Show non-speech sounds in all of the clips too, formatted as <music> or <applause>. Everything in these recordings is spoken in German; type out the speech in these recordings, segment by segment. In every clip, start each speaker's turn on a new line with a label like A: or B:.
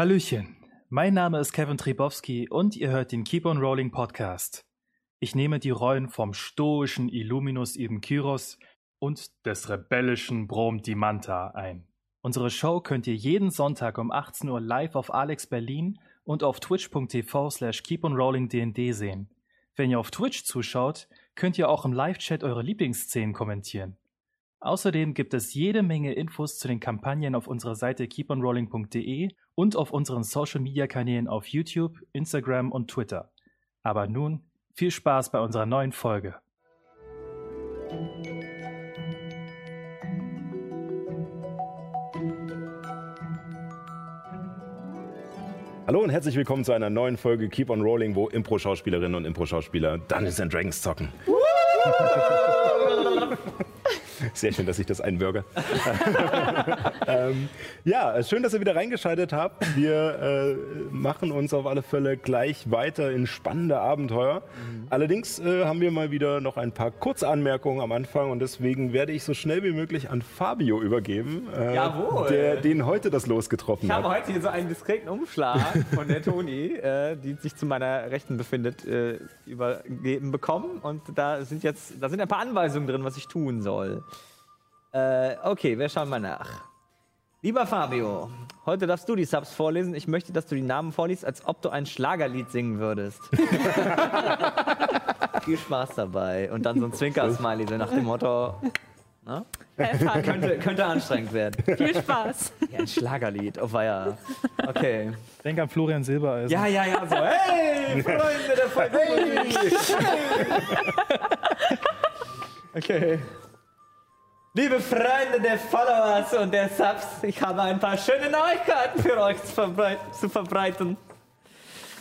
A: Hallöchen, mein Name ist Kevin Tribowski und ihr hört den Keep on Rolling Podcast. Ich nehme die Rollen vom stoischen Illuminus Ibn Kyros und des rebellischen Brom Dimanta ein. Unsere Show könnt ihr jeden Sonntag um 18 Uhr live auf Alex Berlin und auf twitch.tv slash keeponrollingdnd sehen. Wenn ihr auf Twitch zuschaut, könnt ihr auch im Live-Chat eure Lieblingsszenen kommentieren. Außerdem gibt es jede Menge Infos zu den Kampagnen auf unserer Seite keeponrolling.de und auf unseren Social-Media-Kanälen auf YouTube, Instagram und Twitter. Aber nun viel Spaß bei unserer neuen Folge.
B: Hallo und herzlich willkommen zu einer neuen Folge Keep on Rolling, wo Impro-Schauspielerinnen und Impro-Schauspieler Dungeons and Dragons zocken. Sehr schön, dass ich das einbürge. <laughs> ähm, ja, schön, dass ihr wieder reingeschaltet habt. Wir äh, machen uns auf alle Fälle gleich weiter in spannende Abenteuer. Mhm. Allerdings äh, haben wir mal wieder noch ein paar kurze Anmerkungen am Anfang und deswegen werde ich so schnell wie möglich an Fabio übergeben, äh,
C: Jawohl.
B: der den heute das Los getroffen
C: Ich
B: hat.
C: habe heute hier so einen diskreten Umschlag von der Toni, äh, die sich zu meiner Rechten befindet, äh, übergeben bekommen. Und da sind jetzt, da sind ein paar Anweisungen drin, was ich tun soll. Äh, okay, wir schauen mal nach. Lieber Fabio, heute darfst du die Subs vorlesen. Ich möchte, dass du die Namen vorliest, als ob du ein Schlagerlied singen würdest. <laughs> Viel Spaß dabei. Und dann so ein Zwinker-Smiley, so nach dem Motto, ne? könnte, könnte anstrengend werden.
D: Viel Spaß.
C: Ja, ein Schlagerlied, oh weia. Okay.
A: Denk an Florian Silbereisen.
C: Ja, ja, ja, so, hey, Freunde der Folge. Hey. Okay. Liebe Freunde der Followers und der Subs, ich habe ein paar schöne Neuigkeiten für euch zu, verbrei zu verbreiten.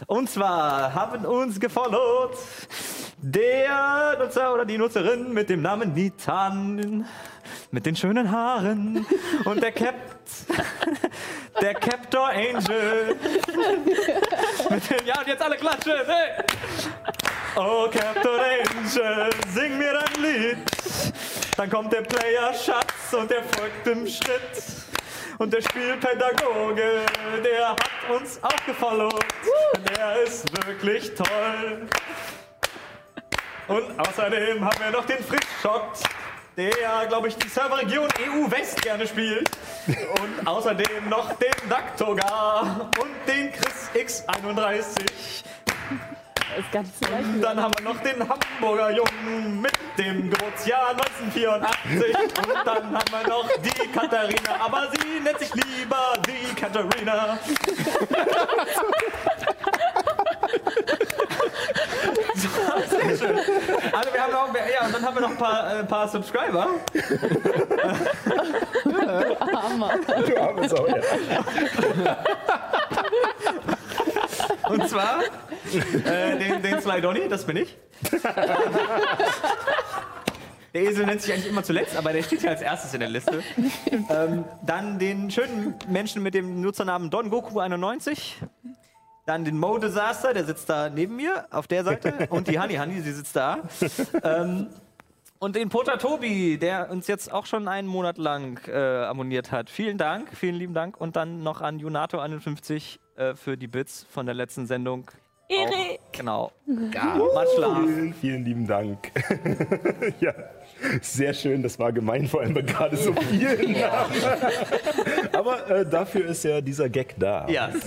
C: Und zwar haben uns gefollowt der Nutzer oder die Nutzerin mit dem Namen Nitan, mit den schönen Haaren und der Capt, <laughs> der Captor Angel. mit dem, ja, und jetzt alle klatschen, hey! Oh, Captain Angel, sing mir ein Lied. Dann kommt der Player Schatz und der folgt im Schritt. Und der Spielpädagoge, der hat uns auch gefollowt. Der ist wirklich toll. Und außerdem haben wir noch den Frischschott, der, glaube ich, die Serverregion EU West gerne spielt. Und außerdem noch den Daktogar und den Chris X31.
D: Ist so leicht.
C: Dann haben wir noch den Hamburger Jungen mit dem Geburtsjahr 1984. Und dann haben wir noch die Katharina, aber sie nennt sich lieber die Katharina. Sehr <laughs> schön. Also wir haben noch, ja, und dann haben wir noch ein paar, äh, paar Subscriber.
D: Hammer.
B: Du arme Sau, ja.
C: Und zwar äh, den, den Sly Donny, das bin ich. Der Esel nennt sich eigentlich immer zuletzt, aber der steht hier als erstes in der Liste. Ähm, dann den schönen Menschen mit dem Nutzernamen Don Goku 91. Dann den Mo Disaster, der sitzt da neben mir auf der Seite. Und die Honey Honey, sie sitzt da. Ähm, und den Pota Tobi, der uns jetzt auch schon einen Monat lang äh, abonniert hat. Vielen Dank, vielen lieben Dank. Und dann noch an Junato51 äh, für die Bits von der letzten Sendung.
D: Erik.
C: Auch, genau. Ja, much love.
B: Vielen, vielen lieben Dank. <laughs> ja, sehr schön. Das war gemein, vor allem bei gerade so vielen Namen. <laughs> Aber äh, dafür ist ja dieser Gag da.
C: Ja, <laughs>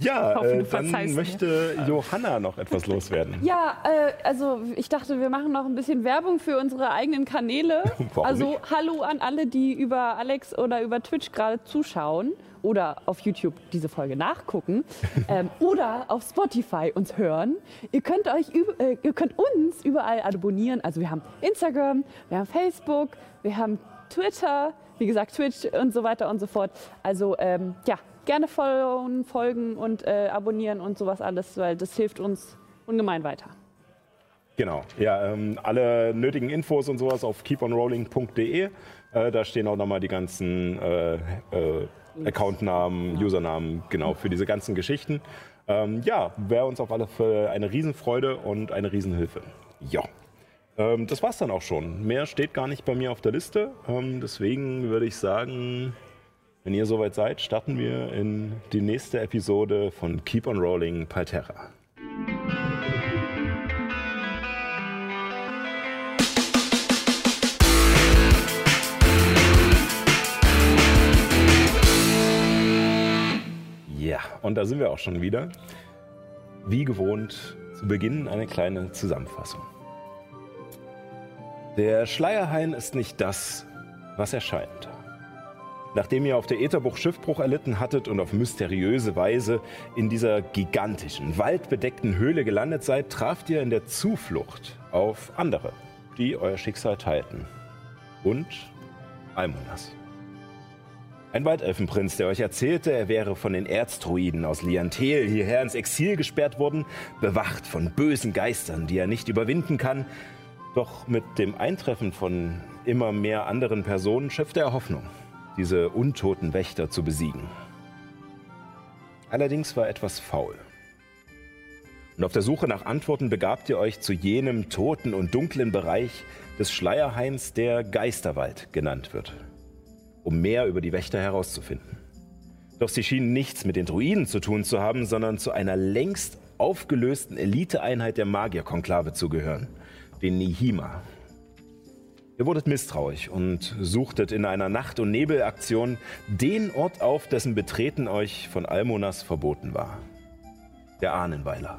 B: Ja,
D: hoffe,
B: äh, dann möchte Johanna noch etwas loswerden.
D: Ja, äh, also ich dachte, wir machen noch ein bisschen Werbung für unsere eigenen Kanäle.
B: Warum
D: also
B: nicht?
D: hallo an alle, die über Alex oder über Twitch gerade zuschauen oder auf YouTube diese Folge nachgucken <laughs> ähm, oder auf Spotify uns hören. Ihr könnt euch äh, ihr könnt uns überall abonnieren. Also wir haben Instagram, wir haben Facebook, wir haben Twitter, wie gesagt Twitch und so weiter und so fort. Also ähm, ja, gerne folgen, folgen und äh, abonnieren und sowas alles, weil das hilft uns ungemein weiter.
B: Genau, ja, ähm, alle nötigen Infos und sowas auf keeponrolling.de. Äh, da stehen auch nochmal die ganzen äh, äh, Accountnamen, Usernamen, genau, für diese ganzen Geschichten. Ähm, ja, wäre uns auf alle Fälle eine Riesenfreude und eine Riesenhilfe. Ja. Ähm, das war's dann auch schon. Mehr steht gar nicht bei mir auf der Liste. Ähm, deswegen würde ich sagen, Wenn ihr soweit seid, starten wir in die nächste Episode von Keep on Rolling Palterra. Ja, und da sind wir auch schon wieder. Wie gewohnt zu Beginn eine kleine Zusammenfassung. Der Schleierhain ist nicht das, was er scheint. Nachdem ihr auf der Ätherbuch Schiffbruch erlitten hattet und auf mysteriöse Weise in dieser gigantischen, waldbedeckten Höhle gelandet seid, traft ihr in der Zuflucht auf andere, die euer Schicksal teilten. Und Almonas. Ein Waldelfenprinz, der euch erzählte, er wäre von den Erzdruiden aus Liantel hierher ins Exil gesperrt worden, bewacht von bösen Geistern, die er nicht überwinden kann. Doch mit dem Eintreffen von immer mehr anderen Personen schöpfte er Hoffnung, diese untoten Wächter zu besiegen. Allerdings war etwas faul. Und auf der Suche nach Antworten begabt ihr euch zu jenem toten und dunklen Bereich des Schleierhains, der Geisterwald genannt wird um mehr über die Wächter herauszufinden. Doch sie schienen nichts mit den Druiden zu tun zu haben, sondern zu einer längst aufgelösten Eliteeinheit der Magierkonklave zu gehören, den Nihima. Ihr wurdet misstrauisch und suchtet in einer Nacht- und Nebelaktion den Ort auf, dessen Betreten euch von Almonas verboten war. Der Ahnenweiler.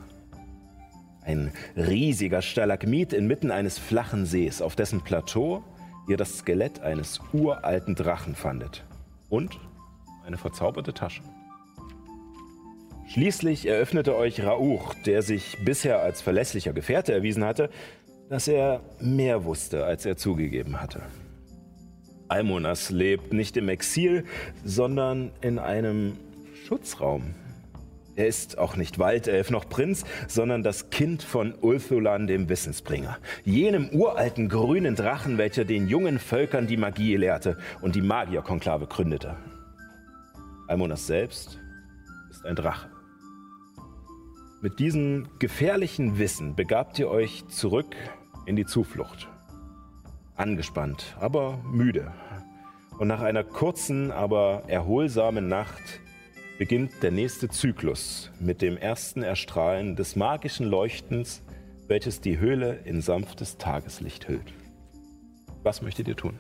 B: Ein riesiger Stalagmit inmitten eines flachen Sees, auf dessen Plateau ihr das Skelett eines uralten Drachen fandet. Und eine verzauberte Tasche. Schließlich eröffnete euch Rauch, der sich bisher als verlässlicher Gefährte erwiesen hatte, dass er mehr wusste, als er zugegeben hatte. Almonas lebt nicht im Exil, sondern in einem Schutzraum, er ist auch nicht Waldelf noch Prinz, sondern das Kind von Ulthulan, dem Wissensbringer. Jenem uralten grünen Drachen, welcher den jungen Völkern die Magie lehrte und die Magierkonklave gründete. Almonas selbst ist ein Drache. Mit diesem gefährlichen Wissen begabt ihr euch zurück in die Zuflucht. Angespannt, aber müde. Und nach einer kurzen, aber erholsamen Nacht beginnt der nächste Zyklus mit dem ersten Erstrahlen des magischen Leuchtens, welches die Höhle in sanftes Tageslicht hüllt. Was möchtet ihr tun?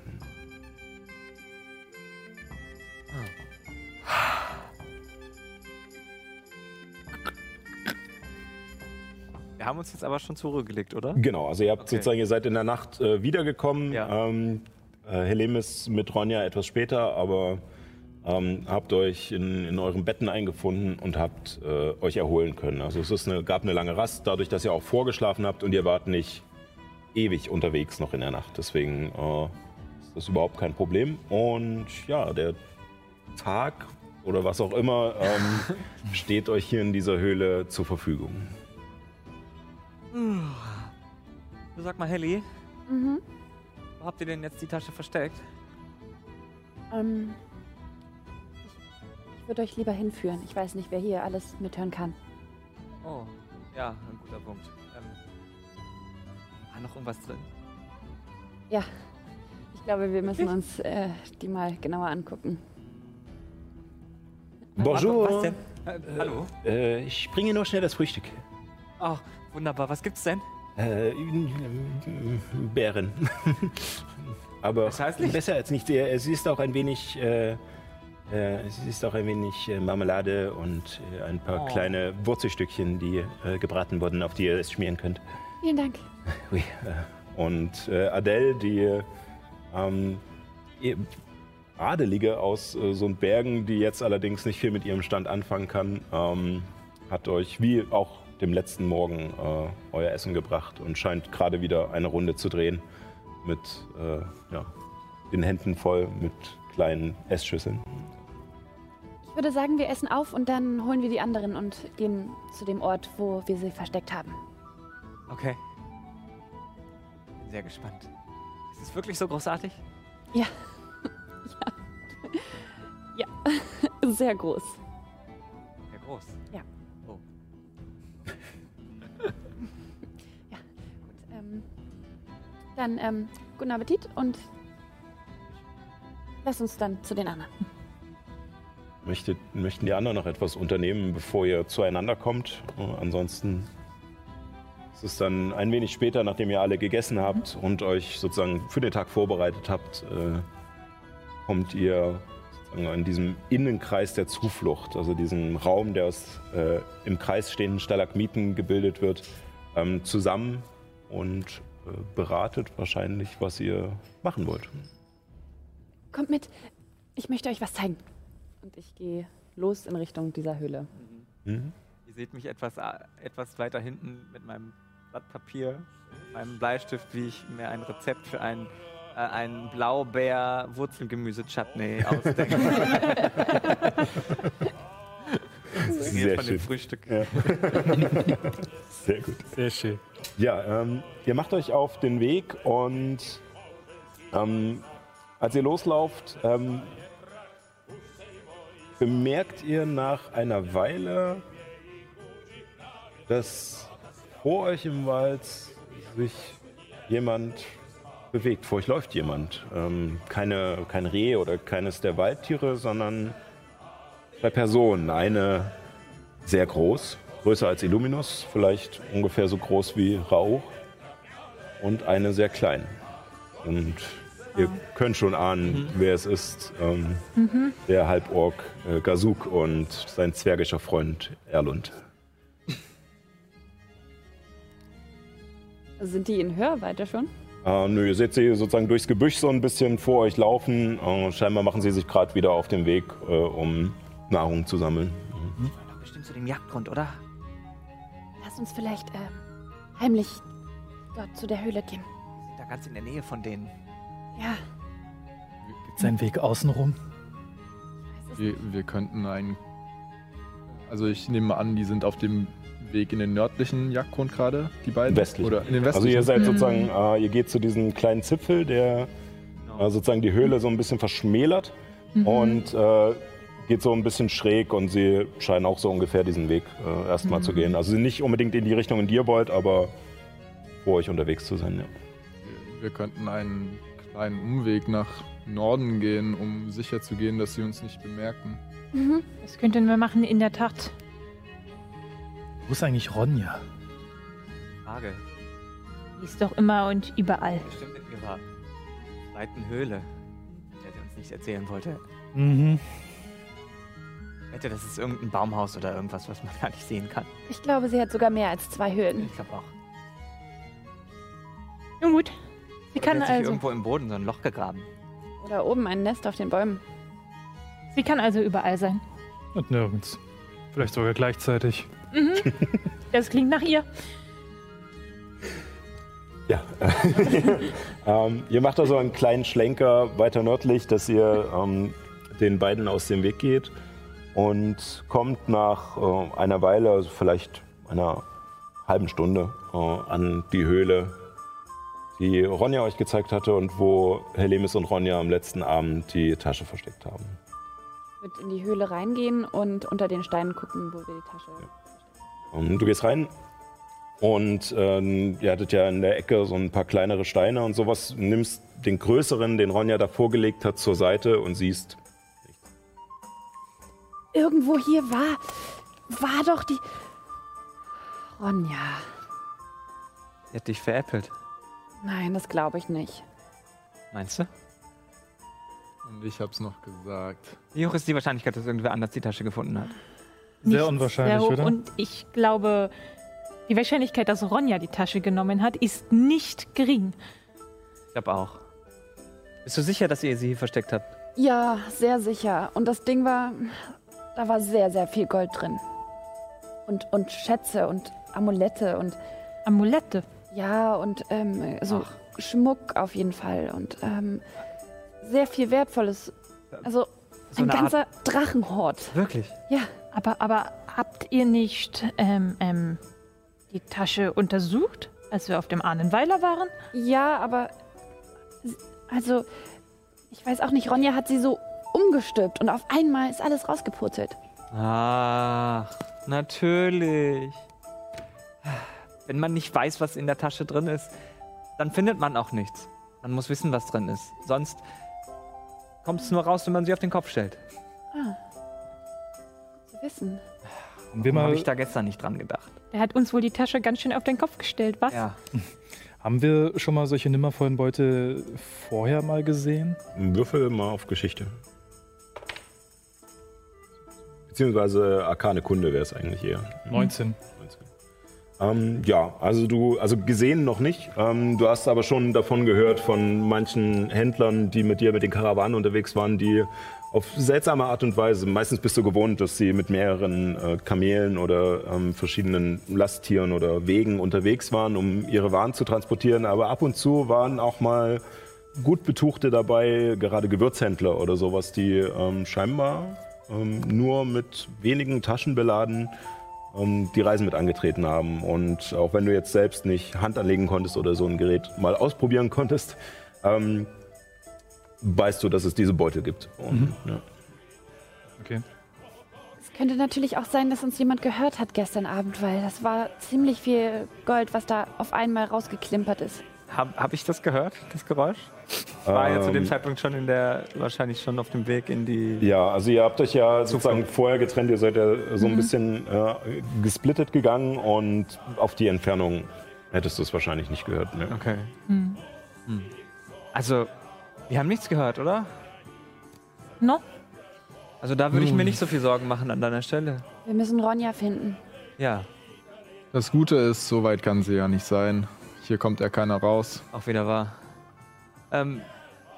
C: Wir haben uns jetzt aber schon zurückgelegt, oder?
B: Genau, also ihr habt
C: Okay.
B: sozusagen, ihr seid in der Nacht äh, wiedergekommen.
C: Ja.
B: Ähm, äh, Helemis mit Ronja etwas später, aber ähm, habt euch in, in euren Betten eingefunden und habt äh, euch erholen können. Also es ist eine, gab eine lange Rast, dadurch, dass ihr auch vorgeschlafen habt und ihr wart nicht ewig unterwegs noch in der Nacht. Deswegen äh, ist das überhaupt kein Problem. Und ja, der Tag oder was auch immer ähm, <laughs> steht euch hier in dieser Höhle zur Verfügung.
C: Sag mal, Helly,
D: Mhm.
C: wo habt ihr denn jetzt die Tasche versteckt?
D: Ähm, ich würde euch lieber hinführen. Ich weiß nicht, wer hier alles mithören kann.
C: Oh, ja, ein guter Punkt. Ähm, war noch irgendwas drin?
D: Ja, ich glaube, wir müssen uns äh, die mal genauer angucken.
B: Bonjour.
C: Was denn? Äh, hallo?
B: Äh, ich bringe nur schnell das Frühstück.
C: Oh, wunderbar. Was gibt's denn?
B: Äh, Bären. Aber
C: Das heißt nicht-
B: besser als nicht. Es ist auch ein wenig, äh, äh, es ist auch ein wenig äh, Marmelade und äh, ein paar
C: Oh.
B: kleine Wurzelstückchen, die äh, gebraten wurden, auf die ihr es schmieren könnt.
D: Vielen Dank. <laughs>
B: Äh, und äh, Adele, die ähm, Adelige aus äh, so Bergen, die jetzt allerdings nicht viel mit ihrem Stand anfangen kann, ähm, hat euch wie auch dem letzten Morgen äh, euer Essen gebracht und scheint gerade wieder eine Runde zu drehen mit äh, ja, den Händen voll mit kleinen Essschüsseln.
D: Ich würde sagen, wir essen auf und dann holen wir die anderen und gehen zu dem Ort, wo wir sie versteckt haben.
C: Okay. Bin sehr gespannt. Ist es wirklich so großartig?
D: Ja. <laughs> ja. ja. <laughs> Sehr groß.
C: Ja, groß. <laughs>
D: Ja.
C: Oh.
D: Gut, ähm, dann ähm, guten Appetit und lass uns dann zu den anderen.
B: Möchtet, möchten die anderen noch etwas unternehmen, bevor ihr zueinander kommt? Ansonsten ist es dann ein wenig später, nachdem ihr alle gegessen habt und euch sozusagen für den Tag vorbereitet habt, äh, kommt ihr sozusagen in diesem Innenkreis der Zuflucht, also diesen Raum, der aus äh, im Kreis stehenden Stalagmiten gebildet wird, ähm, zusammen und äh, beratet wahrscheinlich, was ihr machen wollt.
D: Kommt mit, ich möchte euch was zeigen. Und ich gehe los in Richtung dieser Höhle.
B: Mhm.
C: Ihr seht mich etwas, äh, etwas weiter hinten mit meinem Blatt Papier, meinem Bleistift, wie ich mir ein Rezept für ein, äh, ein Blaubeer-Wurzelgemüse-Chutney <laughs> ausdenke.
B: Sehr
C: von dem
B: schön.
C: Frühstück.
B: Ja. <laughs> Sehr gut.
A: Sehr schön.
B: Ja, ähm, ihr macht euch auf den Weg und ähm, als ihr loslauft, ähm, bemerkt ihr nach einer Weile, dass vor euch im Wald sich jemand bewegt. Vor euch läuft jemand. Ähm, keine, kein Reh oder keines der Waldtiere, sondern zwei Personen. Eine sehr groß, größer als Illuminus, vielleicht ungefähr so groß wie Rauch. Und eine sehr klein. Und ihr könnt schon ahnen, wer es ist. Ähm, Der Halborg äh, Gazuk und sein zwergischer Freund Erlund.
D: Sind die in Hörweite schon?
B: Äh, nö, ihr seht sie sozusagen durchs Gebüsch so ein bisschen vor euch laufen. Äh, scheinbar machen sie sich gerade wieder auf den Weg, äh, um Nahrung zu sammeln.
C: Doch bestimmt zu dem Jagdgrund, oder?
D: Lass uns vielleicht äh, heimlich dort zu der Höhle gehen.
C: Wir sind da ganz in der Nähe von denen.
D: Ja,
A: Gibt es einen Weg außenrum?
E: Wir, wir könnten einen. Also ich nehme mal an, die sind auf dem Weg in den nördlichen Jagdgrund gerade, die beiden?
B: Westlichen.
E: Oder in den
B: Also
E: westlichen?
B: ihr seid sozusagen, äh, ihr geht zu diesem kleinen Zipfel, der
C: Genau.
B: äh, sozusagen die Höhle so ein bisschen verschmälert und äh, geht so ein bisschen schräg und sie scheinen auch so ungefähr diesen Weg äh, erstmal zu gehen. Also nicht unbedingt in die Richtung, in die ihr wollt, aber vor euch unterwegs zu sein. Ja.
E: Wir- Wir könnten einen kleinen Umweg nach Norden gehen, um sicher zu gehen, dass sie uns nicht bemerken.
F: Das könnten wir machen, in der Tat.
A: Wo ist eigentlich Ronja?
C: Frage.
F: Die ist doch immer und überall.
C: Bestimmt in ihrer zweiten Höhle, der sie uns nicht erzählen wollte.
A: Mhm.
C: Wette, das ist irgendein Baumhaus oder irgendwas, was man <laughs> gar nicht sehen kann.
D: Ich glaube, sie hat sogar mehr als zwei Höhlen.
C: Ich glaube auch.
F: Nun gut. Sie kann
C: Sie hat sich
F: also,
C: irgendwo im Boden so ein Loch gegraben.
D: Oder oben ein Nest auf den Bäumen.
F: sie kann also überall sein.
A: Und nirgends. Vielleicht sogar gleichzeitig.
F: Mhm. <laughs> Das klingt nach ihr.
B: Ja. <laughs> ähm, ihr macht also einen kleinen Schlenker weiter nördlich, dass ihr ähm, den beiden aus dem Weg geht und kommt nach äh, einer Weile, also vielleicht einer halben Stunde, äh, an die Höhle, die Ronja euch gezeigt hatte und wo Helemis und Ronja am letzten Abend die Tasche versteckt haben.
D: Ich würde in die Höhle reingehen und unter den Steinen gucken, wo wir die Tasche.
B: Ähm, du gehst rein und ähm, ihr hattet ja in der Ecke so ein paar kleinere Steine und sowas. Nimmst den größeren, den Ronja da vorgelegt hat, zur Seite und siehst
D: Irgendwo hier war. War doch die. Ronja.
C: Sie hat dich veräppelt.
D: Nein, das glaube ich nicht.
C: Meinst du?
E: Und ich hab's noch gesagt.
C: Wie hoch ist die Wahrscheinlichkeit, dass irgendwer anders die Tasche gefunden hat?
A: Sehr unwahrscheinlich,
F: sehr hoch.
A: oder?
F: Und ich glaube, die Wahrscheinlichkeit, dass Ronja die Tasche genommen hat, ist nicht gering.
C: Ich glaube auch. Bist du sicher, dass ihr sie hier versteckt habt?
D: Ja, sehr sicher. Und das Ding war. Da war sehr, sehr viel Gold drin. Und, und Schätze und Amulette und.
F: Amulette.
D: Ja, und ähm, so Schmuck auf jeden Fall. Und ähm, sehr viel Wertvolles. Also
C: So
D: ein
C: eine Art-
D: ganzer Drachenhort.
C: Wirklich?
D: Ja.
F: Aber, aber habt ihr nicht ähm, ähm, die Tasche untersucht, als wir auf dem Ahnenweiler waren?
D: Ja, aber. Also. Ich weiß auch nicht, Ronja hat sie so umgestülpt und auf einmal ist alles rausgepurzelt.
C: Ach, natürlich. Wenn man nicht weiß, was in der Tasche drin ist, dann findet man auch nichts. Man muss wissen, was drin ist. Sonst kommt es nur raus, wenn man sie auf den Kopf stellt.
D: wissen.
A: Haben wir,
C: Warum habe
A: mal,
C: ich da gestern nicht dran gedacht?
F: Der hat uns wohl die Tasche ganz schön auf den Kopf gestellt, was?
C: Ja. <laughs>
A: haben wir schon mal solche nimmervollen Beute vorher mal gesehen?
B: Würfel mal auf Geschichte. Beziehungsweise arkane Kunde wäre es eigentlich eher.
A: 19.
B: Ähm, ja, also du, also gesehen noch nicht. Ähm, du hast aber schon davon gehört von manchen Händlern, die mit dir mit den Karawanen unterwegs waren, die auf seltsame Art und Weise, meistens bist du gewohnt, dass sie mit mehreren äh, Kamelen oder ähm, verschiedenen Lasttieren oder Wegen unterwegs waren, um ihre Waren zu transportieren. Aber ab und zu waren auch mal gut Betuchte dabei, gerade Gewürzhändler oder sowas, die ähm, scheinbar ähm, nur mit wenigen Taschen beladen ähm, die Reisen mit angetreten haben. Und auch wenn du jetzt selbst nicht Hand anlegen konntest oder so ein Gerät mal ausprobieren konntest, ähm, weißt du, dass es diese Beutel gibt. Und, ja.
A: Okay.
D: Es könnte natürlich auch sein, dass uns jemand gehört hat gestern Abend, weil das war ziemlich viel Gold, was da auf einmal rausgeklimpert ist.
C: Habe hab ich das gehört, das Geräusch? War ja zu dem
B: Ähm,
C: Zeitpunkt schon in der, wahrscheinlich schon auf dem Weg in die.
B: Ja, also ihr habt euch ja sozusagen vorher getrennt, ihr seid ja so ein bisschen äh, gesplittet gegangen und auf die Entfernung hättest du es wahrscheinlich nicht gehört. Ne?
C: Okay. Hm. Also, wir haben nichts gehört, oder?
F: No?
C: Also da würde ich mir nicht so viel Sorgen machen an deiner Stelle.
D: Wir müssen Ronja finden.
C: Ja,
E: Das Gute ist, so weit kann sie ja nicht sein. Hier kommt ja keiner raus.
C: auch wieder wahr. Ähm,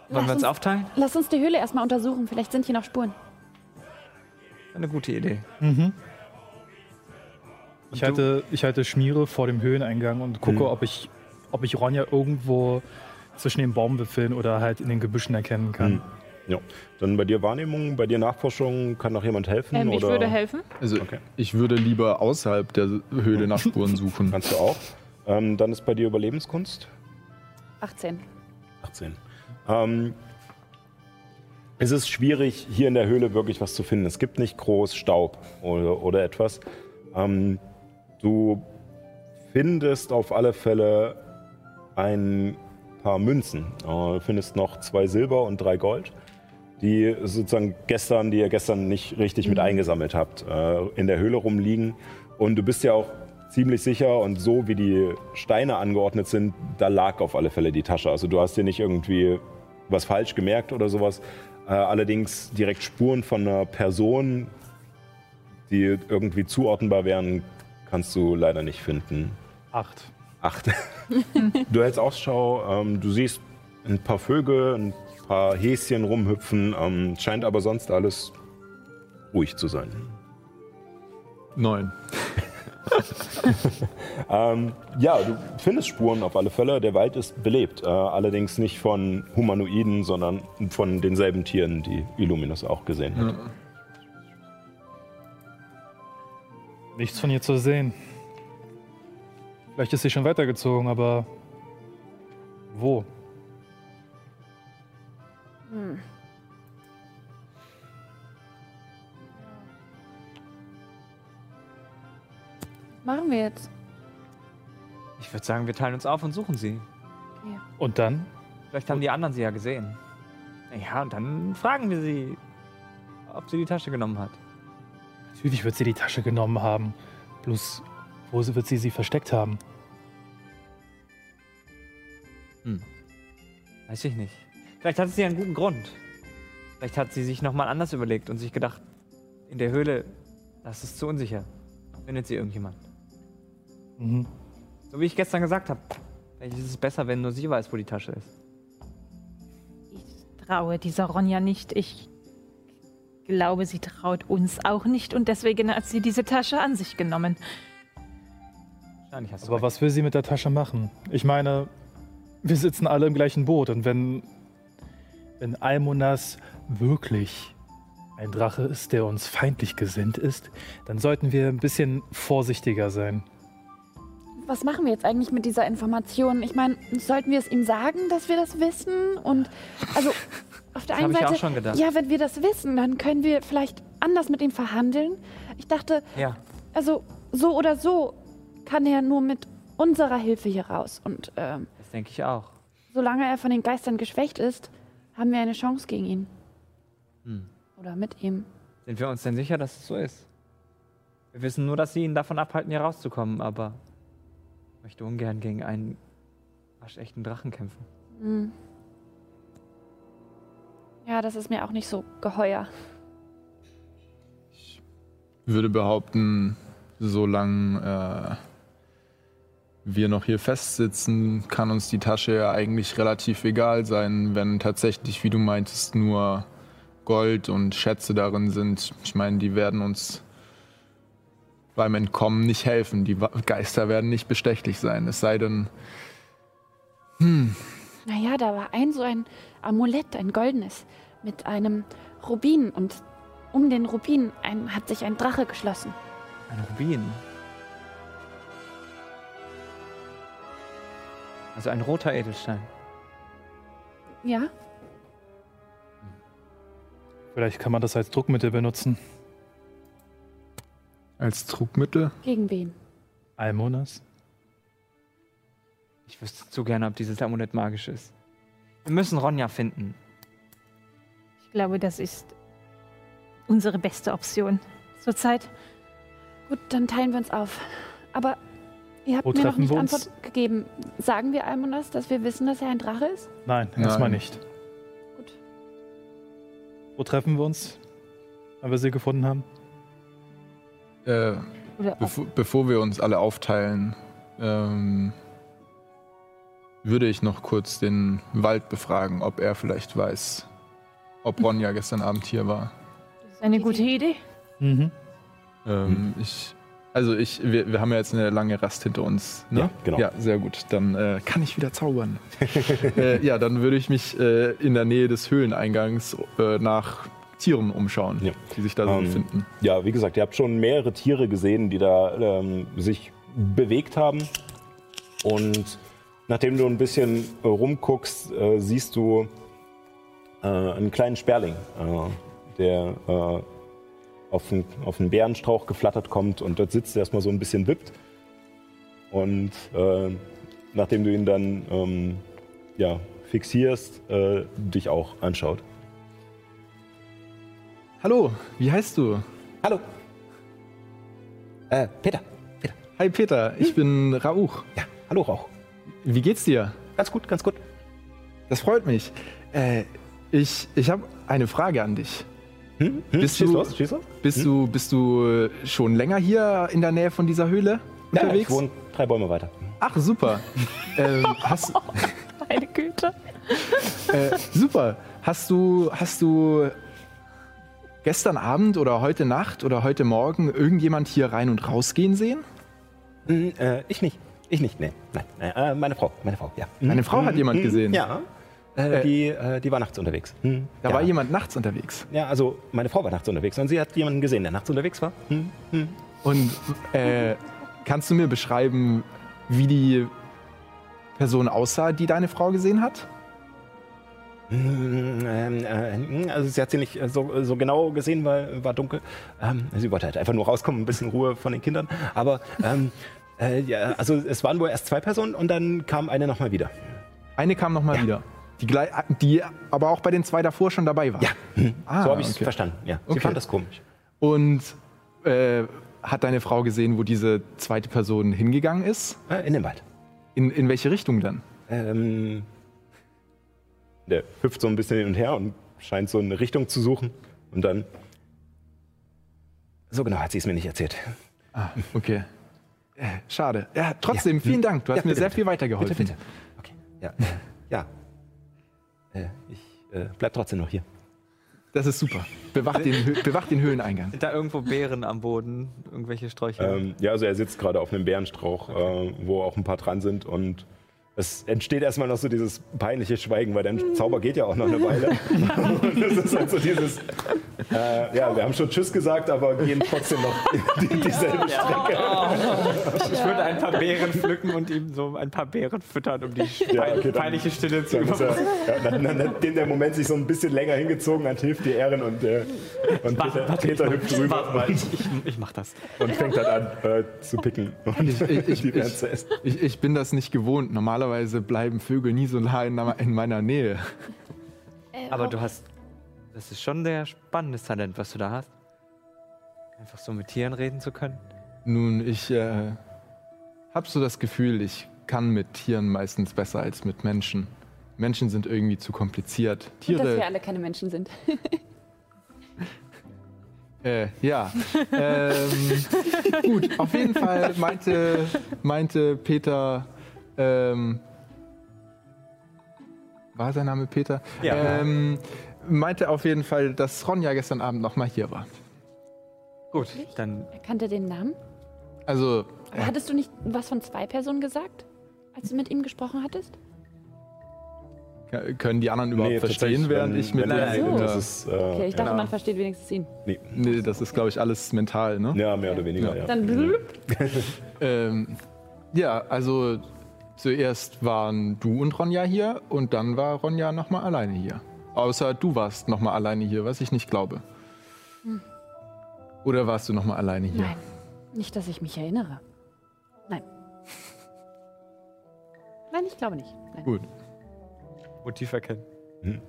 D: Lass
C: wollen wir uns
D: uns-
C: aufteilen?
D: Lass uns die Höhle erstmal untersuchen. Vielleicht sind hier noch Spuren.
C: Eine gute Idee.
A: Mhm. Ich halte, ich halte Schmiere vor dem Höheneingang und gucke,
B: Mhm.
A: ob, ich, ob ich Ronja irgendwo zwischen den Baumwipfeln oder halt in den Gebüschen erkennen kann.
B: Mhm. Ja. Dann bei dir Wahrnehmung, bei dir Nachforschung, kann noch jemand helfen?
F: Ähm, ich
B: oder
F: würde helfen.
E: Also
B: Okay.
E: ich würde lieber außerhalb der Höhle nach Spuren <laughs> suchen.
B: Kannst du auch. Ähm, dann ist bei dir Überlebenskunst.
D: 18.
B: 18. Ähm, es ist schwierig, hier in der Höhle wirklich was zu finden. Es gibt nicht groß Staub oder, oder etwas. Ähm, du findest auf alle Fälle ein paar Münzen. Äh, Du findest noch zwei Silber und drei Gold, die sozusagen gestern, die ihr gestern nicht richtig mit eingesammelt habt, äh, in der Höhle rumliegen. Und du bist ja auch ziemlich sicher und so wie die Steine angeordnet sind, da lag auf alle Fälle die Tasche. Also du hast dir nicht irgendwie was falsch gemerkt oder sowas. Äh, allerdings direkt Spuren von einer Person, die irgendwie zuordnenbar wären, kannst du leider nicht finden.
A: Acht.
B: Acht. du hältst Ausschau, ähm, du siehst ein paar Vögel, ein paar Häschen rumhüpfen, ähm, scheint aber sonst alles ruhig zu sein.
E: Neun. <laughs> <laughs>
B: Ähm, ja, du findest Spuren auf alle Fälle. Der Wald ist belebt. Äh, allerdings nicht von Humanoiden, sondern von denselben Tieren, die Illuminus auch gesehen hat.
A: Nichts von ihr zu sehen. Vielleicht ist sie schon weitergezogen, aber wo?
D: Was machen wir jetzt?
C: Ich würde sagen, wir teilen uns auf und suchen sie.
A: Und dann?
C: Vielleicht haben die anderen sie ja gesehen. Ja, und dann fragen wir sie, ob sie die Tasche genommen hat.
A: Natürlich wird sie die Tasche genommen haben. Bloß, wo sie- wird sie sie versteckt haben?
C: Weiß ich nicht. Vielleicht hat sie einen guten Grund. Vielleicht hat sie sich nochmal anders überlegt und sich gedacht, in der Höhle, das ist zu unsicher. Findet sie irgendjemand.
A: Mhm.
C: So wie ich gestern gesagt habe. Vielleicht ist es besser, wenn nur sie weiß, wo die Tasche ist.
F: Ich traue dieser Ronja nicht. Ich glaube, sie traut uns auch nicht und deswegen hat sie diese Tasche an sich genommen.
C: Wahrscheinlich hast du
A: Aber
C: recht.
A: was will sie mit der Tasche machen? Ich meine, wir sitzen alle im gleichen Boot und wenn, wenn Almonas wirklich ein Drache ist, der uns feindlich gesinnt ist, dann sollten wir ein bisschen vorsichtiger sein.
D: Was machen wir jetzt eigentlich mit dieser Information? Ich meine, sollten wir es ihm sagen, dass wir das wissen? Und also <laughs> auf der
C: Das
D: einen
C: hab ich
D: Seite,
C: auch schon gedacht.
D: ja, wenn wir das wissen, dann können wir vielleicht anders mit ihm verhandeln. Ich dachte,
C: Ja,
D: also so oder so kann er nur mit unserer Hilfe hier raus. Und ähm,
C: das denke ich auch.
D: solange er von den Geistern geschwächt ist, haben wir eine Chance gegen ihn.
C: Hm.
D: Oder mit ihm.
C: Sind wir uns denn sicher, dass es so ist? Wir wissen nur, dass sie ihn davon abhalten, hier rauszukommen, aber ich möchte ungern gegen einen waschechten Drachen kämpfen.
D: Hm. Ja, das ist mir auch nicht so geheuer.
E: würde behaupten, solange äh, wir noch hier festsitzen, kann uns die Tasche ja eigentlich relativ egal sein, wenn tatsächlich, wie du meintest, nur Gold und Schätze darin sind. Ich meine, die werden uns beim Entkommen nicht helfen. Die Geister werden nicht bestechlich sein. Es sei denn,
D: Naja, da war ein so ein Amulett, ein goldenes, mit einem Rubin und um den Rubin ein, hat sich ein Drache geschlossen.
C: Ein Rubin. Also ein roter Edelstein.
D: Ja?
A: Vielleicht kann man das als Druckmittel benutzen.
E: Als Druckmittel.
D: Gegen wen?
A: Almonas?
C: Ich wüsste zu gerne, ob dieses Amulett magisch ist. Wir müssen Ronja finden.
F: Ich glaube, das ist unsere beste Option zurzeit.
D: Gut, dann teilen wir uns auf. Aber ihr habt
A: Wo
D: mir noch nicht
A: uns?
D: Antwort gegeben. Sagen wir Almonas, dass wir wissen, dass er ein Drache ist?
A: Nein,
E: Nein.
A: erstmal nicht.
D: Gut.
A: Wo treffen wir uns? Wenn wir sie gefunden haben?
E: Äh, Bevor, bevor wir uns alle aufteilen, ähm, würde ich noch kurz den Wald befragen, ob er vielleicht weiß, ob Ronja gestern Abend hier war.
F: Das ist eine gute Idee.
A: Mhm.
E: Ähm, Ich, also ich, wir, wir haben ja jetzt eine lange Rast hinter uns. Ne?
B: Ja, genau.
E: Ja, sehr gut. Dann äh, kann ich wieder zaubern. <laughs> äh, ja, dann würde ich mich äh, in der Nähe des Höhleneingangs äh, nach Tieren umschauen,
B: Ja.
E: die sich da so
B: Ähm,
E: befinden.
B: Ja, wie gesagt, ihr habt schon mehrere Tiere gesehen, die da ähm, sich bewegt haben. Und nachdem du ein bisschen äh, rumguckst, äh, siehst du äh, einen kleinen Sperling, äh, der äh, auf, einen, auf einen Bärenstrauch geflattert kommt und dort sitzt, erstmal so ein bisschen wippt. Und nachdem du ihn dann ähm, ja, fixierst, dich auch anschaut.
E: Hallo, wie heißt du?
B: Hallo. Äh, Peter. Peter.
E: Hi Peter, ich bin Rauch.
B: Ja, hallo Rauch.
E: Wie geht's dir?
B: Ganz gut, ganz gut.
E: Das freut mich. Äh, ich ich habe eine Frage an dich.
B: Hm? Hm?
E: Bist du-
B: los, los.
E: Bist, du, bist du äh, schon länger hier in der Nähe von dieser Höhle
B: Ja,
E: unterwegs?
B: ich wohne drei Bäume weiter.
E: Ach, super. <laughs> ähm, hast,
F: Meine Güte.
E: äh, super. Hast du, hast du gestern Abend oder heute Nacht oder heute Morgen irgendjemand hier rein und rausgehen sehen?
B: Hm, äh, ich nicht. Ich nicht, nee. Nein, äh, meine Frau, meine Frau, ja.
E: Meine Frau hat
B: hm,
E: jemand
B: hm,
E: gesehen.
B: Ja, äh,
E: Äh,
B: die, äh, die war nachts unterwegs. Hm,
E: Da
B: ja.
E: war jemand nachts unterwegs.
B: Ja, also meine Frau war nachts unterwegs und sie hat jemanden gesehen, der nachts unterwegs war. Hm, hm.
E: Und äh, kannst du mir beschreiben, wie die Person aussah, die deine Frau gesehen hat?
B: Hm, ähm, äh, also sie hat sie nicht äh, so, so genau gesehen, weil war dunkel. Ähm, sie wollte halt einfach nur rauskommen, ein bisschen Ruhe von den Kindern. Aber ähm, äh, ja, also es waren wohl erst zwei Personen und dann kam eine nochmal wieder.
E: Eine kam nochmal
B: Ja.
E: wieder. Die, die aber auch bei den zwei davor schon dabei war.
B: Ja, hm.
E: Ah,
B: so habe ich es
E: okay.
B: verstanden. Ja. Sie
E: Okay.
B: fand das komisch.
E: Und äh, hat deine Frau gesehen, wo diese zweite Person hingegangen ist?
B: Äh, in den Wald.
E: In, in welche Richtung dann?
B: Ähm, der hüpft so ein bisschen hin und her und scheint so eine Richtung zu suchen. Und dann. So genau hat sie es mir nicht erzählt.
E: Ah, okay. Äh, schade. Ja, trotzdem, vielen Dank. Du hast
B: Ja,
E: mir
B: bitte,
E: sehr
B: bitte.
E: viel weitergeholfen.
B: Bitte, bitte. Okay. Ja. ja. Äh, ich äh, bleib trotzdem noch hier.
E: Das ist super. Bewacht den, bewacht den Höhleneingang.
C: Sind da irgendwo Beeren am Boden? Irgendwelche Sträucher?
B: Ähm, ja, also er sitzt gerade auf einem Bärenstrauch, äh, wo auch ein paar dran sind und es entsteht erstmal noch so dieses peinliche Schweigen, weil der Zauber geht ja auch noch eine Weile. <laughs> und es ist halt so dieses, äh, ja, wir haben schon Tschüss gesagt, aber gehen trotzdem noch <laughs> die, dieselbe Strecke.
C: Ich würde ein paar Beeren pflücken und ihm so ein paar Beeren füttern, um die
B: Ja, okay, dann-
C: peinliche Stille zu überbrücken.
B: er, ja, nachdem der Moment sich so ein bisschen länger hingezogen hat, hilft die Ehren und, äh, und Peter, Peter hüpft
C: Warte
B: rüber
C: mal, ich, ich, ich mach das.
B: und fängt dann an äh, zu picken und
E: Ich, ich, <laughs>
B: die Beeren
E: ich,
B: zu essen.
E: ich, ich bin das nicht gewohnt. Normalerweise bleiben Vögel nie so nah in, in meiner Nähe.
D: Äh,
C: Aber du hast. Das ist schon ein sehr spannendes Talent, was du da hast. Einfach so mit Tieren reden zu können?
E: Nun, ich äh, habe so das Gefühl, ich kann mit Tieren meistens besser als mit Menschen. Menschen sind irgendwie zu kompliziert.
D: Und dass wir
E: Tiere,
D: alle keine Menschen sind. <laughs>
E: äh, ja. ähm, gut, auf jeden Fall meinte, meinte Peter, ähm, war sein Name Peter?
C: Ja.
E: Ähm, meinte auf jeden Fall, dass Ronja gestern Abend noch mal hier war.
C: Gut, dann
D: Er kannte den Namen.
E: Also,
D: Aber hattest du nicht was von zwei Personen gesagt, als du mit ihm gesprochen hattest?
E: können die anderen überhaupt
B: Nee,
E: verstehen, während ich mit
B: er
D: So.
B: das ist, äh,
D: Okay, ich dachte,
B: ja,
D: man versteht wenigstens ihn.
B: nee.
E: Nee, das ist, glaube ich, alles mental, ne?
B: ja, mehr oder weniger, ja.
D: Dann blub. <laughs>
E: Ähm, ja, also zuerst waren du und Ronja hier und dann war Ronja nochmal alleine hier. Außer du warst nochmal alleine hier, was ich nicht glaube. Oder warst du nochmal alleine hier?
D: Nein, nicht, dass ich mich erinnere. Nein. Nein, ich glaube nicht. Nein.
E: Gut.
C: Motiv erkennen. <laughs>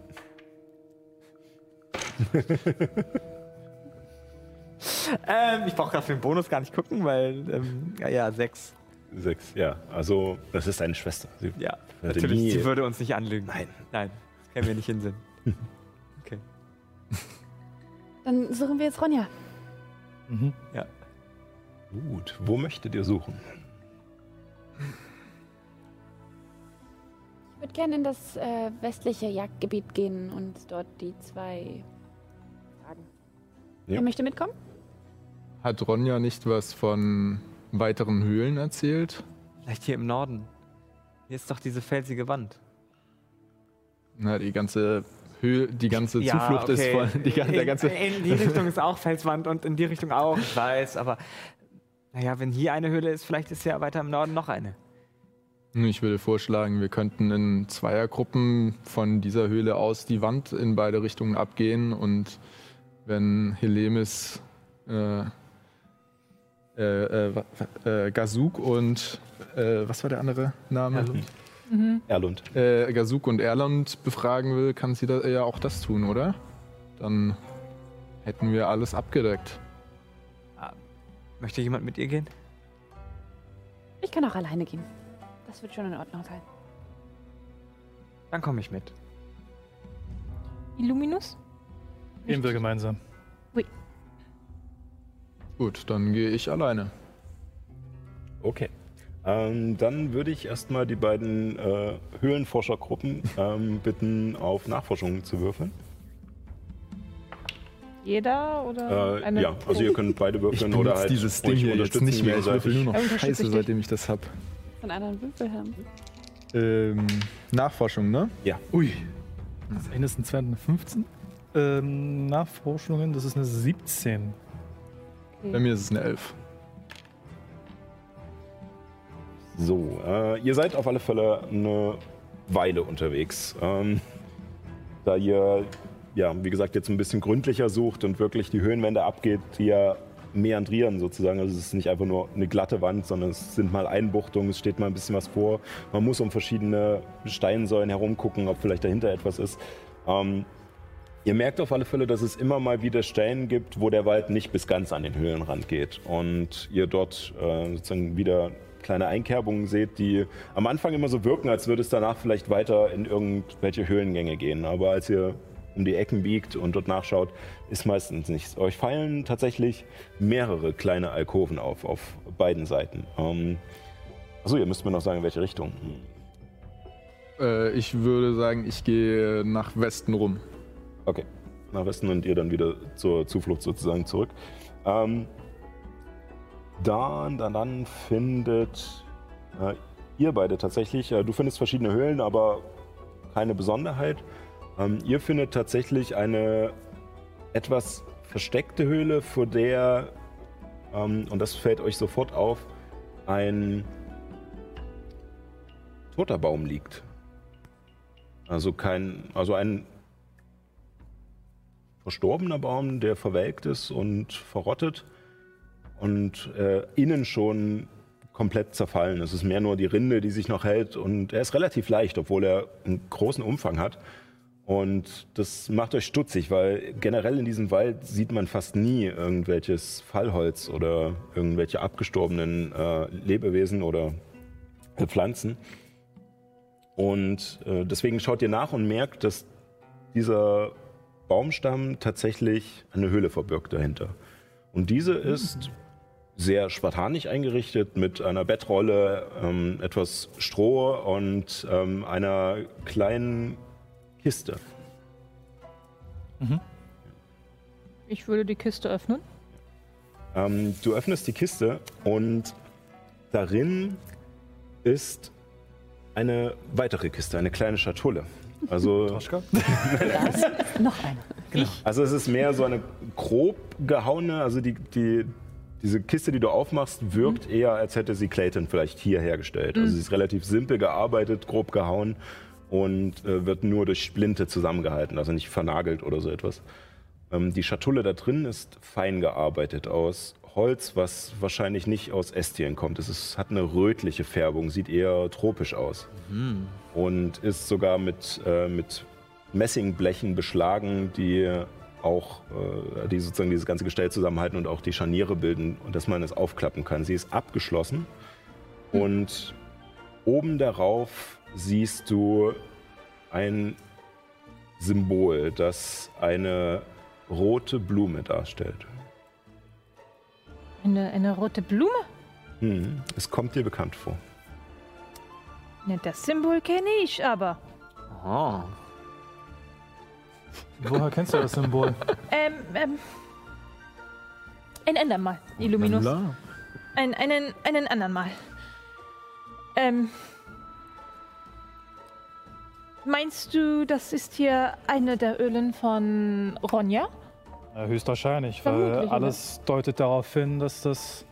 C: ähm, ich brauche gerade für den Bonus gar nicht gucken, weil, ähm, ja, ja, sechs.
B: Sechs, ja. Also, das ist deine Schwester. Sie
C: Ja,
B: würde
C: natürlich.
B: nie-
C: Sie würde uns nicht anlügen.
B: Nein.
C: Nein, das käme mir nicht in Sinn. <laughs> Okay.
D: Dann suchen wir jetzt Ronja.
A: Mhm.
C: Ja.
B: Gut, wo möchtet ihr suchen?
D: Ich würde gerne in das äh, westliche Jagdgebiet gehen und dort die zwei fragen.
B: Ja.
D: Wer möchte mitkommen?
E: Hat Ronja nicht was von weiteren Höhlen erzählt?
C: Vielleicht hier im Norden. Hier ist doch diese felsige Wand.
E: Na, die ganze Höhe, die ganze
C: Ja,
E: Zuflucht ist
C: okay.
E: voll. Die, gan- der
C: in,
E: ganze,
C: in die Richtung ist auch Felswand und in die Richtung auch. Ich weiß, aber naja, wenn hier eine Höhle ist, vielleicht ist ja weiter im Norden noch eine.
E: Ich würde vorschlagen, wir könnten in Zweiergruppen von dieser Höhle aus die Wand in beide Richtungen abgehen und wenn Helemis, äh, äh, äh, äh, Gazuk und äh, was war der andere Name?
C: Erlund.
B: Erlund.
E: Äh, Gazuk und Erland befragen will, kann sie da, ja auch das tun, oder? Dann hätten wir alles abgedeckt.
C: Möchte jemand mit ihr gehen?
D: Ich kann auch alleine gehen. Das wird schon in Ordnung sein.
C: Dann komme ich mit.
F: Illuminus?
A: Gehen wir gemeinsam.
E: Gut, dann gehe ich alleine.
B: Okay. Ähm, dann würde ich erstmal die beiden äh, Höhlenforschergruppen ähm, bitten, auf Nachforschungen zu würfeln.
F: Jeder oder
B: Äh,
F: eine
B: ja, also ihr könnt beide würfeln oder halt
E: dieses Ding
B: euch
E: hier jetzt nicht mehr. Ich würfel nur noch
D: Ja,
E: Scheiße,
D: ich
E: seitdem ich das hab.
D: Von anderen Würfel haben.
E: Ähm, Nachforschung, ne?
B: Ja.
E: Ui.
A: Das eine ist ein 2 und eine 15. Ähm, Nachforschungen, das ist eine 17.
E: Bei mir ist es eine 11.
B: So, äh, ihr seid auf alle Fälle eine Weile unterwegs. Ähm, da ihr, ja, wie gesagt, jetzt ein bisschen gründlicher sucht und wirklich die Höhenwände abgeht, die ja meandrieren sozusagen. Also es ist nicht einfach nur eine glatte Wand, sondern es sind mal Einbuchtungen, es steht mal ein bisschen was vor. Man muss um verschiedene Steinsäulen herumgucken, ob vielleicht dahinter etwas ist. Ähm, Ihr merkt auf alle Fälle, dass es immer mal wieder Stellen gibt, wo der Wald nicht bis ganz an den Höhlenrand geht. Und ihr dort äh, sozusagen wieder kleine Einkerbungen seht, die am Anfang immer so wirken, als würde es danach vielleicht weiter in irgendwelche Höhlengänge gehen. Aber als ihr um die Ecken biegt und dort nachschaut, ist meistens nichts. Euch fallen tatsächlich mehrere kleine Alkoven auf, auf beiden Seiten. Ähm, achso, ihr müsst mir noch sagen, in welche Richtung.
E: Äh, ich würde sagen, ich gehe nach Westen rum.
B: Okay, nach Westen und ihr dann wieder zur Zuflucht sozusagen zurück. Ähm, dann, dann, dann findet äh, ihr beide tatsächlich, äh, du findest verschiedene Höhlen, aber keine Besonderheit. Ähm, ihr findet tatsächlich eine etwas versteckte Höhle, vor der, ähm, und das fällt euch sofort auf, ein toter Baum liegt. Also kein, also ein verstorbener Baum, der verwelkt ist und verrottet und äh, innen schon komplett zerfallen. Es ist mehr nur die Rinde, die sich noch hält und er ist relativ leicht, obwohl er einen großen Umfang hat. Und das macht euch stutzig, weil generell in diesem Wald sieht man fast nie irgendwelches Fallholz oder irgendwelche abgestorbenen äh, Lebewesen oder äh, Pflanzen. Und äh, deswegen schaut ihr nach und merkt, dass dieser Baumstamm tatsächlich eine Höhle verbirgt dahinter. Und diese ist sehr spartanisch eingerichtet mit einer Bettrolle, ähm, etwas Stroh und ähm, einer kleinen Kiste.
F: Ich würde die Kiste öffnen.
B: Ähm, du öffnest die Kiste und darin ist eine weitere Kiste, eine kleine Schatulle. Also, <laughs>
D: Noch eine.
B: also es ist mehr so eine grob gehauene, also die, die, diese Kiste, die du aufmachst, wirkt eher, als hätte sie Clayton vielleicht hier hergestellt. Also sie ist relativ simpel gearbeitet, grob gehauen und äh, wird nur durch Splinte zusammengehalten, also nicht vernagelt oder so etwas. Ähm, die Schatulle da drin ist fein gearbeitet aus Holz, was wahrscheinlich nicht aus Estien kommt. Es ist, hat eine rötliche Färbung, sieht eher tropisch aus. Und ist sogar mit, äh, mit Messingblechen beschlagen, die auch äh, die sozusagen dieses ganze Gestell zusammenhalten und auch die Scharniere bilden und dass man es aufklappen kann. Sie ist abgeschlossen und oben darauf siehst du ein Symbol, das eine rote Blume darstellt.
F: Eine, eine rote Blume?
B: Hm, es kommt dir bekannt vor.
F: Ne, das Symbol kenne ich aber.
C: Oh.
A: Woher kennst du das Symbol? <laughs>
F: Ähm, ähm. Ein andermal, Illuminus. Ein, einen, einen anderen Mal. Ähm. Meinst du, das ist hier eine der Ölen von Ronja?
A: Ja, höchstwahrscheinlich, weil
F: Vermutlich, oder?
A: alles deutet darauf hin, dass das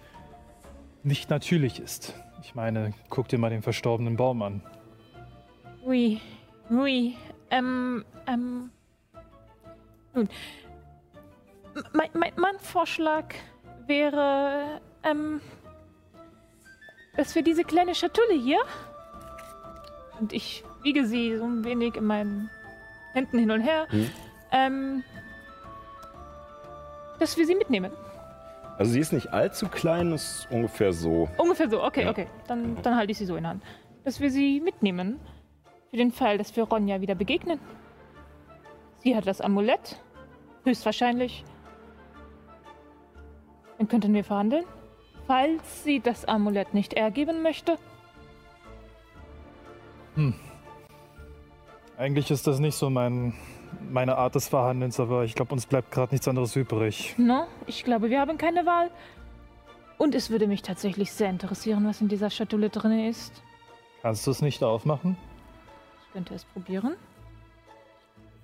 A: nicht natürlich ist. Ich meine, guck dir mal den verstorbenen Baum an.
F: Ui, ui, ähm, ähm. Nun, M- mein, mein, mein Vorschlag wäre, ähm, dass wir diese kleine Schatulle hier, und ich wiege sie so ein wenig in meinen Händen hin und her,
B: Hm.
F: ähm, dass wir sie mitnehmen.
B: Also sie ist nicht allzu klein, ist ungefähr so.
F: Ungefähr so, okay,
B: Ja.
F: okay. Dann, dann halte ich sie so in der Hand. Dass wir sie mitnehmen. Für den Fall, dass wir Ronja wieder begegnen. Sie hat das Amulett. Höchstwahrscheinlich. Dann könnten wir verhandeln. Falls sie das Amulett nicht ergeben möchte.
A: Eigentlich ist das nicht so mein, meine Art des Verhandelns, aber ich glaube, uns bleibt gerade nichts anderes übrig.
F: No, ich glaube, wir haben keine Wahl. Und es würde mich tatsächlich sehr interessieren, was in dieser Schatulle drin ist.
A: Kannst du es nicht aufmachen?
F: Ich könnte es probieren.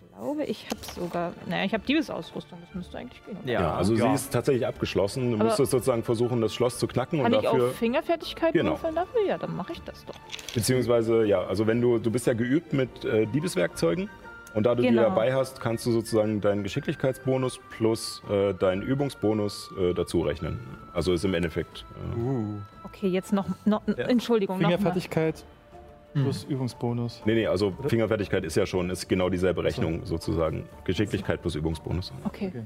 F: Ich glaube, ich habe sogar. Naja, ich habe Diebesausrüstung. Das müsste eigentlich gehen. oder?
C: Ja.
B: Ja, also
A: Ja.
B: sie ist tatsächlich abgeschlossen. Du
F: Aber-
B: musstest sozusagen versuchen, das Schloss zu knacken
F: Kann
B: und
F: ich
B: dafür.
F: auf Fingerfertigkeit
B: Genau.
F: würfeln dafür? Ja, dann mache ich das doch.
B: Beziehungsweise, ja, also wenn du, du bist ja geübt mit äh, Diebeswerkzeugen und da du die
F: Genau.
B: dabei hast, kannst du sozusagen deinen Geschicklichkeitsbonus plus äh, deinen Übungsbonus äh, dazu rechnen. Also ist im Endeffekt. Äh,
F: Okay, jetzt noch. noch Entschuldigung, noch mal.
A: Fingerfertigkeit plus Übungsbonus.
B: nee, nee, also Fingerfertigkeit ist ja schon, ist genau dieselbe Rechnung sozusagen. Geschicklichkeit plus Übungsbonus.
F: Okay.
A: Okay.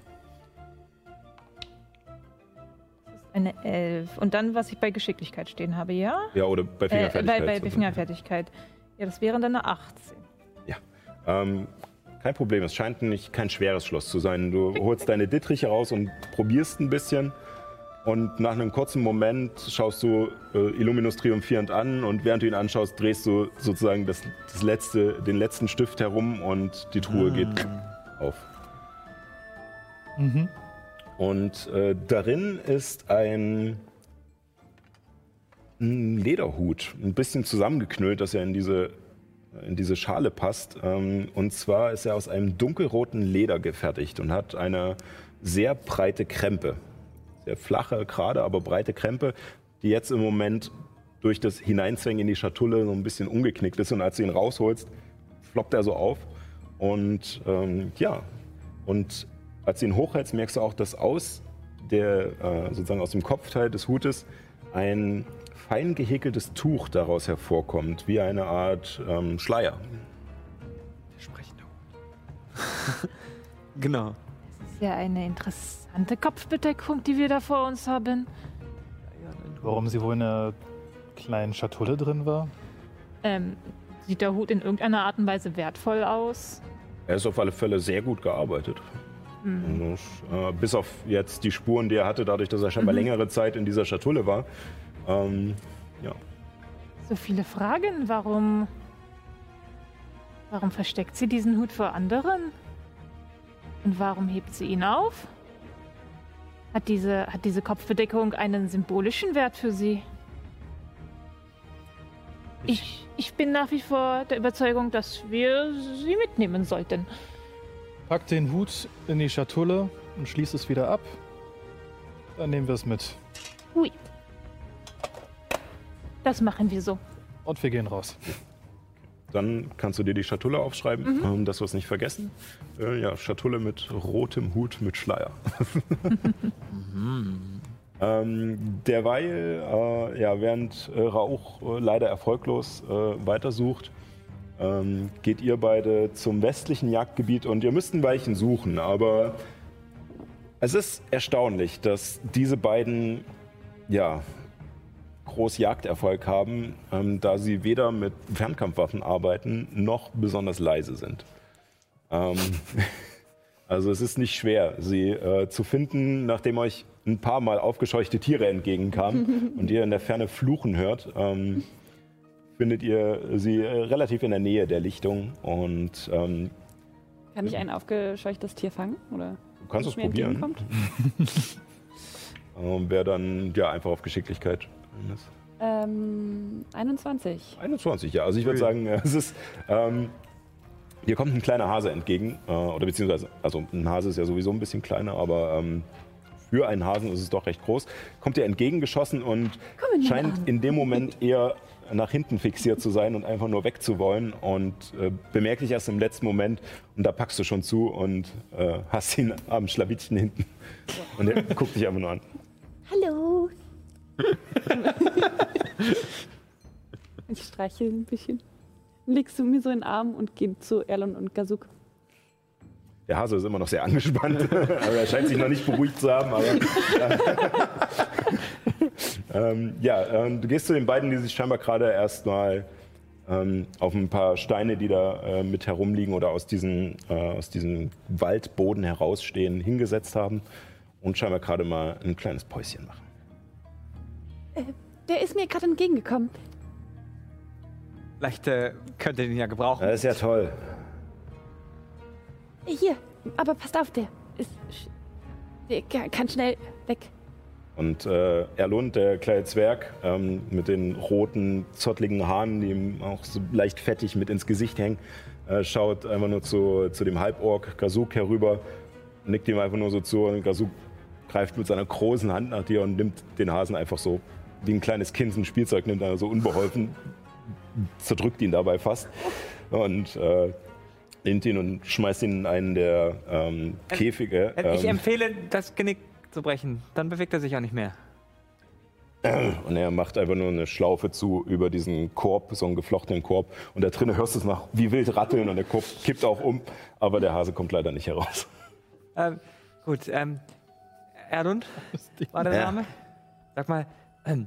F: Das ist eine 11. Und dann, was ich bei Geschicklichkeit stehen habe, ja?
B: Ja, oder bei
F: Äh,
B: Fingerfertigkeit.
F: bei, bei
B: sozusagen.
F: Fingerfertigkeit. Ja, das wären dann eine 18.
B: Ähm, kein Problem, es scheint nicht kein schweres Schloss zu sein. Du holst deine Dittriche raus und probierst ein bisschen. Und nach einem kurzen Moment schaust du äh, Illuminus triumphierend an und während du ihn anschaust, drehst du sozusagen das, das letzte, den letzten Stift herum und die Truhe geht auf.
A: Mhm.
B: Und äh, darin ist ein, ein Lederhut, ein bisschen zusammengeknüllt, dass er in diese, in diese Schale passt. Ähm, und zwar ist er aus einem dunkelroten Leder gefertigt und hat eine sehr breite Krempe. Sehr flache, gerade, aber breite Krempe, die jetzt im Moment durch das Hineinzwängen in die Schatulle so ein bisschen umgeknickt ist. Und als du ihn rausholst, floppt er so auf. Und ähm, ja, und als du ihn hochhältst, merkst du auch, dass aus, der, äh, sozusagen aus dem Kopfteil des Hutes ein fein gehäkeltes Tuch daraus hervorkommt, wie eine Art ähm, Schleier. <laughs>
C: Genau.
F: Das ist ja eine interessante Kopfbedeckung, die wir da vor uns haben.
A: Warum sie wohl in einer kleinen Schatulle drin war?
F: Ähm, sieht der Hut in irgendeiner Art und Weise wertvoll aus?
B: Er ist auf alle Fälle sehr gut gearbeitet. Und, äh, bis auf jetzt die Spuren, die er hatte, dadurch, dass er scheinbar längere Zeit in dieser Schatulle war. Ähm, ja.
F: So viele Fragen. Warum. Warum versteckt sie diesen Hut vor anderen? Und warum hebt sie ihn auf? Hat diese, hat diese Kopfbedeckung einen symbolischen Wert für sie? Ich, ich bin nach wie vor der Überzeugung, dass wir sie mitnehmen sollten.
A: Pack den Hut in die Schatulle und schließ es wieder ab. Dann nehmen wir es mit.
F: Hui. Das machen wir so.
A: Und wir gehen raus.
B: Dann kannst du dir die Schatulle aufschreiben, ähm, dass wir es nicht vergessen. Äh, ja, Schatulle mit rotem Hut mit Schleier. <laughs> ähm, derweil, äh, ja, während äh, Rauch äh, leider erfolglos äh, weitersucht, ähm, geht ihr beide zum westlichen Jagdgebiet und ihr müsst ein Weilchen suchen, aber es ist erstaunlich, dass diese beiden, ja, groß Jagderfolg haben, ähm, da sie weder mit Fernkampfwaffen arbeiten, noch besonders leise sind. Ähm, <laughs> also es ist nicht schwer, sie äh, zu finden, nachdem euch ein paar Mal aufgescheuchte Tiere entgegenkamen <laughs> und ihr in der Ferne fluchen hört. Ähm, findet ihr sie äh, relativ in der Nähe der Lichtung und ähm,
D: Kann ich ein aufgescheuchtes Tier fangen? Oder
B: du kannst es probieren. <laughs> Ähm, Wer dann ja einfach auf Geschicklichkeit.
D: Ähm, 21.
B: 21, ja. Also ich würde sagen, <laughs> es ist. Ähm, hier kommt ein kleiner Hase entgegen. Äh, oder beziehungsweise, also ein Hase ist ja sowieso ein bisschen kleiner, aber ähm, für einen Hasen ist es doch recht groß. Kommt dir entgegengeschossen und
D: in
B: scheint
D: Arme.
B: in dem Moment eher nach hinten fixiert zu sein und einfach nur wegzuwollen. Und äh, bemerke ich erst im letzten Moment und da packst du schon zu und äh, hast ihn am Schlawittchen hinten. Und er guckt dich einfach nur an.
D: Hallo. <laughs> ich streiche ein bisschen. Legst du mir so in den Arm und gehe zu Erlon und Gazuk.
B: Der Hase ist immer noch sehr angespannt. <laughs> also er scheint sich noch nicht beruhigt zu haben. Aber, <laughs> ähm, ja, ähm, du gehst zu den beiden, die sich scheinbar gerade erstmal ähm, auf ein paar Steine, die da äh, mit herumliegen oder aus, diesen, äh, aus diesem Waldboden herausstehen, hingesetzt haben und scheinbar gerade mal ein kleines Päuschen machen.
D: Der ist mir gerade entgegengekommen.
C: Vielleicht äh, könnt ihr den ja gebrauchen.
B: Das ist ja toll.
D: Hier, aber passt auf, der ist. Der ka- kann schnell weg.
B: Und äh, Erlund, der kleine Zwerg ähm, mit den roten, zottligen Haaren, die ihm auch so leicht fettig mit ins Gesicht hängen, äh, schaut einfach nur zu, zu dem Halborg Gazuk herüber, nickt ihm einfach nur so zu und Gazuk greift mit seiner großen Hand nach dir und nimmt den Hasen einfach so wie ein kleines Kind ein Spielzeug, nimmt er so unbeholfen, zerdrückt ihn dabei fast und äh, nimmt ihn und schmeißt ihn in einen der ähm, Käfige.
C: Äh, Ich
B: ähm,
C: empfehle, das Genick zu brechen. Dann bewegt er sich auch nicht mehr.
B: Und er macht einfach nur eine Schlaufe zu über diesen Korb, so einen geflochtenen Korb. Und da drinnen hörst du es nach wie wild ratteln und der Korb kippt auch um. Aber der Hase kommt leider nicht heraus.
C: Ähm, gut, ähm, Erdund <laughs> war der
B: Ja.
C: Name? Sag mal, ähm,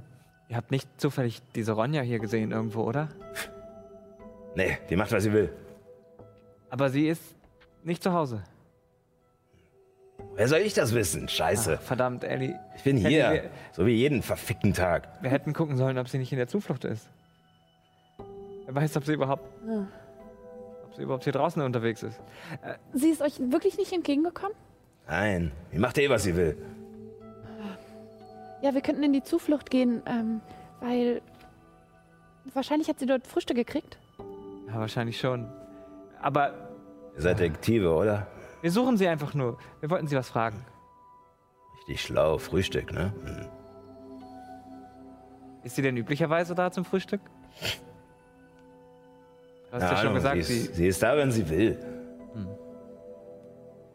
C: ihr habt nicht zufällig diese Ronja hier gesehen irgendwo, oder? <laughs>
B: Nee, die macht, was sie will.
C: Aber sie ist nicht zu Hause.
B: Wer soll ich das wissen? Scheiße.
C: Ach, verdammt, Ellie.
B: Ich bin
C: Hätten
B: hier.
C: wir-
B: So wie jeden verfickten Tag.
C: Wir hätten gucken sollen, ob sie nicht in der Zuflucht ist. Wer weiß, ob sie überhaupt,
D: Ah.
C: ob sie überhaupt hier draußen unterwegs ist.
D: Sie ist euch wirklich nicht entgegengekommen?
B: Nein, die macht eh, was sie will.
D: Ja, wir könnten in die Zuflucht gehen, ähm, weil. Wahrscheinlich hat sie dort Frühstück gekriegt.
C: Ja, wahrscheinlich schon. Aber
B: Ihr seid Detektive, oder?
C: wir suchen sie einfach nur. Wir wollten sie was fragen.
B: Richtig schlau. Frühstück, ne? Hm.
C: Ist sie denn üblicherweise da zum Frühstück? Du hast ja
B: Keine
C: schon
B: Ahnung,
C: gesagt,
B: sie, ist, sie ist da, wenn sie will.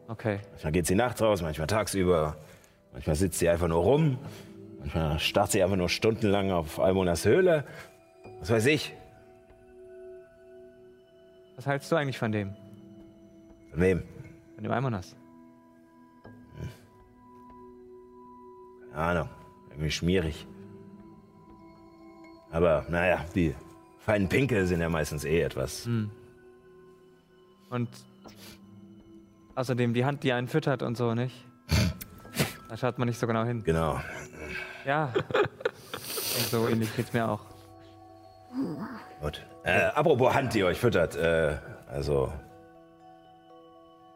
C: Okay.
B: Manchmal geht sie nachts raus, manchmal tagsüber. Manchmal sitzt sie einfach nur rum. Manchmal starrt sie einfach nur stundenlang auf Almonas Höhle. Was weiß ich.
C: Was hältst du eigentlich von dem?
B: Von wem?
C: Von dem Almonas.
B: Keine Ahnung, irgendwie schmierig. Aber naja, die feinen Pinkel sind ja meistens eh etwas.
C: Und außerdem die Hand, die einen füttert und so, nicht? <laughs> Da schaut man nicht so genau hin.
B: Genau.
C: Ja. So ähnlich geht's mir auch.
B: Gut. Äh, apropos Hand, die euch füttert, äh, also.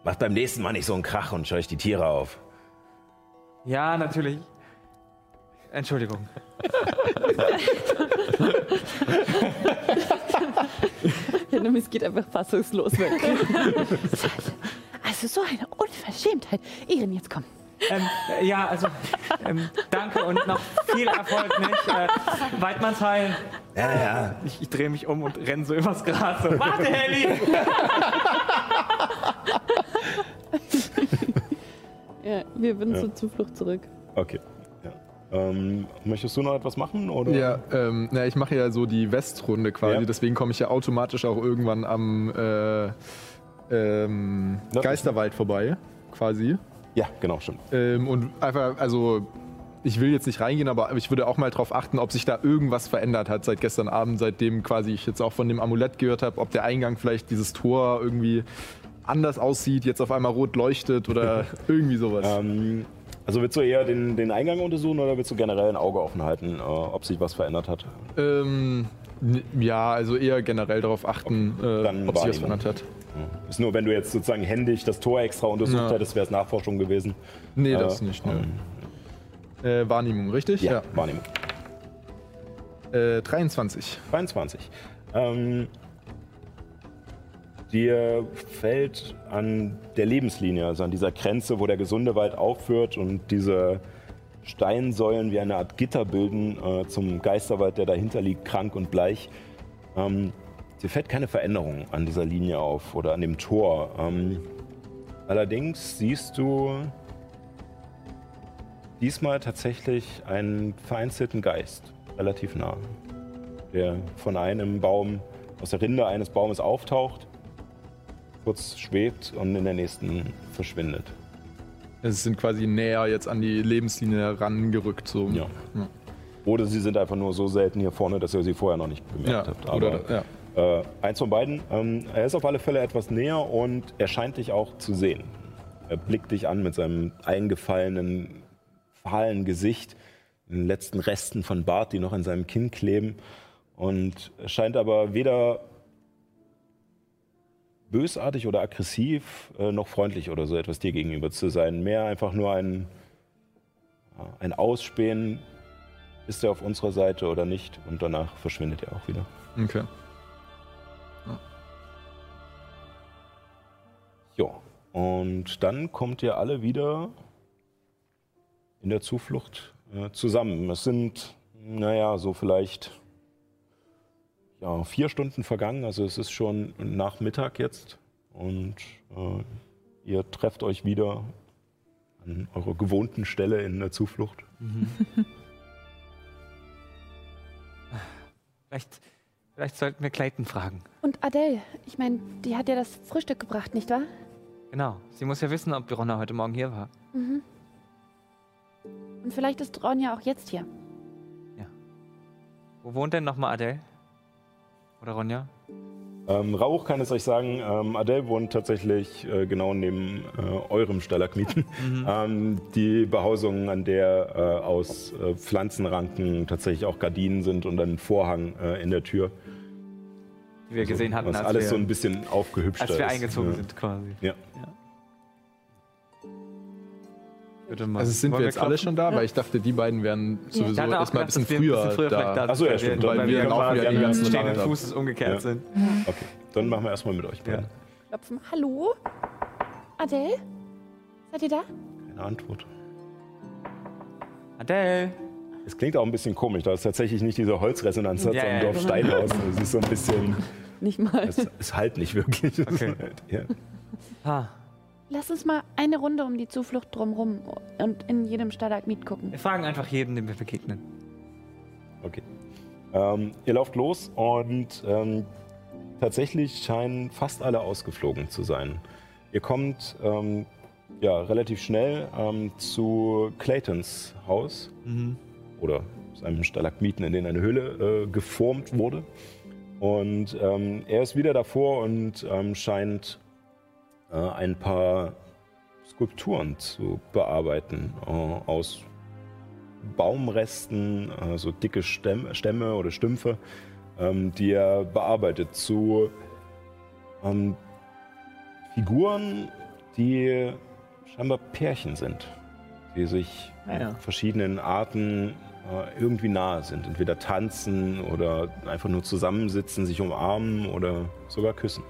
B: Macht beim nächsten Mal nicht so einen Krach und scheucht die Tiere auf.
C: Ja, natürlich. Entschuldigung.
D: Hennemis geht einfach fassungslos weg.
G: Also so eine Unverschämtheit. Ehren, jetzt komm.
C: Ähm, äh, ja, also, ähm, danke und noch viel Erfolg, nicht? Äh, Weidmannsheil.
B: Ja, ja.
C: Ich, ich drehe mich um und renne so übers Gras. So, Warte, Helly! <laughs>
D: Ja, wir würden zur Zuflucht zurück.
B: Okay. Ja. Ähm, möchtest du noch etwas machen? Oder?
E: Ja, ähm, na, ich mache ja so die Westrunde quasi,
B: Ja.
E: deswegen komme ich ja automatisch auch irgendwann am äh, ähm. Geisterwald vorbei, quasi.
B: Ja, genau, stimmt.
E: Ähm, und einfach, also ich will jetzt nicht reingehen, aber ich würde auch mal darauf achten, ob sich da irgendwas verändert hat seit gestern Abend, seitdem quasi ich jetzt auch von dem Amulett gehört habe, ob der Eingang vielleicht dieses Tor irgendwie anders aussieht, jetzt auf einmal rot leuchtet oder <laughs> irgendwie sowas.
B: Ähm, also willst du eher den, den Eingang untersuchen oder willst du generell ein Auge offen halten, äh, ob sich was verändert hat?
E: Ähm, ja, also eher generell darauf achten,
B: Dann
E: äh, ob sich was verändert hat.
B: Ist nur, wenn du jetzt sozusagen händig das Tor extra untersucht
E: Ja.
B: hättest, wäre es Nachforschung gewesen.
E: Nee,
B: Äh,
E: das nicht. Nö. Äh, Wahrnehmung, richtig?
B: Ja, Wahrnehmung.
E: Äh, 23.
B: 22. Ähm, dir fällt an der Lebenslinie, also an dieser Grenze, wo der gesunde Wald aufhört und diese Steinsäulen wie eine Art Gitter bilden äh, zum Geisterwald, der dahinter liegt, krank und bleich. Ähm, dir fällt keine Veränderung an dieser Linie auf oder an dem Tor. Ähm, allerdings siehst du diesmal tatsächlich einen vereinzelten Geist, relativ nah der von einem Baum, aus der Rinde eines Baumes auftaucht, kurz schwebt und in der nächsten verschwindet.
E: Es sind quasi näher jetzt an die Lebenslinie herangerückt. So.
B: Ja. Oder sie sind einfach nur so selten hier vorne, dass ihr sie vorher noch nicht bemerkt
E: Ja,
B: habt.
E: oder,
B: Aber
E: ja.
B: äh, eins von beiden, ähm, er ist auf alle Fälle etwas näher und er scheint dich auch zu sehen. Er blickt dich an mit seinem eingefallenen, fahlen Gesicht, den letzten Resten von Bart, die noch an seinem Kinn kleben. Und er scheint aber weder bösartig oder aggressiv äh, noch freundlich oder so etwas dir gegenüber zu sein. Mehr einfach nur ein, ein Ausspähen, ist er auf unserer Seite oder nicht. Und danach verschwindet er auch wieder.
E: Okay.
B: Ja, und dann kommt ihr alle wieder in der Zuflucht äh, zusammen. Es sind, naja, so vielleicht ja, vier Stunden vergangen. Also es ist schon Nachmittag jetzt. Und äh, ihr trefft euch wieder an eurer gewohnten Stelle in der Zuflucht. <laughs>
C: Vielleicht, vielleicht sollten wir Clayton fragen.
G: Und Adele, ich meine, die hat ja das Frühstück gebracht, nicht wahr?
C: Genau. Sie muss ja wissen, ob Ronna heute Morgen hier war.
G: Und vielleicht ist Ronja auch jetzt hier.
C: Wo wohnt denn nochmal Adele? Oder Ronja?
B: Ähm, Rauch kann es euch sagen, ähm, Adele wohnt tatsächlich äh, genau neben äh, eurem Stalagmiten. <laughs> Ähm, die Behausung, an der äh, aus äh, Pflanzenranken tatsächlich auch Gardinen sind und ein Vorhang äh, in der Tür.
C: Die wir gesehen hatten,
B: Was
C: als,
B: alles
C: wir,
B: so ein bisschen aufgehübschter
C: als wir
B: ist.
C: eingezogen
B: ja.
C: sind quasi.
B: Ja.
C: Bitte mal.
E: Also sind
C: Wollen
E: wir jetzt alle schon da? Weil ich dachte, die beiden wären sowieso erstmal ein bisschen
C: dass wir
E: früher, da.
C: vielleicht
B: Ach so, ja, stimmt.
C: Weil wir,
E: laufen ja die ganzen
C: stehenden. Fußes umgekehrt
B: Ja.
C: sind. <laughs>
B: Okay, dann machen wir erstmal mit euch beiden.
G: Klopfen. Hallo? Adele? Seid ihr da?
B: Keine Antwort.
C: Adele!
B: Es klingt auch ein bisschen komisch, da es tatsächlich nicht diese Holzresonanz hat,
C: Ja,
B: sondern
C: ja,
B: auf
C: ja.
B: Steinhaus. Es ist so ein bisschen,
D: Nicht mal.
B: es, es halt nicht wirklich.
C: Okay. <laughs>
B: ja.
C: Ah,
G: Lass uns mal eine Runde um die Zuflucht drumrum und in jedem Stalagmit gucken.
C: wir fragen einfach jeden, dem wir begegnen.
B: Okay. Ähm, ihr lauft los und ähm, tatsächlich scheinen fast alle ausgeflogen zu sein. ihr kommt ähm, ja, relativ schnell ähm, zu Claytons Haus oder seinem Stalagmiten, in den eine Hülle äh, geformt wurde. Und ähm, er ist wieder davor und ähm, scheint ein paar Skulpturen zu bearbeiten äh, aus Baumresten, äh, so dicke Stämme, oder Stümpfe, ähm, die er bearbeitet zu ähm, Figuren, die scheinbar Pärchen sind, die sich
C: Ah ja.
B: in verschiedenen Arten äh, irgendwie nahe sind. Entweder tanzen oder einfach nur zusammensitzen, sich umarmen oder sogar küssen.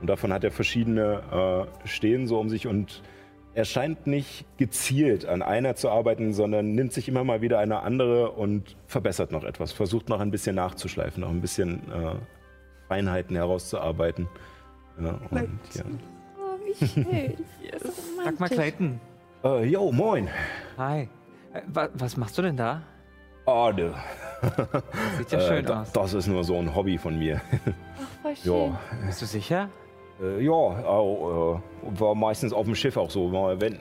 B: Und davon hat er verschiedene äh, stehen so um sich und er scheint nicht gezielt an einer zu arbeiten, sondern nimmt sich immer mal wieder eine andere und verbessert noch etwas, versucht noch ein bisschen nachzuschleifen, noch ein bisschen äh, Feinheiten herauszuarbeiten. Ja, und, ja.
G: Oh, wie schön. <laughs>
C: Sag mal. Clayton.
B: Äh, yo, moin.
C: Hi. Äh, wa was machst du denn da?
B: Ah, du.
C: Sieht ja
B: Äh,
C: schön aus.
B: das ist nur so ein Hobby von mir.
G: Ach, voll schön.
B: ja,
C: Bist du sicher?
B: Äh, ja, auch, äh, war meistens auf dem Schiff auch so. Wenn,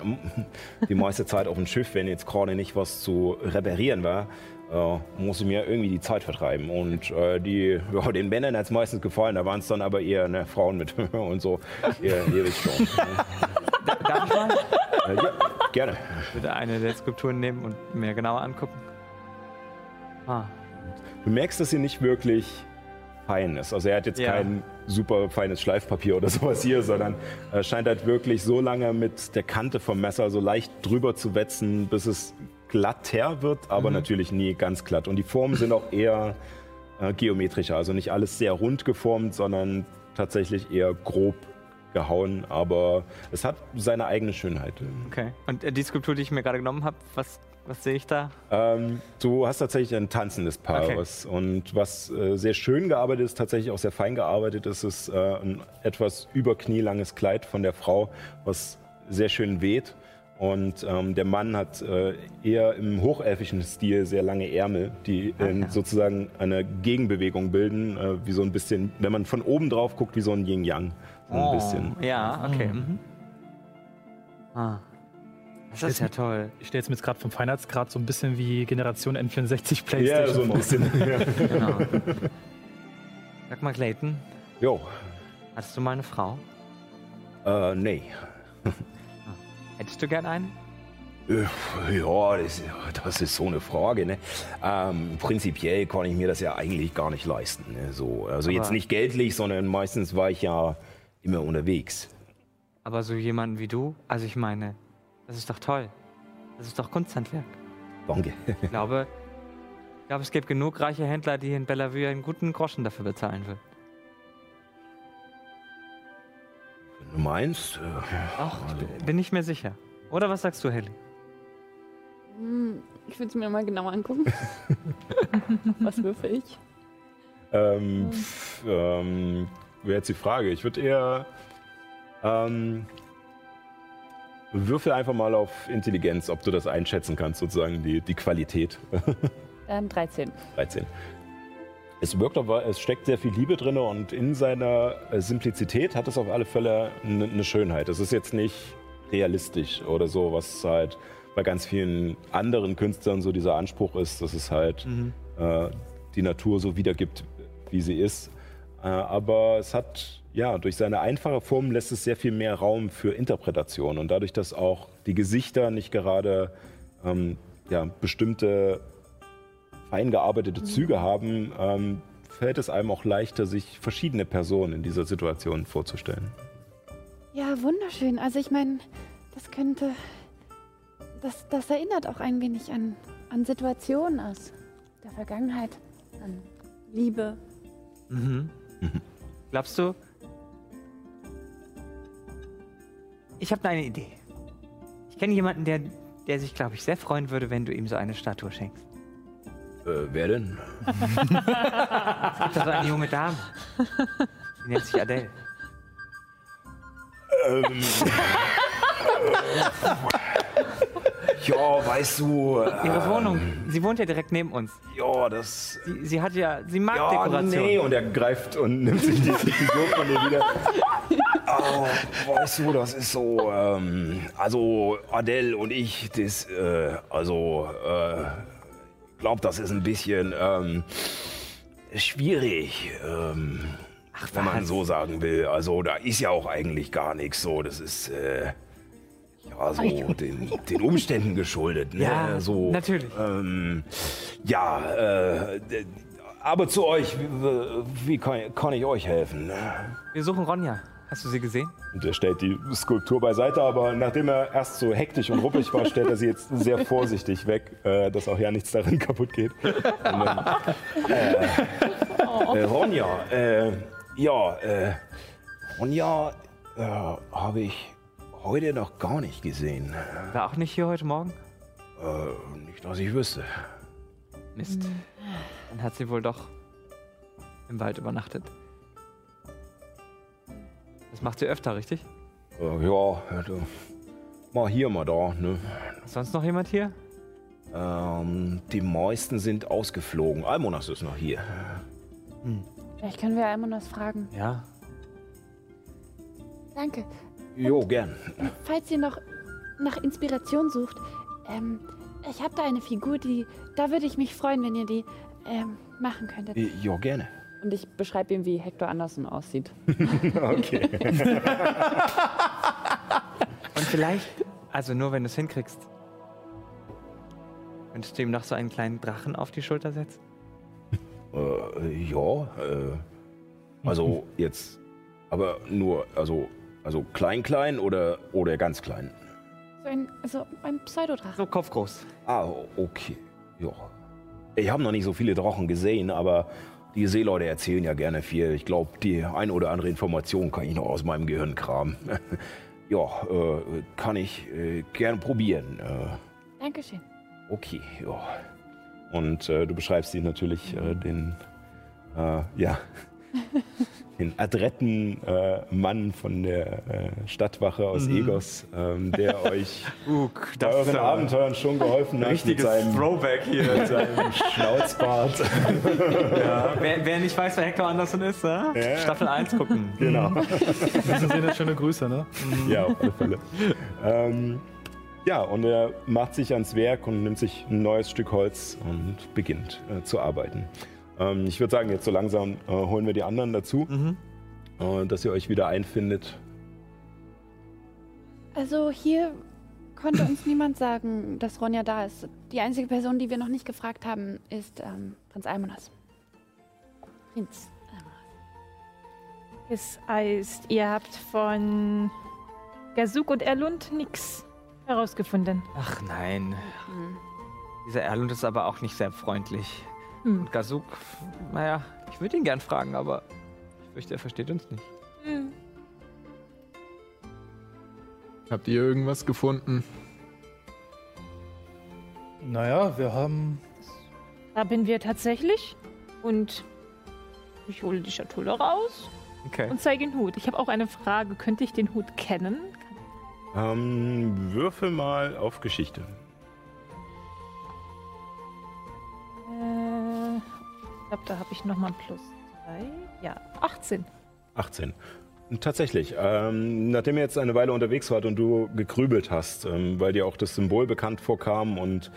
B: <laughs> die meiste Zeit auf dem Schiff, wenn jetzt gerade nicht was zu reparieren war, äh, muss ich mir irgendwie die Zeit vertreiben. Und äh, die, ja, den Männern hat es meistens gefallen, da waren es dann aber eher ne, Frauen mit <laughs> und so. Ihr, ihr wisst schon. <laughs>
C: Darf ich mal
B: äh, ja, gerne.
C: bitte eine der Skulpturen nehmen und mir genauer angucken? Ah,
B: Du merkst, dass sie nicht wirklich fein ist. Also er hat jetzt
C: Ja.
B: kein super feines Schleifpapier oder <laughs> sowas hier, sondern er scheint halt wirklich so lange mit der Kante vom Messer so leicht drüber zu wetzen, bis es glatter wird, aber natürlich nie ganz glatt. Und die Formen sind auch eher äh, geometrischer, also nicht alles sehr rund geformt, sondern tatsächlich eher grob gehauen, aber es hat seine eigene Schönheit.
C: okay. Und äh, die Skulptur, die ich mir gerade genommen habe, was, was sehe ich da?
B: Ähm, du hast tatsächlich ein tanzendes Paar.
C: Okay.
B: Was, und was äh, sehr schön gearbeitet ist, tatsächlich auch sehr fein gearbeitet ist, ist äh, ein etwas überknielanges Kleid von der Frau, was sehr schön weht. Und ähm, der Mann hat äh, eher im hochelfischen Stil sehr lange Ärmel, die äh,
C: ja.
B: sozusagen eine Gegenbewegung bilden, äh, wie so ein bisschen, wenn man von oben drauf guckt, wie so ein Yin-Yang. So ein bisschen.
C: Oh, Ja, okay. Mhm. Ah. Das ist ja toll.
A: Ich stelle jetzt mir jetzt gerade vom Feinheitsgrad so ein bisschen wie Generation N64
B: Ja,
A: Playstation
B: so ein bisschen. ja. <laughs>
C: Genau. Sag mal, Clayton,
B: Jo,
C: hattest du mal eine Frau?
B: äh, nee.
C: Hättest du gern einen?
B: Äh, Ja, das, das ist so eine Frage. Ne? Ähm, prinzipiell kann ich mir das ja eigentlich gar nicht leisten. Ne? So, also jetzt
C: Aber-
B: nicht geldlich, sondern meistens war ich ja immer unterwegs.
C: Aber so jemanden wie du? Also ich meine, das ist doch toll. Das ist doch Kunsthandwerk.
B: Danke.
C: Ich glaube, ich glaube, es gibt genug reiche Händler, die in Bellevue einen guten Groschen dafür bezahlen würden.
B: Wenn du meinst, äh,
C: Ach, bin ich mir sicher. Oder was sagst du, Helly?
G: Hm, Ich will es mir mal genauer angucken. <laughs> Was würfel ich?
B: ähm, pf, ähm, wäre jetzt die Frage. Ich würde eher ähm, würfel einfach mal auf Intelligenz, ob du das einschätzen kannst, sozusagen die, die Qualität. <laughs>
G: Ähm, 13.
B: 13. Es wirkt aber, es steckt sehr viel Liebe drin und in seiner äh, Simplizität hat es auf alle Fälle eine Schönheit. Es ist jetzt nicht realistisch oder so, was halt bei ganz vielen anderen Künstlern so dieser Anspruch ist, dass es halt äh, die Natur so wiedergibt, wie sie ist. Äh, aber es hat, ja, durch seine einfache Form lässt es sehr viel mehr Raum für Interpretation und dadurch, dass auch die Gesichter nicht gerade ähm, ja, bestimmte fein gearbeitete Züge haben, ähm, fällt es einem auch leichter, sich verschiedene Personen in dieser Situation vorzustellen.
G: Ja, wunderschön. Also ich meine, das könnte. Das, das erinnert auch ein wenig an, an Situationen aus der Vergangenheit. An Liebe.
C: Mhm. Glaubst du? Ich habe eine Idee. Ich kenne jemanden, der, der sich, glaube ich, sehr freuen würde, wenn du ihm so eine Statue schenkst.
B: Äh, wer denn?
C: Es gibt da so eine junge Dame. Die nennt sich Adele. <laughs>
B: Ja, weißt du.
C: Ihre Wohnung. Sie wohnt ja direkt neben uns.
B: Ja, das.
C: Sie, sie hat ja, sie mag
B: Ja,
C: Dekoration.
B: nee. Und er greift und nimmt sich die Figur von dir wieder. Oh, weißt du, das ist so, ähm, also Adele und ich, das, äh, also, äh, glaub, das ist ein bisschen, ähm, schwierig, ähm, wenn man so sagen will. Also, da ist ja auch eigentlich gar nichts so, das ist, äh, ja, so <laughs> den, den Umständen geschuldet, ne?
C: Ja,
B: so,
C: natürlich.
B: Ähm, ja, äh, aber zu euch, wie, wie kann, kann ich euch helfen?
C: Wir suchen Ronja. Hast du sie gesehen?
B: Und er stellt die Skulptur beiseite, aber nachdem er erst so hektisch und ruppig war, stellt er sie jetzt sehr vorsichtig weg, äh, dass auch ja nichts darin <laughs> kaputt geht. Und äh, äh, Ronja, äh, ja, äh, Ronja äh, habe ich heute noch gar nicht gesehen.
C: War auch nicht hier heute Morgen?
B: Äh, nicht, dass ich wüsste.
C: Mist. Dann hat sie wohl doch im Wald übernachtet. Das macht sie öfter, richtig?
B: Äh, ja, du, mal hier, mal da. Ne?
C: Ist sonst noch jemand hier?
B: Ähm, die meisten sind ausgeflogen. Almonas ist noch hier.
G: Vielleicht können wir Almonas fragen.
C: Ja.
G: Danke.
B: Jo, gern.
G: Falls ihr noch nach Inspiration sucht, ähm, ich habe da eine Figur, die, da würde ich mich freuen, wenn ihr die ähm, machen könntet.
B: Jo, gerne.
D: Und ich beschreibe ihm, wie Hector Anderson aussieht. <laughs>
B: Okay.
C: Und vielleicht, also nur wenn du es hinkriegst, könntest du ihm noch so einen kleinen Drachen auf die Schulter setzen?
B: Äh, ja, äh, also jetzt, aber nur, also, also klein, klein oder, oder ganz klein?
G: So ein, so ein Pseudodrache.
C: So kopfgroß.
B: Ah, okay, ja. Ich habe noch nicht so viele Drachen gesehen, aber die Seeleute erzählen ja gerne viel. Ich glaube, die ein oder andere Information kann ich noch aus meinem Gehirn kramen. <laughs> ja, äh, kann ich äh, gerne probieren. Äh,
G: Dankeschön.
B: Okay, ja. Und äh, du beschreibst sie natürlich äh, den, äh, ja, <laughs> den adretten äh, Mann von der äh, Stadtwache aus Egos, ähm, der <laughs> euch
C: Uh,
B: bei euren Abenteuern schon geholfen hat mit seinem,
C: Throwback hier.
B: mit seinem <laughs> Schnauzbart.
C: ja. wer, wer nicht weiß, wer Hector Anderson ist, ne?
B: Ja.
C: Staffel 1 gucken. <laughs>
B: genau.
A: Das sind schöne Grüße, ne?
B: Ja, auf alle Fälle. ähm, ja, und er macht sich ans Werk und nimmt sich ein neues Stück Holz und beginnt äh, zu arbeiten. Ähm, ich würde sagen, jetzt so langsam äh, holen wir die anderen dazu, äh, dass ihr euch wieder einfindet.
G: Also hier konnte uns niemand sagen, dass Ronja da ist. Die einzige Person, die wir noch nicht gefragt haben, ist ähm, Prinz Almonas. Prinz.
F: Das heißt, ihr habt von Gazuk und Erlund nichts herausgefunden.
C: Ach nein. Dieser Erlund ist aber auch nicht sehr freundlich.
F: Hm.
C: Und Gazuk, naja, ich würde ihn gern fragen, aber ich fürchte, er versteht uns nicht.
F: Hm.
E: Habt ihr irgendwas gefunden?
A: Naja, wir haben.
F: Haben wir tatsächlich. Und ich hole die Schatulle raus
C: Okay.
F: und zeige den Hut. Ich habe auch eine Frage. Könnte ich den Hut kennen?
B: Ähm, würfel mal auf Geschichte.
F: Äh, ich glaube, da habe ich nochmal plus zwei. Ja, 18.
B: 18. Und Tatsächlich, ähm, nachdem ihr jetzt eine Weile unterwegs wart und du gegrübelt hast, ähm, weil dir auch das Symbol bekannt vorkam und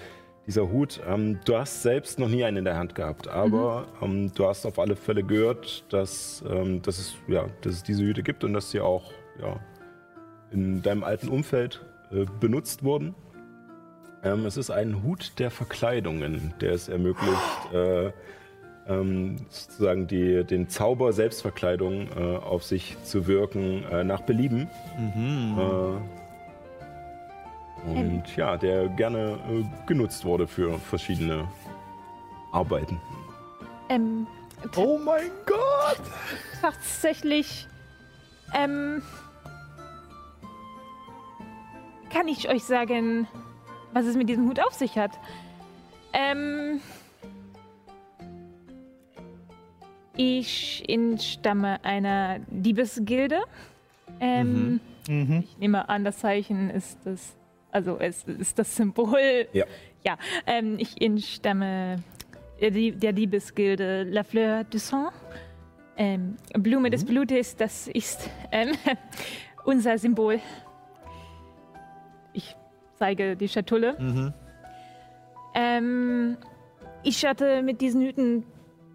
B: dieser Hut, ähm, du hast selbst noch nie einen in der Hand gehabt, aber ähm, du hast auf alle Fälle gehört, dass, ähm, dass, es, ja, dass es diese Hüte gibt und dass sie auch ja, in deinem alten Umfeld äh, benutzt wurden. Ähm, es ist ein Hut der Verkleidungen, der es ermöglicht, äh, ähm, sozusagen die, den Zauber Selbstverkleidung äh, auf sich zu wirken äh, nach Belieben. Äh, und ja, der gerne äh, genutzt wurde für verschiedene Arbeiten.
F: Ähm,
B: Oh mein Gott!
F: tatsächlich. Ähm. Kann ich euch sagen, was es mit diesem Hut auf sich hat? Ähm. Ich entstamme einer Diebesgilde. Ähm, Ich nehme an, das Zeichen ist das. Also, es ist das Symbol.
B: Ja.
F: Ja, ähm, ich entstamme der, der Diebesgilde La Fleur du Sang. ähm, Blume des Blutes, das ist ähm, <laughs> unser Symbol. Ich zeige die Schatulle.
C: Mhm.
F: Ähm, ich hatte mit diesen Hüten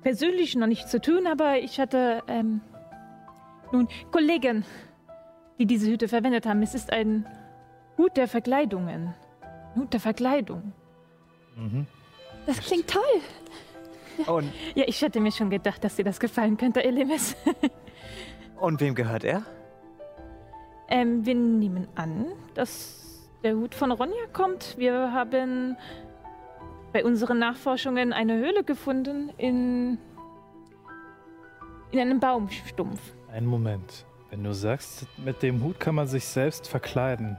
F: persönlich noch nichts zu tun, aber ich hatte ähm, nun Kollegen, die diese Hüte verwendet haben. Es ist ein Hut der Verkleidungen. Hut der Verkleidung.
G: Das klingt toll.
C: Und,
F: Ja, ich hatte mir schon gedacht, dass dir das gefallen könnte, Elemis.
C: und wem gehört er?
F: ähm, wir nehmen an, dass der Hut von Ronja kommt. Wir haben bei unseren Nachforschungen eine Höhle gefunden in, in einem Baumstumpf.
A: Einen Moment. Wenn du sagst, mit dem Hut kann man sich selbst verkleiden,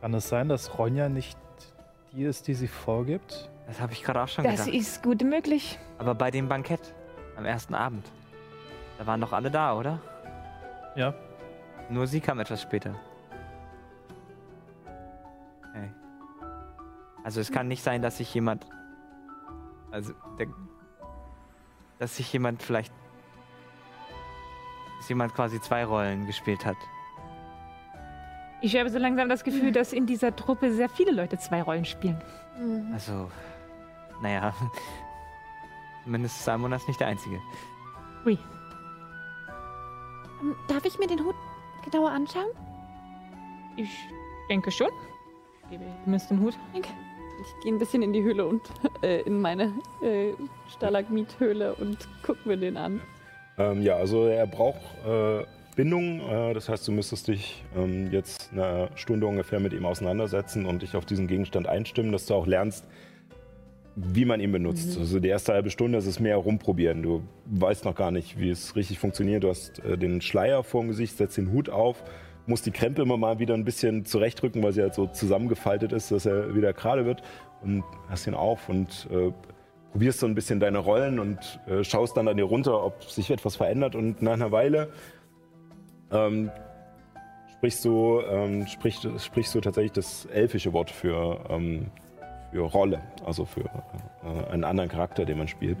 A: kann es sein, dass Ronja nicht die ist, die sie vorgibt?
C: Das habe ich gerade auch schon
F: Das
C: gedacht.
F: ist gut möglich.
C: Aber bei dem Bankett am ersten Abend, da waren doch alle da, oder?
A: Ja.
C: Nur sie kam etwas später. Also es kann nicht sein, dass sich jemand. Also der, dass sich jemand vielleicht. Dass jemand quasi zwei Rollen gespielt hat.
F: Ich habe so langsam das Gefühl, dass in dieser Truppe sehr viele Leute zwei Rollen spielen.
C: Also. Naja. <laughs> Zumindest Simon ist nicht der Einzige.
F: Ui.
G: Ähm, Darf ich mir den Hut genauer anschauen?
F: Ich denke schon. Ich gebe den Hut.
D: Ich gehe ein bisschen in die Höhle und <laughs> äh, in meine äh, Stalagmithöhle und guck mir den an.
B: Ähm, ja, also er braucht äh, Bindung. Äh, das heißt, du müsstest dich ähm, jetzt eine Stunde ungefähr mit ihm auseinandersetzen und dich auf diesen Gegenstand einstimmen, dass du auch lernst, wie man ihn benutzt. Also die erste halbe Stunde ist es mehr rumprobieren. Du weißt noch gar nicht, wie es richtig funktioniert. Du hast äh, den Schleier vor dem Gesicht, setzt den Hut auf, musst die Krempe immer mal wieder ein bisschen zurechtrücken, weil sie halt so zusammengefaltet ist, dass er wieder gerade wird. Und hast ihn auf und äh, probierst so ein bisschen deine Rollen und äh, schaust dann an dir runter, ob sich etwas verändert. Und nach einer Weile ähm, sprichst, du, ähm, sprichst, sprichst du tatsächlich das elfische Wort für, ähm, für Rolle, also für äh, einen anderen Charakter, den man spielt.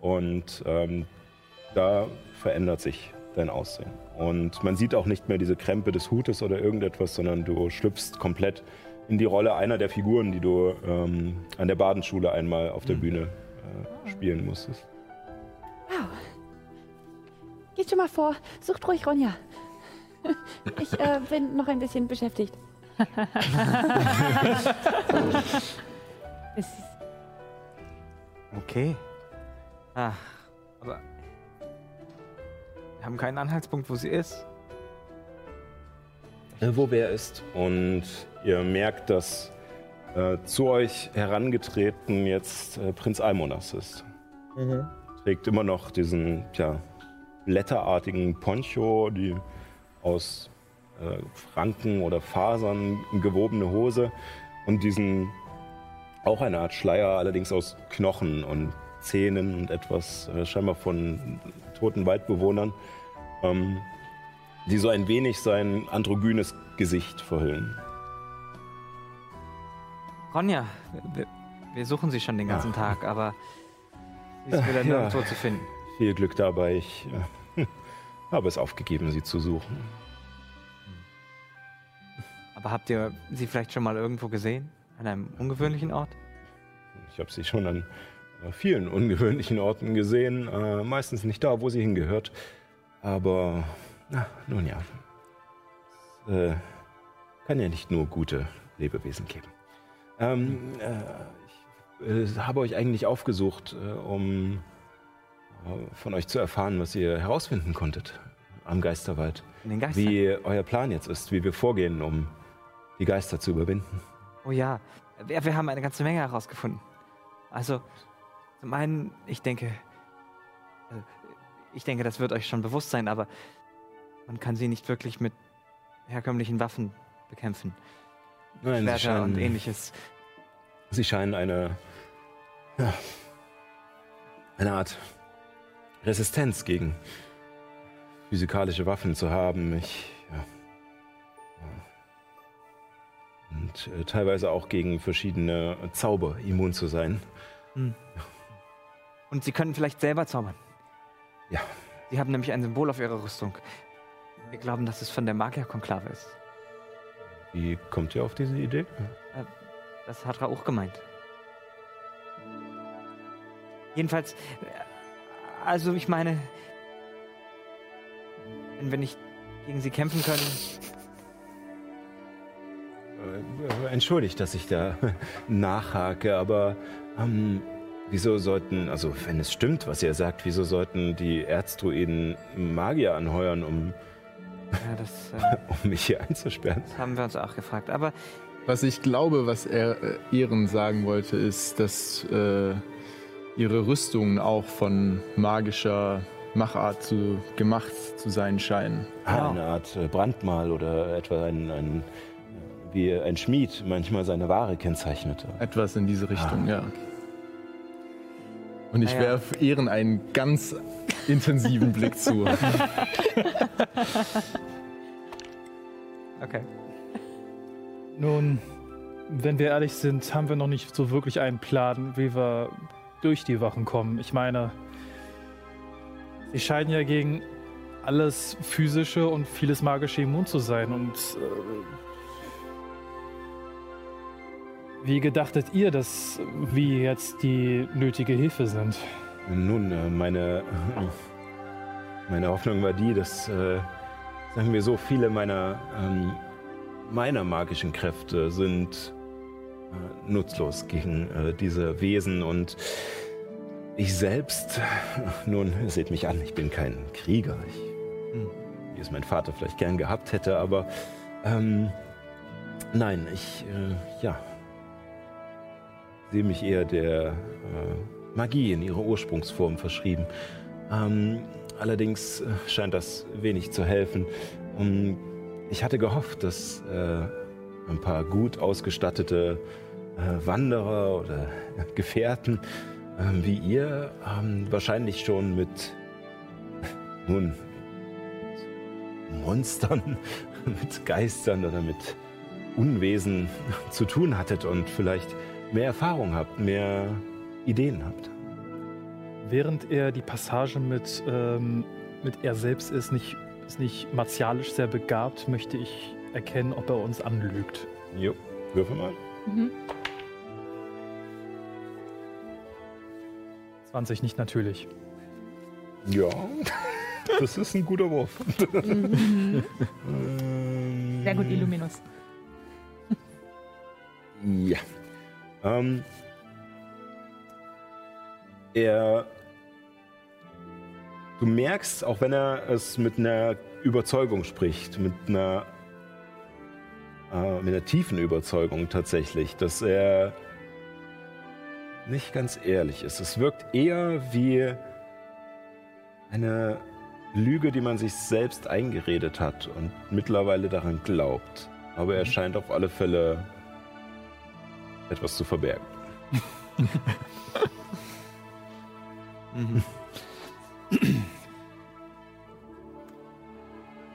B: Und ähm, da verändert sich dein Aussehen. Und man sieht auch nicht mehr diese Krempe des Hutes oder irgendetwas, sondern du schlüpfst komplett in die Rolle einer der Figuren, die du ähm, an der Badenschule einmal auf der Bühne äh, spielen musstest.
G: Geht schon mal vor. Sucht ruhig Ronja. <laughs> Ich äh, bin noch ein bisschen beschäftigt. <laughs>
C: Okay. Ach, aber. Wir haben keinen Anhaltspunkt, wo sie ist.
B: äh, wo wer ist. Und ihr merkt, dass äh, zu euch herangetreten jetzt äh, Prinz Almonas ist. Trägt immer noch diesen tja, blätterartigen Poncho, die aus äh, Franken oder Fasern gewobene Hose und diesen auch eine Art Schleier, allerdings aus Knochen und Zähnen und etwas äh, scheinbar von toten Waldbewohnern, ähm, die so ein wenig sein androgynes Gesicht verhüllen.
C: Ronja, wir, wir suchen sie schon den ganzen Tag, aber sie ist wieder <laughs>
B: Ja.
C: nirgendwo zu finden.
B: Viel Glück dabei. Ich äh, <laughs> habe es aufgegeben, sie zu suchen.
C: Aber habt ihr sie vielleicht schon mal irgendwo gesehen? An einem ungewöhnlichen Ort?
B: Ich habe sie schon an äh, vielen ungewöhnlichen Orten gesehen, äh, meistens nicht da, wo sie hingehört. Aber na, nun ja, es äh, kann ja nicht nur gute Lebewesen geben. Ähm, äh, ich äh, habe euch eigentlich aufgesucht, äh, um äh, von euch zu erfahren, was ihr herausfinden konntet am Geisterwald.
C: In den Geistern?
B: Wie euer Plan jetzt ist, wie wir vorgehen, um die Geister zu überwinden.
C: Oh ja, wir, wir haben eine ganze Menge herausgefunden. Also, zum einen, ich denke, ich denke, das wird euch schon bewusst sein, aber man kann sie nicht wirklich mit herkömmlichen Waffen bekämpfen.
B: Nein,
C: Schwerter und
B: scheinen-
C: ähnliches.
B: Sie scheinen eine, ja, eine Art Resistenz gegen physikalische Waffen zu haben. Ich, ja, ja. Und äh, teilweise auch gegen verschiedene Zauber immun zu sein.
C: Und sie können vielleicht selber zaubern.
B: Ja.
C: Sie haben nämlich ein Symbol auf ihrer Rüstung. Wir glauben, dass es von der Magierkonklave ist.
B: Wie kommt ihr auf diese Idee?
C: Das hat Rauch gemeint. Jedenfalls, äh, also ich meine, wenn wir nicht gegen sie kämpfen können,
B: Äh, Entschuldigt, dass ich da <laughs> nachhake, aber ähm, wieso sollten, also wenn es stimmt, was ihr sagt, wieso sollten die Erzdruiden Magier anheuern, um,
C: ja, das äh, <laughs>
B: um mich hier einzusperren?
C: haben wir uns auch gefragt. Aber
E: Was ich glaube, was er äh, Ehren sagen wollte, ist, dass äh, ihre Rüstungen auch von magischer Machart zu, gemacht zu sein scheinen.
B: Ah, eine Art äh, Brandmal oder etwa ein, ein, wie ein Schmied manchmal seine Ware kennzeichnete.
E: Etwas in diese Richtung, ja. Und ich werfe Ehren einen ganz intensiven Blick zu.
C: okay.
A: Nun, wenn wir ehrlich sind, haben wir noch nicht so wirklich einen Plan, wie wir durch die Wachen kommen. Ich meine, sie scheinen ja gegen alles Physische und vieles Magische immun zu sein. Und äh, wie gedachtet ihr, dass wir jetzt die nötige Hilfe sind?
B: Nun, äh, meine, meine Hoffnung war die, dass, äh, sagen wir so, viele meiner, ähm, meiner magischen Kräfte sind äh, nutzlos gegen diese Wesen und ich selbst, nun, seht mich an, ich bin kein Krieger, ich, wie es mein Vater vielleicht gern gehabt hätte, aber ähm, nein, ich, äh, ja, sehe mich eher der äh, Magie in ihrer Ursprungsform verschrieben. Ähm, allerdings äh, scheint das wenig zu helfen. Um, ich hatte gehofft, dass äh, ein paar gut ausgestattete äh, Wanderer oder <laughs> Gefährten ähm, wie ihr ähm, wahrscheinlich schon mit <laughs> nun Monstern, <laughs> mit Geistern oder mit Unwesen zu tun hattet und vielleicht mehr Erfahrung habt, mehr Ideen habt.
A: Während er die Passage mit, ähm, mit er selbst ist nicht, ist nicht martialisch sehr begabt, möchte ich erkennen, ob er uns anlügt.
B: Jo, würfel mal.
A: 20 nicht natürlich.
B: Ja, <laughs> das ist ein guter Wurf. <laughs>
F: Sehr gut, Illuminus.
B: Ja. Ähm, er. Du merkst, auch wenn er es mit einer Überzeugung spricht, mit einer, äh, mit einer tiefen Überzeugung tatsächlich, dass er nicht ganz ehrlich ist. Es wirkt eher wie eine Lüge, die man sich selbst eingeredet hat und mittlerweile daran glaubt. Aber er scheint auf alle Fälle etwas zu verbergen.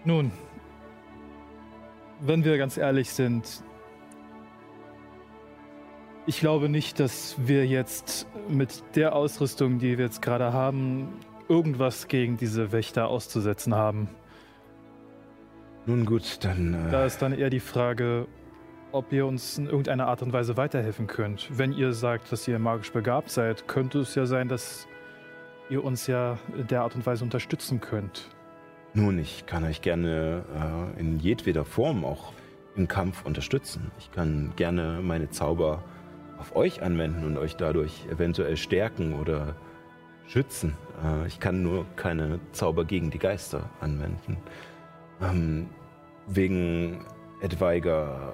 A: Nun, wenn wir ganz ehrlich sind, ich glaube nicht, dass wir jetzt mit der Ausrüstung, die wir jetzt gerade haben, irgendwas gegen diese Wächter auszusetzen haben.
B: Nun gut, dann.
A: Da
B: Äh,
A: ist dann eher die Frage, ob ihr uns in irgendeiner Art und Weise weiterhelfen könnt. Wenn ihr sagt, dass ihr magisch begabt seid, könnte es ja sein, dass ihr uns ja in der Art und Weise unterstützen könnt.
B: nun, ich kann euch gerne äh, in jedweder Form auch im Kampf unterstützen. Ich kann gerne meine Zauber auf euch anwenden und euch dadurch eventuell stärken oder schützen. Äh, ich kann nur keine Zauber gegen die Geister anwenden. Ähm, wegen etwaiger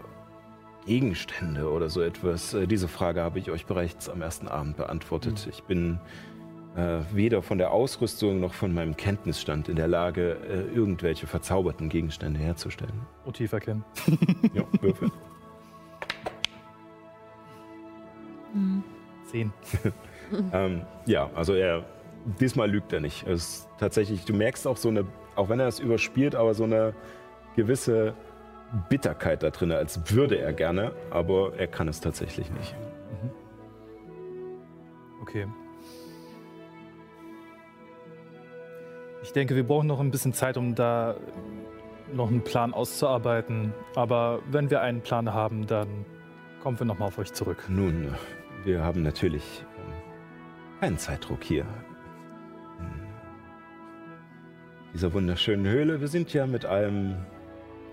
B: Gegenstände oder so etwas. Äh, diese Frage habe ich euch bereits am ersten Abend beantwortet. Ich bin äh, weder von der Ausrüstung noch von meinem Kenntnisstand in der Lage, äh, irgendwelche verzauberten Gegenstände herzustellen.
A: Und tiefer kennen.
B: Ja, Würfel.
A: Zehn. <laughs>
B: ähm, ja, also er, diesmal lügt er nicht. Es ist tatsächlich, du merkst auch so eine, auch wenn er es überspielt, aber so eine gewisse Bitterkeit da drin, als würde er gerne, aber er kann es tatsächlich nicht.
A: Okay. Ich denke, wir brauchen noch ein bisschen Zeit, um da noch einen Plan auszuarbeiten. Aber wenn wir einen Plan haben, dann kommen wir nochmal auf euch zurück.
B: Nun, wir haben natürlich ähm, keinen Zeitdruck hier. In dieser wunderschönen Höhle. Wir sind ja mit allem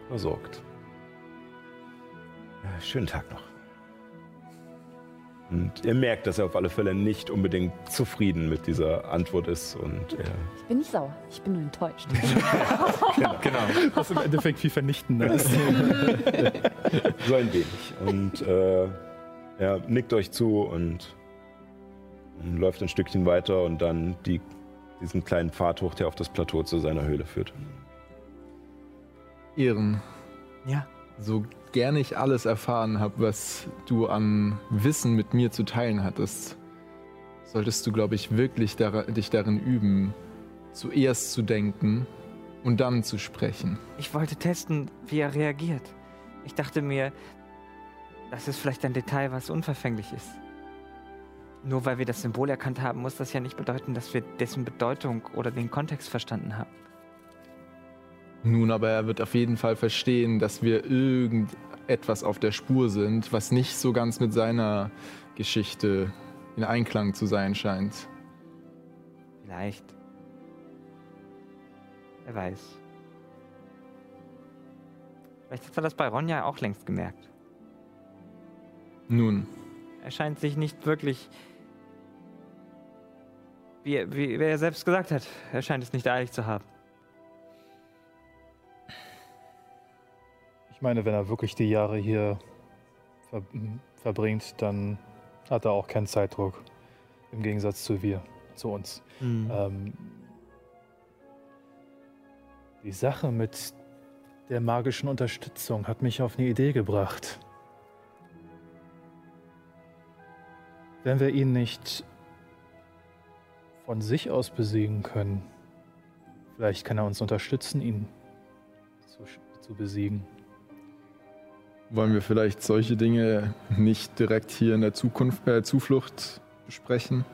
B: versorgt. Schönen Tag noch. Und ihr merkt, dass er auf alle Fälle nicht unbedingt zufrieden mit dieser Antwort ist und er
D: Ich bin nicht sauer, ich bin nur enttäuscht. <laughs>
A: Genau. Was im Endeffekt viel vernichtender ist. <laughs>
B: so ein wenig. Und äh, er nickt euch zu und, und läuft ein Stückchen weiter und dann die, diesen kleinen Pfad hoch, der auf das Plateau zu seiner Höhle führt.
E: Ehren.
C: Ja.
E: So gerne ich alles erfahren habe, was du an Wissen mit mir zu teilen hattest, solltest du, glaube ich, wirklich dar dich darin üben, zuerst zu denken und dann zu sprechen.
C: Ich wollte testen, wie er reagiert. Ich dachte mir, das ist vielleicht ein Detail, was unverfänglich ist. Nur weil wir das Symbol erkannt haben, muss das ja nicht bedeuten, dass wir dessen Bedeutung oder den Kontext verstanden haben.
E: Nun, aber er wird auf jeden Fall verstehen, dass wir irgendetwas auf der Spur sind, was nicht so ganz mit seiner Geschichte in Einklang zu sein scheint.
C: Vielleicht. Wer weiß. Vielleicht hat er das bei Ronja auch längst gemerkt.
E: Nun,
C: Er scheint sich nicht wirklich. Wie, er- wie, wie er selbst gesagt hat, er scheint es nicht eilig zu haben.
A: Ich meine, wenn er wirklich die Jahre hier ver verbringt, dann hat er auch keinen Zeitdruck. Im Gegensatz zu wir, zu uns. Ähm, die Sache mit der magischen Unterstützung hat mich auf eine Idee gebracht. Wenn wir ihn nicht von sich aus besiegen können, vielleicht kann er uns unterstützen, ihn zu, zu besiegen.
E: Wollen wir vielleicht solche Dinge nicht direkt hier in der Zukunft, äh, Zuflucht besprechen?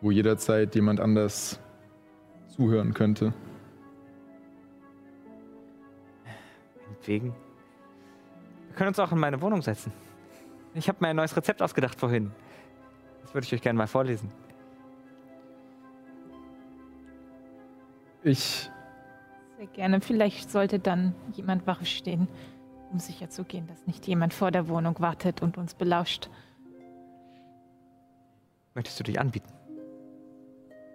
E: Wo jederzeit jemand anders zuhören könnte.
C: Meinetwegen. Wir können uns auch in meine Wohnung setzen. Ich habe mir ein neues Rezept ausgedacht vorhin. Das würde ich euch gerne mal vorlesen.
E: Ich
F: Sehr gerne. Vielleicht sollte dann jemand Wache stehen, um sicherzugehen, dass nicht jemand vor der Wohnung wartet und uns belauscht.
C: Möchtest du dich anbieten?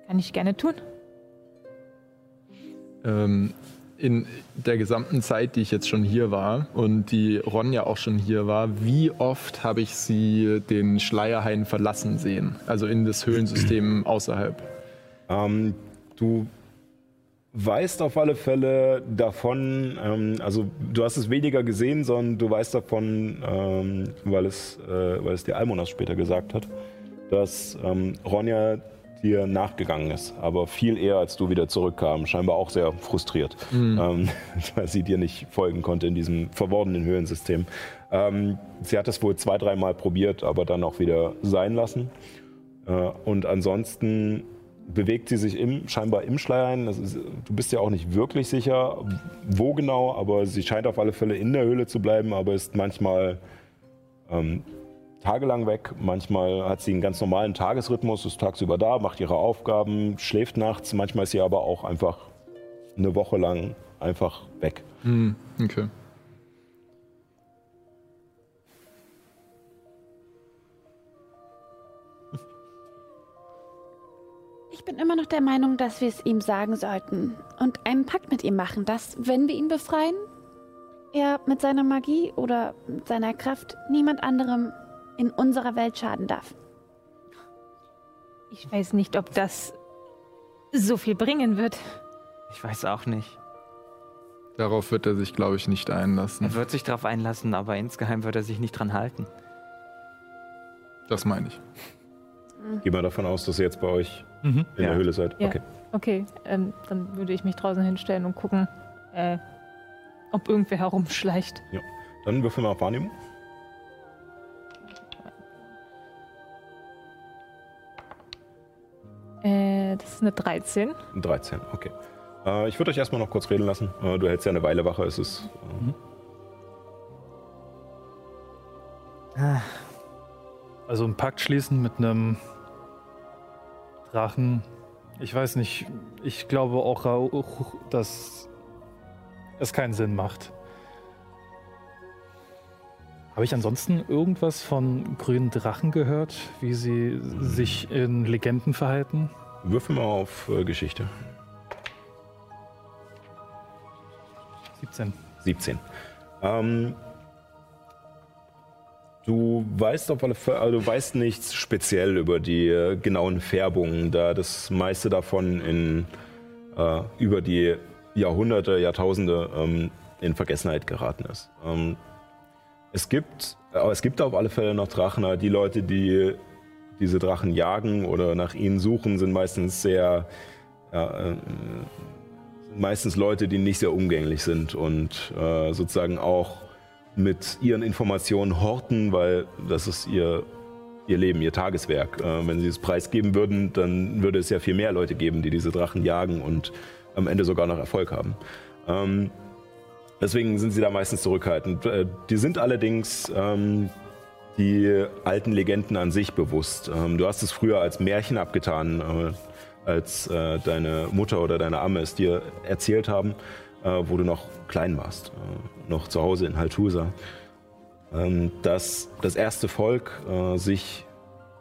F: Kann ich gerne tun.
E: ähm, in der gesamten Zeit, die ich jetzt schon hier war und die Ronja auch schon hier war, wie oft habe ich sie den Schleierhain verlassen sehen? Also in das Höhlensystem außerhalb.
B: Ähm, du weißt auf alle Fälle davon, ähm, also du hast es weniger gesehen, sondern du weißt davon, ähm, weil, es, äh, weil es dir Almonas später gesagt hat, dass ähm, Ronja dir nachgegangen ist, aber viel eher als du wieder zurückkam, scheinbar auch sehr frustriert, ähm, <laughs> weil sie dir nicht folgen konnte in diesem verworrenen Höhlensystem. Ähm, sie hat es wohl zwei, dreimal probiert, aber dann auch wieder sein lassen. Äh, und ansonsten bewegt sie sich im, scheinbar im Schleier ein. Das ist, du bist ja auch nicht wirklich sicher, wo genau, aber sie scheint auf alle Fälle in der Höhle zu bleiben, aber ist manchmal ähm, tagelang weg. Manchmal hat sie einen ganz normalen Tagesrhythmus, ist tagsüber da, macht ihre Aufgaben, schläft nachts. Manchmal ist sie aber auch einfach eine Woche lang einfach weg.
E: Hm, okay.
G: Ich bin immer noch der Meinung, dass wir es ihm sagen sollten und einen Pakt mit ihm machen, dass, wenn wir ihn befreien, er mit seiner Magie oder mit seiner Kraft niemand anderem in unserer Welt schaden darf.
F: Ich weiß nicht, ob das so viel bringen wird.
C: Ich weiß auch nicht.
E: Darauf wird er sich, glaube ich, nicht einlassen.
C: Er wird sich darauf einlassen, aber insgeheim wird er sich nicht dran halten.
E: Das meine ich.
B: Geh mal davon aus, dass ihr jetzt bei euch
A: Mhm.
B: in
C: Ja.
B: der Höhle seid.
F: Ja.
B: Okay.
F: Okay, ähm, dann würde ich mich draußen hinstellen und gucken, äh, ob irgendwer herumschleicht.
B: Dann würfel mal auf Wahrnehmung.
F: Äh, das ist eine 13.
B: 13, okay. Äh, ich würde euch erstmal noch kurz reden lassen. Äh, du hältst ja eine Weile Wache. Es ist. Äh,
A: Also einen Pakt schließen mit einem Drachen. Ich weiß nicht. Ich glaube auch, dass es keinen Sinn macht. Habe ich ansonsten irgendwas von grünen Drachen gehört, wie sie sich in Legenden verhalten?
B: würfel mal auf äh, Geschichte.
A: 17.
B: 17. Ähm, du weißt auf alle Fälle, also du weißt nichts speziell über die äh, genauen Färbungen, da das meiste davon in, äh, über die Jahrhunderte, Jahrtausende ähm, in Vergessenheit geraten ist. Ähm, es gibt, aber es gibt auf alle Fälle noch Drachen. Die Leute, die diese Drachen jagen oder nach ihnen suchen, sind meistens sehr, ja, äh, sind meistens Leute, die nicht sehr umgänglich sind und äh, sozusagen auch mit ihren Informationen horten, weil das ist ihr, ihr Leben, ihr Tageswerk. Äh, wenn sie es preisgeben würden, dann würde es ja viel mehr Leute geben, die diese Drachen jagen und am Ende sogar noch Erfolg haben. Ähm, deswegen sind sie da meistens zurückhaltend. Äh, die sind allerdings ähm, die alten Legenden an sich bewusst. Ähm, du hast es früher als Märchen abgetan, äh, als äh, deine Mutter oder deine Amme es dir erzählt haben, äh, wo du noch klein warst, äh, noch zu Hause in Haltusa, ähm, dass das erste Volk äh, sich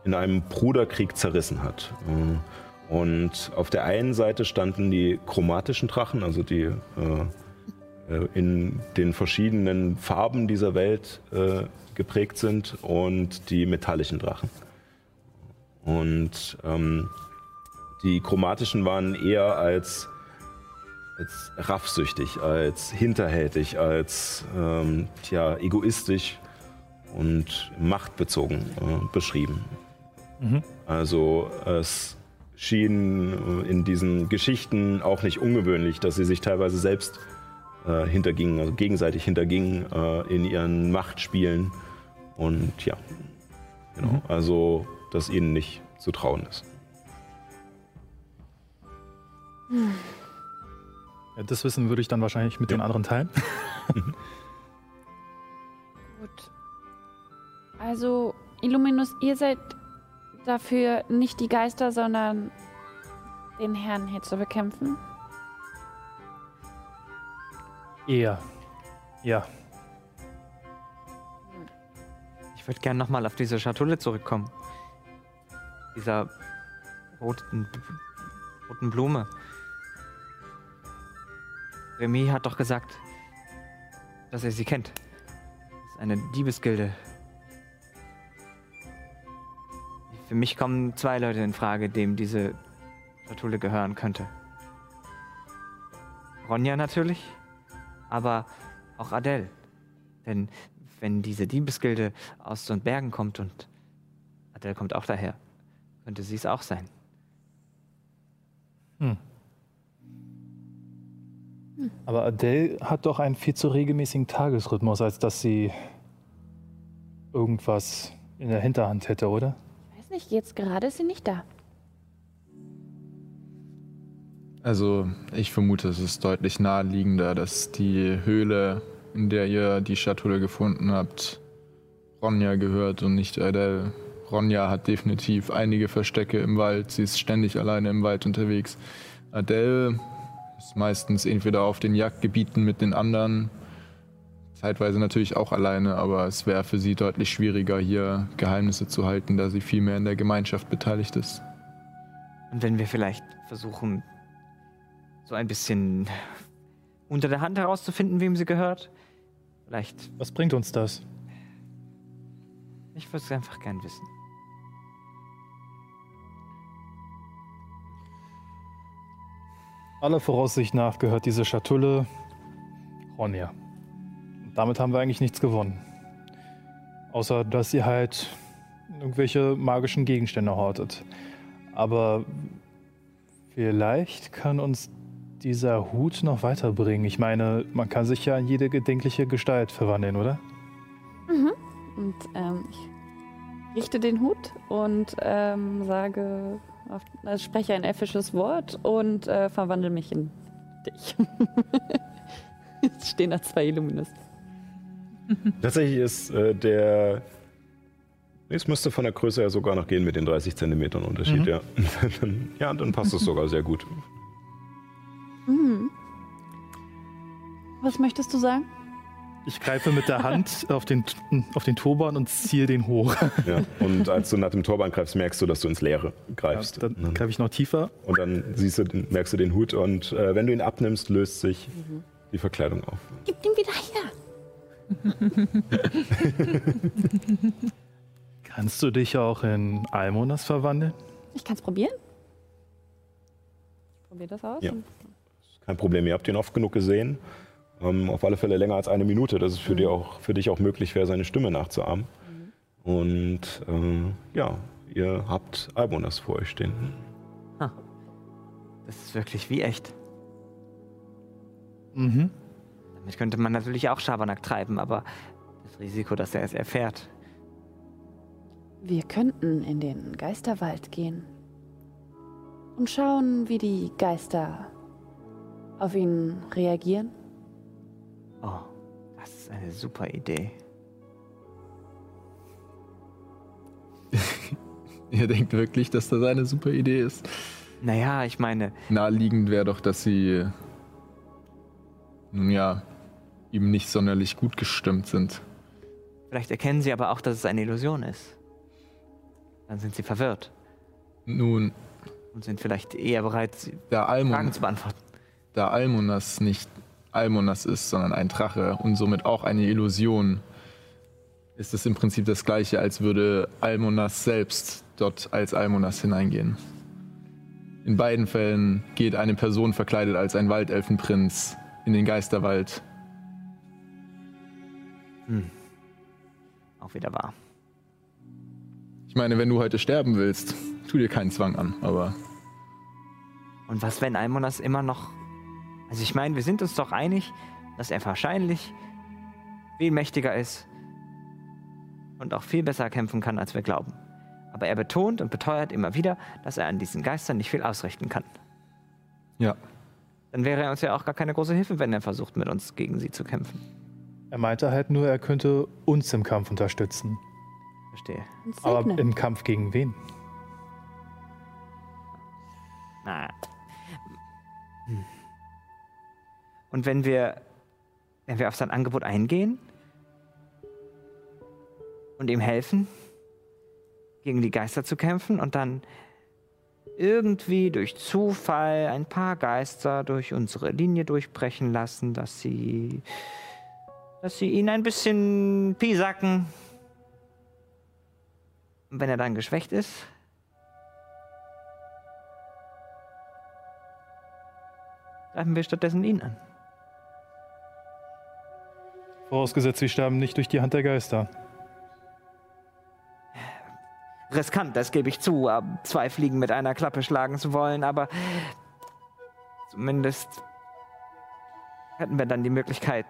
B: in einem Bruderkrieg zerrissen hat. Äh, und auf der einen Seite standen die chromatischen Drachen, also die in den verschiedenen Farben dieser Welt geprägt sind und die metallischen Drachen. Und ähm, die chromatischen waren eher als, als raffsüchtig, als hinterhältig, als ähm, tja, egoistisch und machtbezogen äh, beschrieben. Mhm. Also es schien in diesen Geschichten auch nicht ungewöhnlich, dass sie sich teilweise selbst äh, hintergingen, also gegenseitig hintergingen äh, in ihren Machtspielen. Und ja, genau. Mhm. Also, dass ihnen nicht zu trauen ist.
A: Ja, das Wissen würde ich dann wahrscheinlich mit ja. den anderen teilen. <laughs>
G: Gut. Also, Illuminus, ihr seid dafür nicht die Geister, sondern den Herrn hier zu bekämpfen?
A: Eher. Ja.
C: Ich würde gerne nochmal auf diese Schatulle zurückkommen. Dieser roten, roten Blume. Remy hat doch gesagt, dass er sie kennt. Das ist eine Diebesgilde. Für mich kommen zwei Leute in Frage, dem diese Schatulle gehören könnte. Ronja natürlich aber auch Adele. Denn wenn diese Diebesgilde aus so Bergen kommt und Adele kommt auch daher, könnte sie es auch sein.
A: Hm. Aber Adele hat doch einen viel zu regelmäßigen Tagesrhythmus, als dass sie irgendwas in der Hinterhand hätte, oder?
G: Ich weiß nicht, jetzt gerade ist sie nicht da.
E: Also ich vermute, es ist deutlich naheliegender, dass die Höhle, in der ihr die Schatulle gefunden habt, Ronja gehört und nicht Adele. Ronja hat definitiv einige Verstecke im Wald. Sie ist ständig alleine im Wald unterwegs. Adele ist meistens entweder auf den Jagdgebieten mit den anderen, zeitweise natürlich auch alleine, aber es wäre für sie deutlich schwieriger, hier Geheimnisse zu halten, da sie viel mehr in der Gemeinschaft beteiligt ist.
C: Und wenn wir vielleicht versuchen, so ein bisschen unter der Hand herauszufinden, wem sie gehört. Vielleicht.
A: Was bringt uns das?
C: Ich würde es einfach gern wissen.
A: Aller Voraussicht nach gehört diese Schatulle Ronja. damit haben wir eigentlich nichts gewonnen. Außer, dass sie halt irgendwelche magischen Gegenstände hortet. Aber vielleicht kann uns dieser Hut noch weiterbringen? Ich meine, man kann sich ja in jede gedenkliche Gestalt verwandeln, oder?
D: Mhm. Und ähm, ich richte den Hut und ähm, sage, auf, also spreche ein elfisches Wort und äh, verwandle mich in dich. <laughs> Jetzt stehen da zwei Illuminus.
B: Tatsächlich ist äh, der. Es müsste von der Größe her sogar noch gehen mit den 30 Zentimetern Unterschied,
A: Mhm.
B: ja. Dann- <laughs> ja, dann passt es sogar sehr gut.
G: Mhm. Was möchtest du sagen?
A: Ich greife mit der Hand auf den, auf den Turban und ziehe den hoch.
B: Ja. Und als du nach dem Turban greifst, merkst du, dass du ins Leere greifst.
A: dann greife ich noch tiefer.
B: Und dann siehst du, den- merkst du den Hut und äh, wenn du ihn abnimmst, löst sich die Verkleidung auf.
G: Gib den wieder her. <laughs>
A: Kannst du dich auch in Almonas verwandeln?
G: Ich kann es probieren.
D: Probier das aus.
B: Ja. Kein Problem, ihr habt ihn oft genug gesehen. Ähm, auf alle Fälle länger als eine Minute, dass es für, dir auch, für dich auch möglich wäre, seine Stimme nachzuahmen. Und äh, ja, ihr habt Albonas vor euch stehen.
C: Das ist wirklich wie echt.
A: Mhm.
C: Damit könnte man natürlich auch Schabernack treiben, aber das Risiko, dass er es erfährt.
G: Wir könnten in den Geisterwald gehen und schauen, wie die Geister auf ihn reagieren.
C: Oh, das ist eine super Idee. <laughs>
E: Ihr denkt wirklich, dass das eine super Idee ist?
C: Naja, ich meine,
E: Naheliegend wäre doch, dass sie nun ja ihm nicht sonderlich gut gestimmt sind.
C: vielleicht erkennen sie aber auch, dass es eine Illusion ist. Dann sind sie verwirrt
E: Nun,
C: und sind vielleicht eher bereit,
E: da, Almon,
C: Fragen zu beantworten.
E: da Almonas nicht Almonas ist, sondern ein Drache und somit auch eine Illusion, ist es im Prinzip das gleiche, als würde Almonas selbst dort als Almonas hineingehen. In beiden Fällen geht eine Person verkleidet als ein Waldelfenprinz in den Geisterwald.
C: Auch wieder wahr.
E: Ich meine, wenn du heute sterben willst, tu dir keinen Zwang an, aber
C: Und was, wenn Almonas immer noch. Also, ich meine, wir sind uns doch einig, dass er wahrscheinlich viel mächtiger ist und auch viel besser kämpfen kann, als wir glauben. Aber er betont und beteuert immer wieder, dass er an diesen Geistern nicht viel ausrichten kann.
E: ja.
C: Dann wäre er uns ja auch gar keine große Hilfe, wenn er versucht, mit uns gegen sie zu kämpfen.
A: Er meinte halt nur, er könnte uns im Kampf unterstützen.
C: Verstehe.
A: Aber im Kampf gegen wen?
C: Na. Und wenn wir, wenn wir auf sein Angebot eingehen und ihm helfen, gegen die Geister zu kämpfen und dann irgendwie durch Zufall ein paar Geister durch unsere Linie durchbrechen lassen, dass sie, dass sie ihn ein bisschen piesacken. Und wenn er dann geschwächt ist, greifen wir stattdessen ihn an.
A: Vorausgesetzt, wir sterben nicht durch die Hand der Geister.
C: Riskant, das gebe ich zu, zwei Fliegen mit einer Klappe schlagen zu wollen, aber zumindest hätten wir dann die Möglichkeit,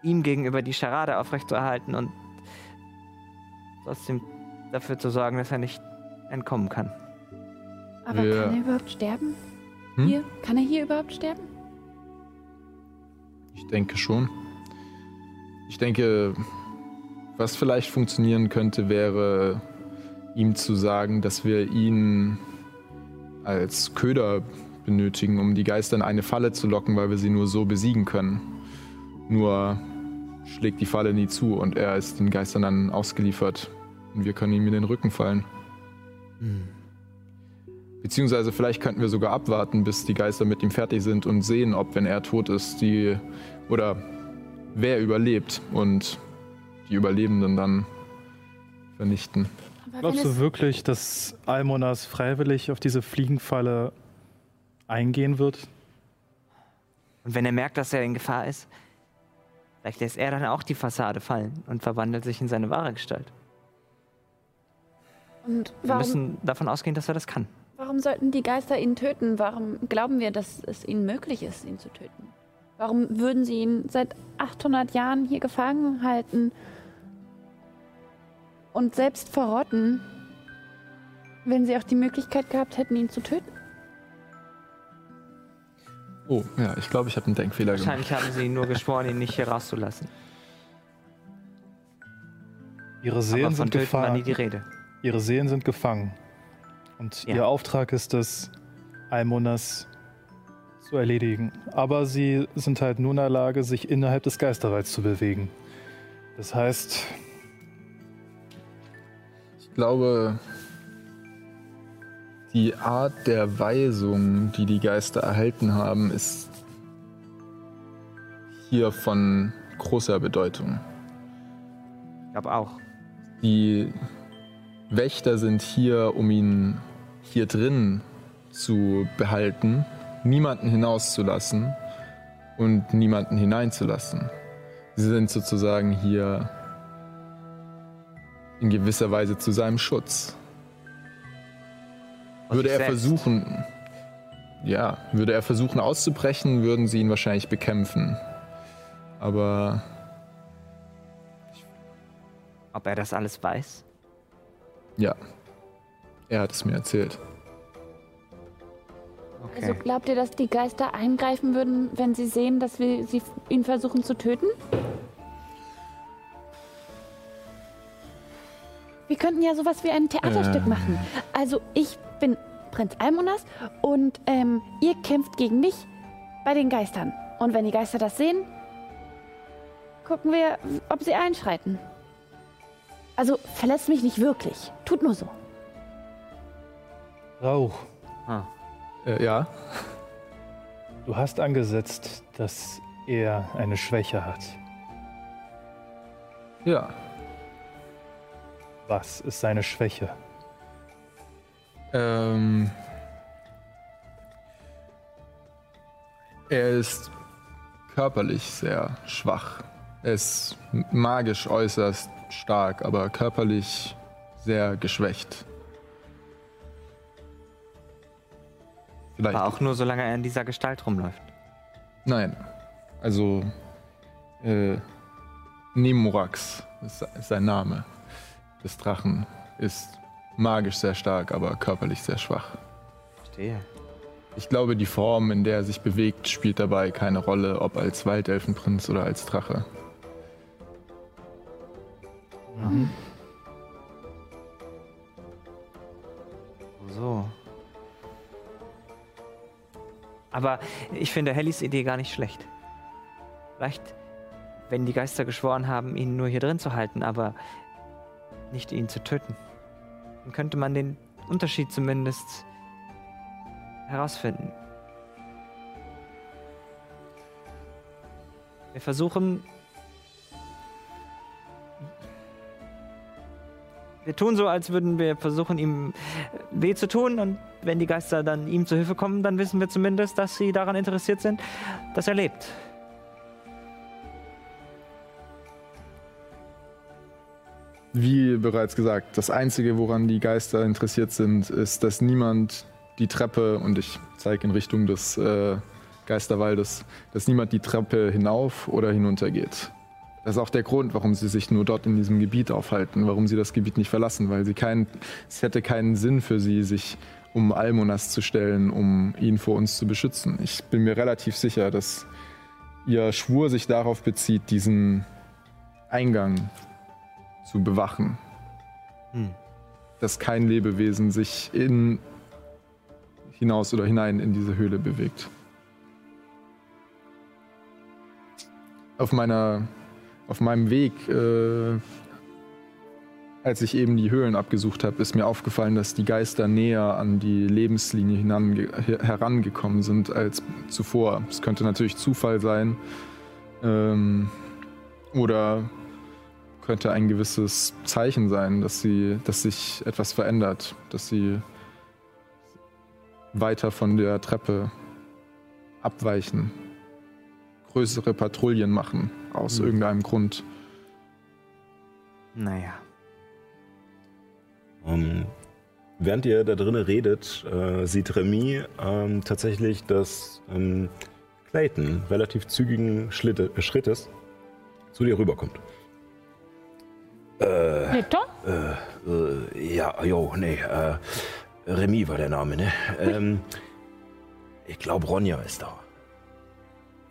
C: ihm gegenüber die Scharade aufrechtzuerhalten und trotzdem dafür zu sorgen, dass er nicht entkommen kann.
G: Aber
E: Wir-
G: kann er überhaupt sterben?
E: Hm?
G: Hier? Kann er hier überhaupt sterben?
E: Ich denke schon. Ich denke, was vielleicht funktionieren könnte, wäre ihm zu sagen, dass wir ihn als Köder benötigen, um die Geister in eine Falle zu locken, weil wir sie nur so besiegen können. Nur schlägt die Falle nie zu und er ist den Geistern dann ausgeliefert und wir können ihm in den Rücken fallen. Beziehungsweise vielleicht könnten wir sogar abwarten, bis die Geister mit ihm fertig sind und sehen, ob, wenn er tot ist, die oder wer überlebt und die Überlebenden dann vernichten.
A: Glaubst du wirklich, dass Almonas freiwillig auf diese Fliegenfalle eingehen wird?
C: Und wenn er merkt, dass er in Gefahr ist, vielleicht lässt er dann auch die Fassade fallen und verwandelt sich in seine wahre Gestalt.
G: und
C: Wir
G: warum,
C: müssen davon ausgehen, dass er das kann.
G: warum sollten die Geister ihn töten? Warum glauben wir, dass es ihnen möglich ist, ihn zu töten? Warum würden sie ihn seit 800 Jahren hier gefangen halten und selbst verrotten? wenn sie auch die Möglichkeit gehabt hätten, ihn zu töten?
E: Oh, ja, ich glaube, ich habe einen Denkfehler gemacht.
C: Wahrscheinlich haben sie nur geschworen, ihn nicht hier rauszulassen.
A: Ihre Seelen sind
C: war nie
A: gefangen.
C: die Rede.
A: Ihre Seelen sind gefangen. Und
C: Ja.
A: ihr Auftrag ist es, Almonas zu erledigen. Aber sie sind halt nur in der Lage, sich innerhalb des Geisterwalds zu bewegen. Das heißt,
E: Ich glaube, die Art der Weisung, die die Geister erhalten haben, ist hier von großer Bedeutung.
C: Ich glaube auch.
E: Die Wächter sind hier, um ihn hier drin zu behalten, niemanden hinauszulassen und niemanden hineinzulassen. Sie sind sozusagen hier in gewisser Weise zu seinem Schutz.
C: Und
E: Würde er
C: selbst.
E: versuchen, ja, würde er versuchen auszubrechen, würden sie ihn wahrscheinlich bekämpfen. Aber
C: Ob er das alles weiß?
E: ja, er hat es mir erzählt.
C: Okay.
G: Also glaubt ihr, dass die Geister eingreifen würden, wenn sie sehen, dass wir sie, ihn versuchen zu töten? Wir könnten ja sowas wie ein Theaterstück
E: Ähm.
G: machen. Also ich bin Prinz Almonas und ähm, ihr kämpft gegen mich bei den Geistern. Und wenn die Geister das sehen, gucken wir, ob sie einschreiten. Also verletzt mich nicht wirklich. Tut nur so.
A: Rauch,
C: Ah.
E: Äh, ja,
A: du hast angesetzt, dass er eine Schwäche hat.
E: ja.
A: Was ist seine Schwäche?
E: Ähm, er ist körperlich sehr schwach. Er ist magisch äußerst stark, aber körperlich sehr geschwächt. Vielleicht.
C: Aber auch nur, solange er in dieser Gestalt rumläuft.
E: Nein. Also, äh, Nemorax ist, ist sein Name des Drachen. Ist magisch sehr stark, aber körperlich sehr schwach.
C: Verstehe.
E: Ich glaube, die Form, in der er sich bewegt, spielt dabei keine Rolle, ob als Waldelfenprinz oder als Drache.
C: So. Aber ich finde Hellys Idee gar nicht schlecht. Vielleicht, wenn die Geister geschworen haben, ihn nur hier drin zu halten, aber nicht ihn zu töten, dann könnte man den Unterschied zumindest herausfinden. Wir versuchen. Wir tun so, als würden wir versuchen, ihm weh zu tun. Und wenn die Geister dann ihm zu Hilfe kommen, dann wissen wir zumindest, dass sie daran interessiert sind, dass er lebt.
E: Wie bereits gesagt, das Einzige, woran die Geister interessiert sind, ist, dass niemand die Treppe, und ich zeige in Richtung des äh, Geisterwaldes, dass niemand die Treppe hinauf oder hinunter geht. Das ist auch der Grund, warum sie sich nur dort in diesem Gebiet aufhalten, warum sie das Gebiet nicht verlassen, weil sie kein, es hätte keinen Sinn für sie, sich um Almonas zu stellen, um ihn vor uns zu beschützen. Ich bin mir relativ sicher, dass ihr Schwur sich darauf bezieht, diesen Eingang zu bewachen.
C: Hm.
E: Dass kein Lebewesen sich in, hinaus oder hinein in diese Höhle bewegt. Auf meiner, auf meinem Weg, äh, als ich eben die Höhlen abgesucht habe, ist mir aufgefallen, dass die Geister näher an die Lebenslinie herangekommen sind als zuvor. Es könnte natürlich Zufall sein ähm, oder könnte ein gewisses Zeichen sein, dass sie, dass sich etwas verändert, dass sie weiter von der Treppe abweichen, größere Patrouillen machen aus
C: Mhm.
E: irgendeinem Grund.
C: Naja.
B: Ähm, während ihr da drinnen redet, äh, sieht Remy ähm, tatsächlich, dass ähm, Clayton relativ zügigen Schlitte, äh, Schrittes zu dir rüberkommt.
F: Victor?
B: Äh, ja, jo, nee. Äh, Remy war der Name, ne? Ähm, ich glaube, Ronja ist da.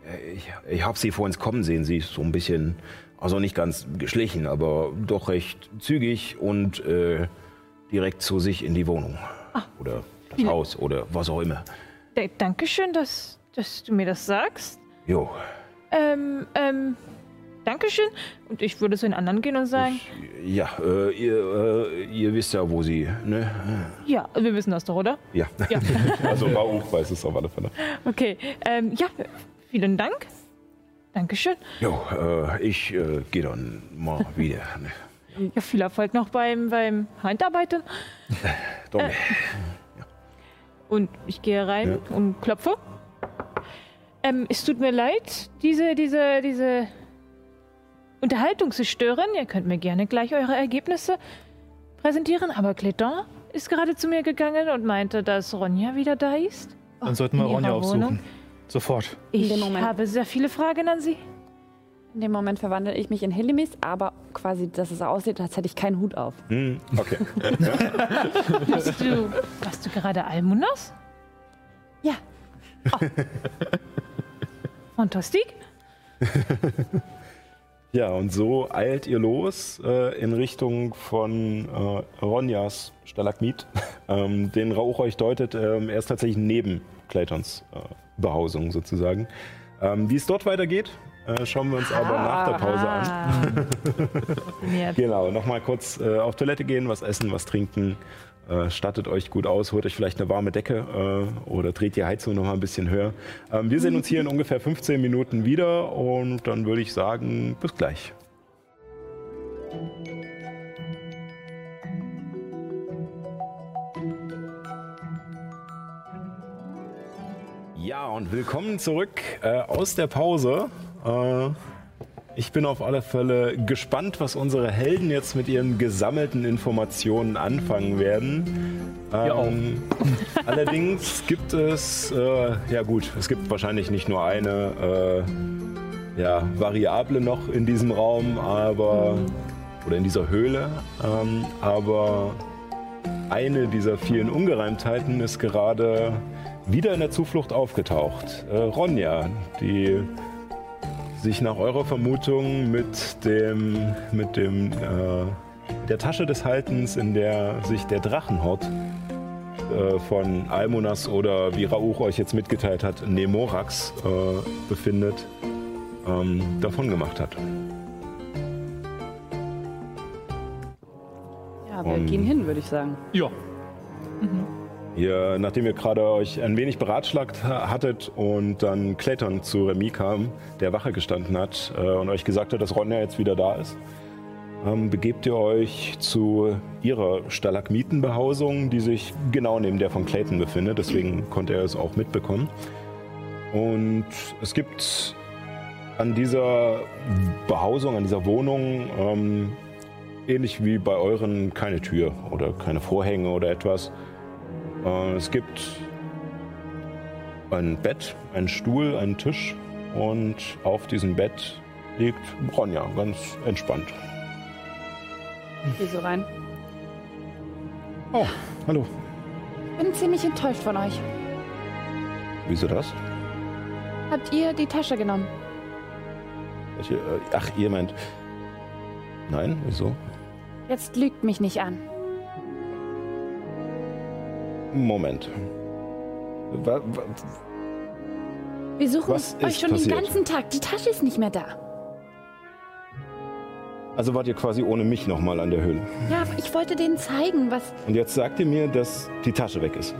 B: Äh, Ich, ich habe sie vor uns kommen sehen. Sie ist so ein bisschen, also nicht ganz geschlichen, aber doch recht zügig und äh, direkt zu sich in die Wohnung. Oder das
F: Wie-
B: Haus oder was auch immer.
F: D Dankeschön, dass, dass du mir das sagst.
B: Jo,
F: Ähm, ähm, Dankeschön. Und ich würde zu den anderen gehen und sagen,
B: ja, äh, ihr, äh, ihr wisst ja, wo sie, ne?
F: ja, wir wissen das doch, oder?
B: Ja.
F: Ja. <laughs>
B: also Rauch weiß es auf alle Fälle.
F: Okay, ähm, ja, vielen Dank. Dankeschön.
B: Jo, äh, ich äh, gehe dann mal wieder. Ne?
F: Ja, viel Erfolg noch beim, beim Handarbeiten.
B: Danke. <laughs>
F: Und ich gehe rein und klopfe. Ähm, es tut mir leid, diese, diese, diese Unterhaltung zu stören. Ihr könnt mir gerne gleich eure Ergebnisse präsentieren, aber Cléton ist gerade zu mir gegangen und meinte, dass Ronja wieder da ist.
A: Dann sollten wir Ronja aufsuchen.
F: Wohnung?
A: Sofort.
F: Ich habe sehr viele Fragen an Sie.
D: In dem Moment verwandle ich mich in Helimis, aber quasi, dass es aussieht, als hätte ich keinen Hut auf.
B: Hm, okay. <laughs>
F: Hast du, warst du gerade Almunas?
D: Ja.
F: Fantastik. <laughs>
B: Ja, und so eilt ihr los äh, in Richtung von äh, Ronjas Stalagmit. <laughs> Ähm, den Rauch euch deutet, ähm, er ist tatsächlich neben Claytons äh, Behausung sozusagen. Ähm, Wie es dort weitergeht, äh, schauen wir uns aber nach der Pause an.
F: an. <laughs>
B: Genau, nochmal kurz äh, auf Toilette gehen, was essen, was trinken. Äh, stattet euch gut aus, holt euch vielleicht eine warme Decke äh, oder dreht die Heizung nochmal ein bisschen höher. Ähm, wir sehen uns hier in ungefähr 15 Minuten wieder und dann würde ich sagen, bis gleich. Ja, und willkommen zurück äh, aus der Pause. Äh, ich bin auf alle Fälle gespannt, was unsere Helden jetzt mit ihren gesammelten Informationen anfangen werden. Ähm, <laughs> allerdings gibt es, äh, ja gut, es gibt wahrscheinlich nicht nur eine äh, ja, Variable noch in diesem Raum, aber oder in dieser Höhle, ähm, aber eine dieser vielen Ungereimtheiten ist gerade wieder in der Zuflucht aufgetaucht. Äh, Ronja, die sich nach eurer Vermutung mit dem, mit dem, äh, der Tasche des Haltens, in der sich der Drachenhort äh, von Almonas oder wie Rauch euch jetzt mitgeteilt hat, Nemorax äh, befindet, ähm, davon gemacht hat.
D: Ja, wir
B: Um.
D: gehen hin, würde ich sagen.
A: Ja.
B: Ihr, nachdem ihr gerade euch ein wenig beratschlagt ha- hattet und dann Clayton zu Remy kam, der Wache gestanden hat äh, und euch gesagt hat, dass Ronja jetzt wieder da ist, ähm, begebt ihr euch zu ihrer Stalagmitenbehausung, die sich genau neben der von Clayton befindet. Deswegen konnte er es auch mitbekommen. Und es gibt an dieser Behausung, an dieser Wohnung, ähm, ähnlich wie bei euren, keine Tür oder keine Vorhänge oder etwas. Äh, Es gibt ein Bett, einen Stuhl, einen Tisch und auf diesem Bett liegt Ronja, ganz entspannt.
D: Geh so rein.
B: Oh, hallo.
G: Bin ziemlich enttäuscht von euch.
B: Wieso das?
G: Habt ihr die Tasche genommen?
B: Äh, ach, ihr meint. Nein, wieso?
G: Jetzt lügt mich nicht an.
B: Moment. Wa- wa-
G: Wir suchen
B: Was
G: euch schon
B: passiert?
G: den ganzen Tag. Die Tasche ist nicht mehr da.
B: Also wart ihr quasi ohne mich nochmal an der Höhle.
G: Ja, ich wollte denen zeigen, was.
B: Und jetzt sagt ihr mir, dass die Tasche weg ist.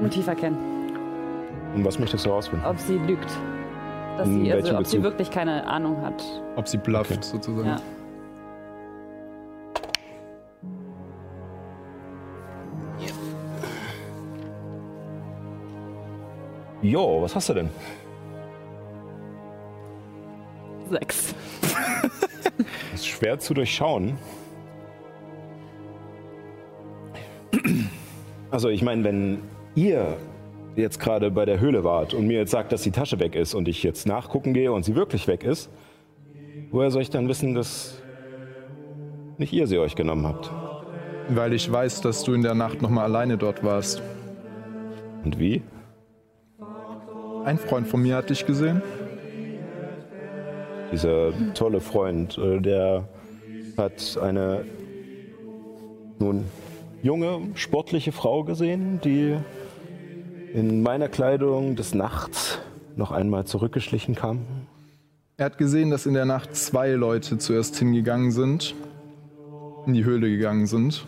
D: Motiv erkennen.
B: Und was möchtest du herausfinden?
D: Ob sie lügt. Dass
B: In
D: sie, also,
B: welchem
D: ob sie
B: Bezug?
D: wirklich keine Ahnung hat.
E: Ob sie blufft,
B: Okay.
E: sozusagen.
D: Ja.
B: Jo, was hast du denn?
D: Sechs.
B: Das <laughs> ist schwer zu durchschauen. Also ich meine, wenn ihr jetzt gerade bei der Höhle wart und mir jetzt sagt, dass die Tasche weg ist und ich jetzt nachgucken gehe und sie wirklich weg ist, woher soll ich dann wissen, dass nicht ihr sie euch genommen habt?
E: Weil ich weiß, dass du in der Nacht nochmal alleine dort warst.
B: Und wie?
E: Ein Freund von mir hat dich gesehen.
B: Dieser tolle Freund, äh, der hat eine nun junge, sportliche Frau gesehen, die in meiner Kleidung des Nachts noch einmal zurückgeschlichen kam.
E: Er hat gesehen, dass in der Nacht zwei Leute zuerst hingegangen sind, in die Höhle gegangen sind.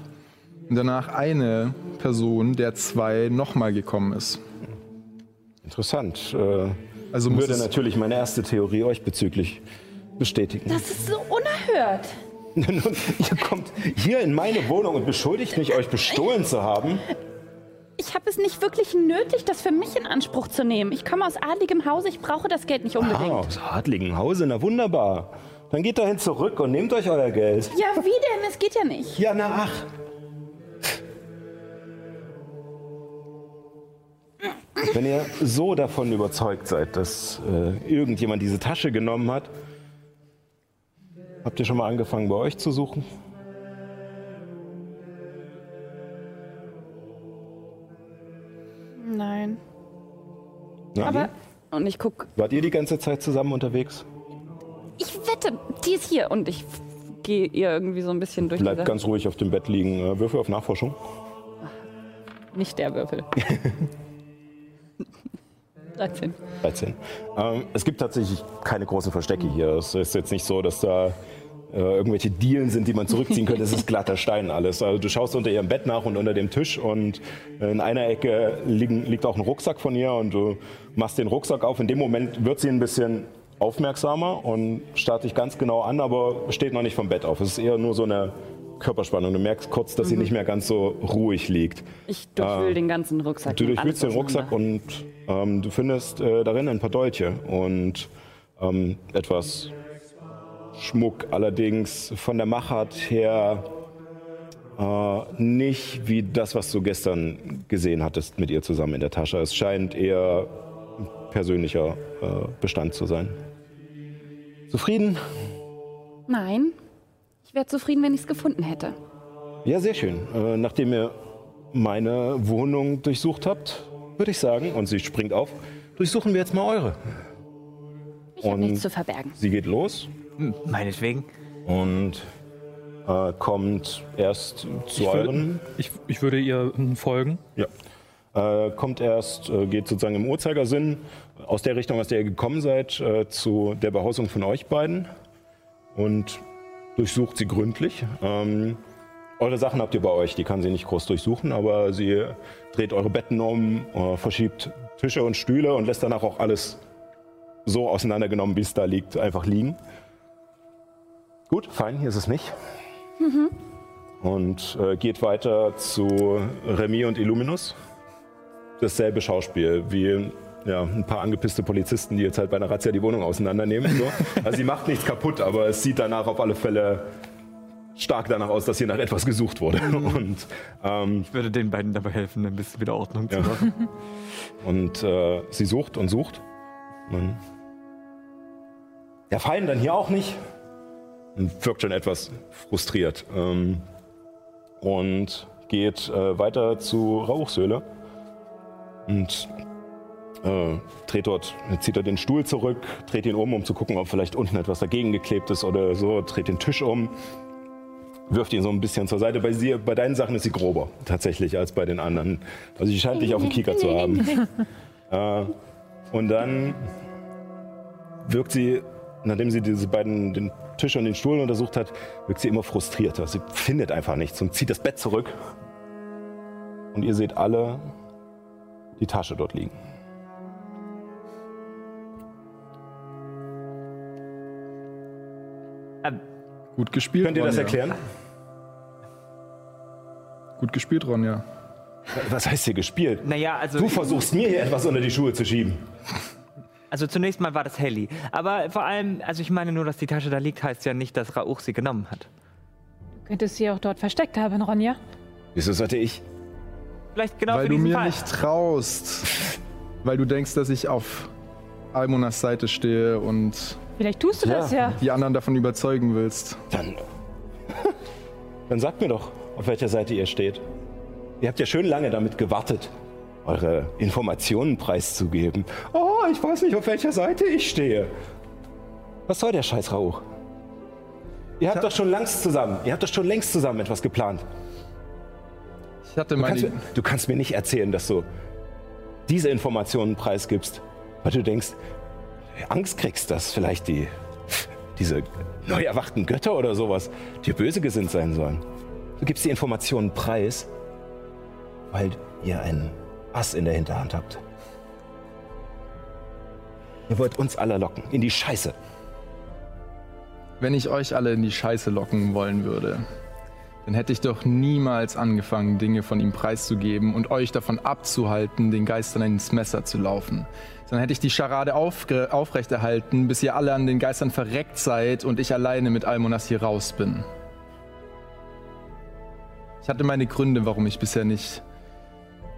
E: Und danach eine Person, der zwei nochmal gekommen ist.
B: Interessant. Äh,
E: Also muss
B: würde natürlich meine erste Theorie euch bezüglich bestätigen.
G: Das ist so unerhört. <laughs>
B: Nun, Ihr kommt hier in meine Wohnung und beschuldigt mich, euch bestohlen zu haben.
G: Ich habe es nicht wirklich nötig, das für mich in Anspruch zu nehmen. Ich komme aus adligem Hause, ich brauche das Geld nicht unbedingt.
B: Ah, aus adligen Hause, na wunderbar. Dann geht dahin zurück und nehmt euch euer Geld.
G: Ja, wie denn? Es geht ja nicht.
B: Ja, na ach. Wenn ihr so davon überzeugt seid, dass äh, irgendjemand diese Tasche genommen hat, habt ihr schon mal angefangen, bei euch zu suchen?
G: Nein.
B: Na,
G: Aber und ich guck,
B: Wart ihr die ganze Zeit zusammen unterwegs?
G: ich wette, die ist hier und ich gehe ihr irgendwie so ein bisschen durch
B: Bleibt ganz ruhig auf dem Bett liegen. Äh, Würfel auf Nachforschung.
G: nicht der Würfel. <laughs> 13.
B: 13. Ähm, es gibt tatsächlich keine großen Verstecke hier. Es ist jetzt nicht so, dass da äh, irgendwelche Dielen sind, die man zurückziehen könnte. Es ist glatter Stein alles. Also du schaust unter ihrem Bett nach und unter dem Tisch und in einer Ecke liegen, liegt auch ein Rucksack von ihr und du machst den Rucksack auf. In dem Moment wird sie ein bisschen aufmerksamer und starrt dich ganz genau an, aber steht noch nicht vom Bett auf. Es ist eher nur so eine Körperspannung. Du merkst kurz, dass sie nicht mehr ganz so ruhig liegt.
G: Ich durchwühl den ganzen Rucksack.
B: Du durchwühlst den Rucksack und ähm, du findest äh, darin ein paar Dolche und ähm, etwas Schmuck, allerdings von der Machart her äh, nicht wie das, was du gestern gesehen hattest mit ihr zusammen in der Tasche. Es scheint eher ein persönlicher äh, Bestand zu sein. Zufrieden?
G: Nein. Ich wäre zufrieden, wenn ich es gefunden hätte.
B: Ja, sehr schön. Äh, nachdem ihr meine Wohnung durchsucht habt, würde ich sagen, und sie springt auf, durchsuchen wir jetzt mal eure.
G: Ich habe
B: Und-
G: nichts zu verbergen.
B: Sie geht los
C: Meinetwegen.
B: und äh, kommt erst zu
A: Ich
B: euren.
A: würde, ich, ich würde ihr folgen.
B: Ja. Äh, kommt erst, äh, geht sozusagen im Uhrzeigersinn aus der Richtung, aus der ihr gekommen seid, äh, zu der Behausung von euch beiden und durchsucht sie gründlich. Ähm, eure Sachen habt ihr bei euch, die kann sie nicht groß durchsuchen, aber sie dreht eure Betten um, äh, verschiebt Tische und Stühle und lässt danach auch alles so auseinandergenommen, wie es da liegt, einfach liegen. Gut, fein, hier ist es nicht. Und äh, geht weiter zu Remy und Illuminus. Dasselbe Schauspiel wie ja, ein paar angepisste Polizisten, die jetzt halt bei einer Razzia die Wohnung auseinandernehmen. So. Also sie macht nichts kaputt, aber es sieht danach auf alle Fälle stark danach aus, dass hier nach etwas gesucht wurde. <laughs> Und, ähm,
C: Ich würde den beiden dabei helfen, ein bisschen wieder Ordnung zu
B: Ja.
C: machen. <laughs>
B: und äh, sie sucht und sucht. Und der Feind dann hier auch nicht. Und wirkt schon etwas frustriert. Ähm, und geht äh, weiter zu Rauchsöhle. Und äh, dreht dort, zieht er den Stuhl zurück, dreht ihn um, um zu gucken, ob vielleicht unten etwas dagegen geklebt ist oder so, dreht den Tisch um, wirft ihn so ein bisschen zur Seite. Bei, sie, bei deinen Sachen ist sie grober tatsächlich als bei den anderen. Also sie scheint dich auf dem Kieker zu haben. <laughs> äh, und dann wirkt sie, nachdem sie diese beiden, den Tisch und den Stuhl untersucht hat, wirkt sie immer frustrierter. Sie findet einfach nichts und zieht das Bett zurück. Und ihr seht alle die Tasche dort liegen.
E: Gut gespielt,
B: Könnt ihr das
E: Ronja.
B: erklären?
E: Gut gespielt, Ronja.
B: Was heißt hier gespielt?
C: naja, also,
B: Du versuchst mir hier etwas unter die Schuhe zu schieben.
C: also zunächst mal war das Helly. Aber vor allem, also ich meine nur, dass die Tasche da liegt, heißt ja nicht, dass Rauch sie genommen hat.
F: Du könntest sie auch dort versteckt haben, Ronja.
B: Wieso sollte ich?
C: Vielleicht genau
E: Weil
C: für
E: du mir
C: Fall.
E: nicht traust. Weil du denkst, dass ich auf Almonas Seite stehe und
F: Vielleicht tust du
B: Ja.
F: das ja.
E: die anderen davon überzeugen willst.
B: Dann. <laughs> Dann sag mir doch. auf welcher Seite ihr steht. Ihr habt ja schön lange damit gewartet, eure Informationen preiszugeben. Oh, ich weiß nicht, auf welcher Seite ich stehe. Was soll der Scheiß Rauch? Ihr habt doch schon längst zusammen, ihr habt doch schon längst zusammen etwas geplant.
E: Ich hatte
B: Du kannst, mir- du kannst mir nicht erzählen, dass du diese Informationen preisgibst, weil du denkst, Angst kriegst, dass vielleicht die, diese neu erwachten Götter oder sowas dir böse gesinnt sein sollen. Du gibst die Informationen preis, weil ihr einen Ass in der Hinterhand habt. Ihr wollt uns alle locken, in die Scheiße.
E: Wenn ich euch alle in die Scheiße locken wollen würde, dann hätte ich doch niemals angefangen, Dinge von ihm preiszugeben und euch davon abzuhalten, den Geistern ins Messer zu laufen. Dann hätte ich die Scharade aufrechterhalten, bis ihr alle an den Geistern verreckt seid und ich alleine mit Almonas hier raus bin. Ich hatte meine Gründe, warum ich bisher nicht,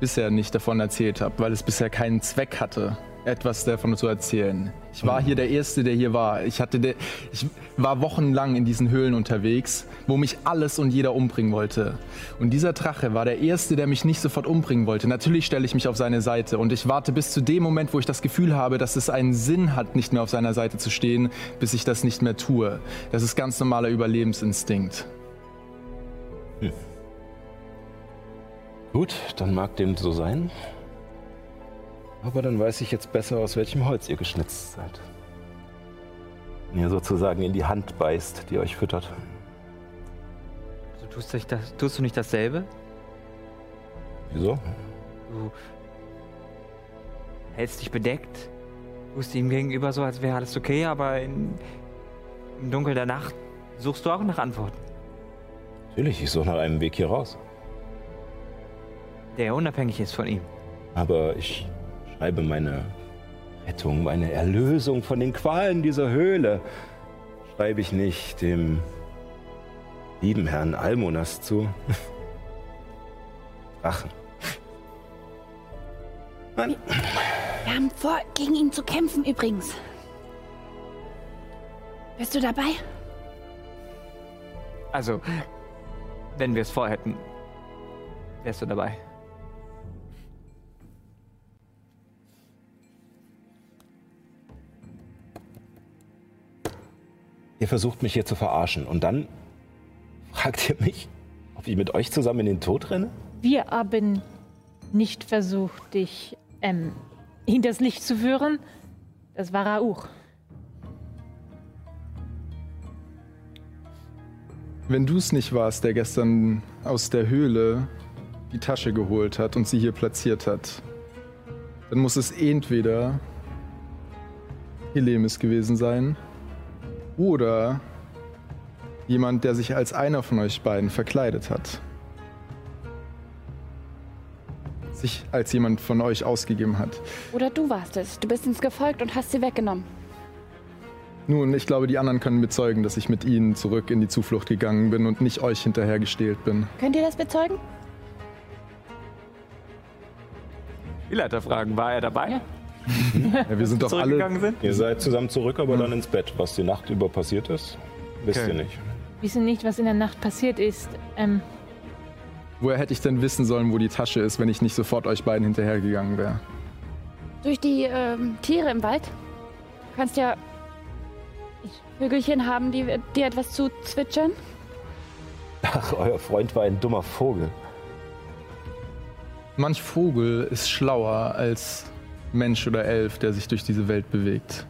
E: bisher nicht davon erzählt habe, weil es bisher keinen Zweck hatte, etwas davon zu erzählen. Ich war hier der Erste, der hier war. Ich, hatte de, ich war wochenlang in diesen Höhlen unterwegs, wo mich alles und jeder umbringen wollte. Und dieser Drache war der Erste, der mich nicht sofort umbringen wollte. Natürlich stelle ich mich auf seine Seite und ich warte bis zu dem Moment, wo ich das Gefühl habe, dass es einen Sinn hat, nicht mehr auf seiner Seite zu stehen, bis ich das nicht mehr tue. Das ist ganz normaler Überlebensinstinkt.
B: Gut, dann mag dem so sein. Aber dann weiß ich jetzt besser, aus welchem Holz ihr geschnitzt seid. Wenn ihr sozusagen in die Hand beißt, die euch füttert.
C: Also tust, du nicht das, tust du nicht dasselbe?
B: Wieso?
C: Du hältst dich bedeckt, tust ihm gegenüber so, als wäre alles okay, aber in, im Dunkel der Nacht suchst du auch nach Antworten,
B: Natürlich, ich suche nach einem Weg hier raus.
C: der unabhängig ist von ihm.
B: Aber ich schreibe meine Rettung, meine Erlösung von den Qualen dieser Höhle, schreibe ich nicht dem lieben Herrn Almonas zu. <laughs> Drachen. Mann,
G: Wir haben vor, gegen ihn zu kämpfen übrigens. Bist du dabei?
C: Also, wenn wir es vorhätten, wärst du dabei.
B: Ihr versucht mich hier zu verarschen und dann fragt ihr mich, ob ich mit euch zusammen in den Tod renne?
F: Wir haben nicht versucht, dich ähm, hinters Licht zu führen. Das war Rauch.
E: Wenn du es nicht warst, der gestern aus der Höhle die Tasche geholt hat und sie hier platziert hat, dann muss es entweder Helemis gewesen sein oder jemand, der sich als einer von euch beiden verkleidet hat. Sich als jemand von euch ausgegeben hat.
G: Oder du warst es. Du bist uns gefolgt und hast sie weggenommen.
E: Nun, ich glaube, die anderen können bezeugen, dass ich mit ihnen zurück in die Zuflucht gegangen bin und nicht euch hinterhergestählt bin.
G: Könnt ihr das bezeugen?
C: Spielleiter fragen, war er dabei?
F: Ja. <laughs>
E: Ja, wir sind doch alle
C: sind?
B: Ihr seid zusammen zurück, aber dann ins Bett. Was die Nacht über passiert ist, wisst
C: Okay.
B: ihr nicht.
F: wissen nicht, was in der Nacht passiert ist. Ähm,
E: Woher hätte ich denn wissen sollen, wo die Tasche ist, wenn ich nicht sofort euch beiden hinterhergegangen wäre?
G: Durch die ähm, Tiere im Wald. Du kannst ja Vögelchen haben, die dir etwas zu zwitschern.
B: Ach, euer Freund war ein dummer Vogel.
E: Manch Vogel ist schlauer als Mensch oder Elf, der sich durch diese Welt bewegt.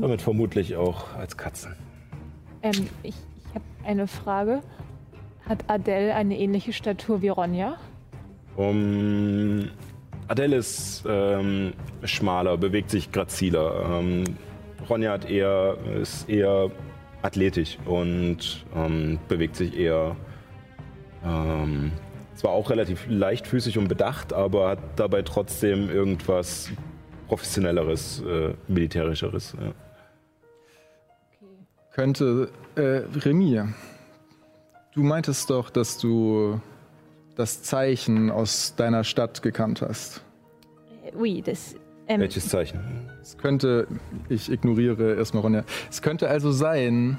B: Damit vermutlich auch als Katzen.
F: ähm, ich ich habe eine Frage. Hat Adele eine ähnliche Statur wie Ronja?
B: Um, Adele ist ähm, schmaler, bewegt sich graziler. Ähm, Ronja hat eher, ist eher athletisch und ähm, bewegt sich eher ähm, zwar auch relativ leichtfüßig und bedacht, aber hat dabei trotzdem irgendwas professionelleres, äh, militärischeres. Ja.
E: Könnte, äh, Remy, du meintest doch, dass du das Zeichen aus deiner Stadt gekannt hast.
F: Äh, Ui, das. Ähm,
B: Welches Zeichen?
E: Es könnte, ich ignoriere erstmal Ronja, es könnte also sein,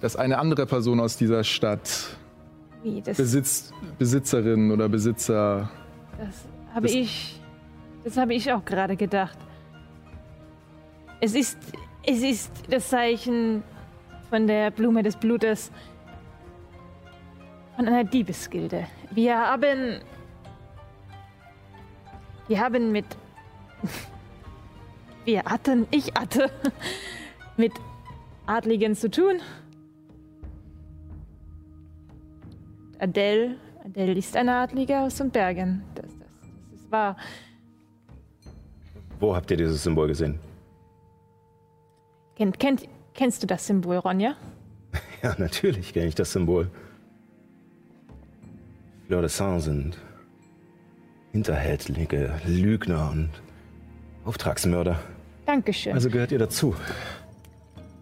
E: dass eine andere Person aus dieser Stadt
F: Wie, das,
E: Besitz, Besitzerin oder Besitzer.
F: das habe
E: das-
F: ich. Das habe ich auch gerade gedacht. Es ist. Es ist das Zeichen von der Blume des Blutes. Von einer Diebesgilde. Wir haben. Wir haben mit. <laughs> Wir hatten. Ich hatte. <laughs> Mit Adligen zu tun. Adele. Adele ist eine Adlige aus den Bergen. Das, das, das ist wahr.
B: Wo habt ihr dieses Symbol gesehen?
F: Kennt, kennt, kennst du das Symbol, Ronja? <laughs>
B: Ja, natürlich kenne ich das Symbol. Fleur de Sang sind hinterhältige Lügner und Auftragsmörder.
F: Dankeschön.
B: Also gehört ihr dazu.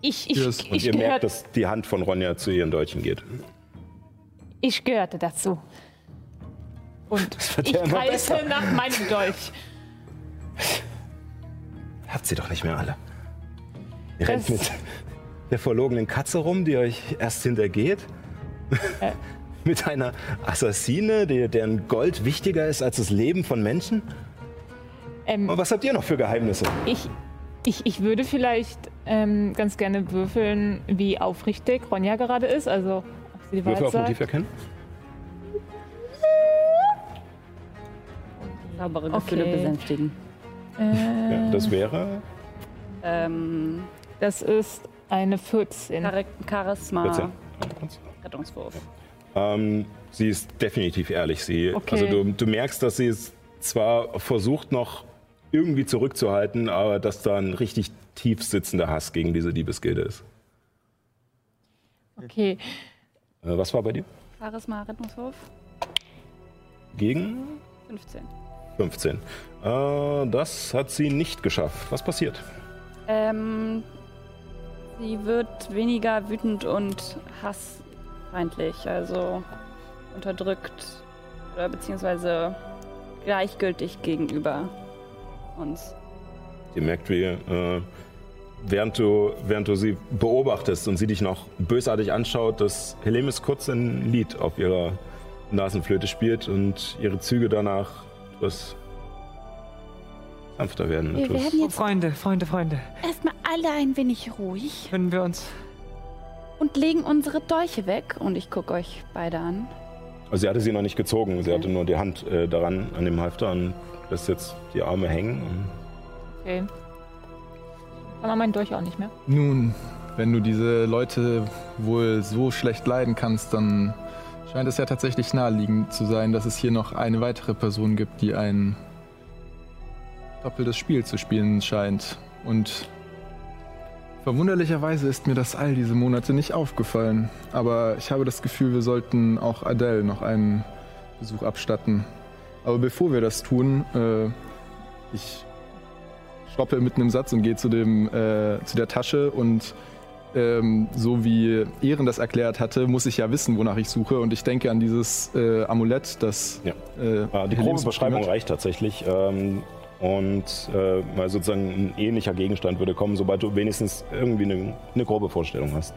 F: ich, ich,
E: Yes.
B: Und
F: ich,
B: ihr merkt, dass die Hand von Ronja zu ihren Deutschen geht.
F: Ich gehörte dazu. Und ich greife nach meinem Dolch.
B: Habt sie doch nicht mehr alle. Ihr rennt mit der verlogenen Katze rum, die euch erst hintergeht.
F: Äh. <laughs>
B: mit einer Assassine, die, deren Gold wichtiger ist als das Leben von Menschen.
F: Ähm,
B: Und was habt ihr noch für Geheimnisse?
F: ich, ich, ich würde vielleicht ähm, ganz gerne würfeln, wie aufrichtig Ronja gerade ist. Also,
B: Würfel
F: Wahrheit
B: auf Motiv erkennen?
D: Saubere Gefühle
F: Okay.
D: besänftigen.
F: Äh,
B: Ja, das wäre
D: Ähm,
F: das ist eine 14.
D: Char Charisma,
B: 14.
D: Rettungswurf.
B: Ähm, sie ist definitiv ehrlich. Sie,
F: Okay.
B: Also du, du merkst, dass sie es zwar versucht noch irgendwie zurückzuhalten, aber dass da ein richtig tief sitzender Hass gegen diese Diebesgilde ist.
F: Okay.
B: Äh, was war bei dir?
D: Charisma, Rettungswurf.
B: Gegen
D: 15.
B: 15. Äh, das hat sie nicht geschafft. Was passiert?
D: Ähm, sie wird weniger wütend und hassfeindlich, also unterdrückt oder beziehungsweise gleichgültig gegenüber uns.
B: Ihr merkt, wie äh, während, du, während du sie beobachtest und sie dich noch bösartig anschaut, dass Helemis kurz ein Lied auf ihrer Nasenflöte spielt und ihre Züge danach etwas sanfter werden.
G: Wir
B: Etwas
G: werden jetzt
C: Freunde, Freunde, Freunde.
G: erstmal alle ein wenig ruhig
C: Können wir uns.
G: und legen unsere Dolche weg.
D: Und ich gucke euch beide an.
B: also sie hatte sie noch nicht gezogen, sie hatte nur die Hand äh, daran, an dem Halfter und lässt jetzt die Arme hängen. Und
F: okay. Man meinen Dolch auch nicht mehr.
E: Nun, wenn du diese Leute wohl so schlecht leiden kannst, dann scheint es ja tatsächlich naheliegend zu sein, dass es hier noch eine weitere Person gibt, die ein doppeltes Spiel zu spielen scheint. Und verwunderlicherweise ist mir das all diese Monate nicht aufgefallen. Aber ich habe das Gefühl, wir sollten auch Adele noch einen Besuch abstatten. Aber bevor wir das tun, äh, ich stoppe mitten im Satz und gehe zu, dem, äh, zu der Tasche und ähm, so wie Ehren das erklärt hatte, muss ich ja wissen, wonach ich suche. Und ich denke an dieses äh, Amulett, das
B: Ja.
E: äh,
B: die grobe Beschreibung reicht tatsächlich. Ähm, und äh, sozusagen ein ähnlicher Gegenstand würde kommen, sobald du wenigstens irgendwie eine, eine grobe Vorstellung hast.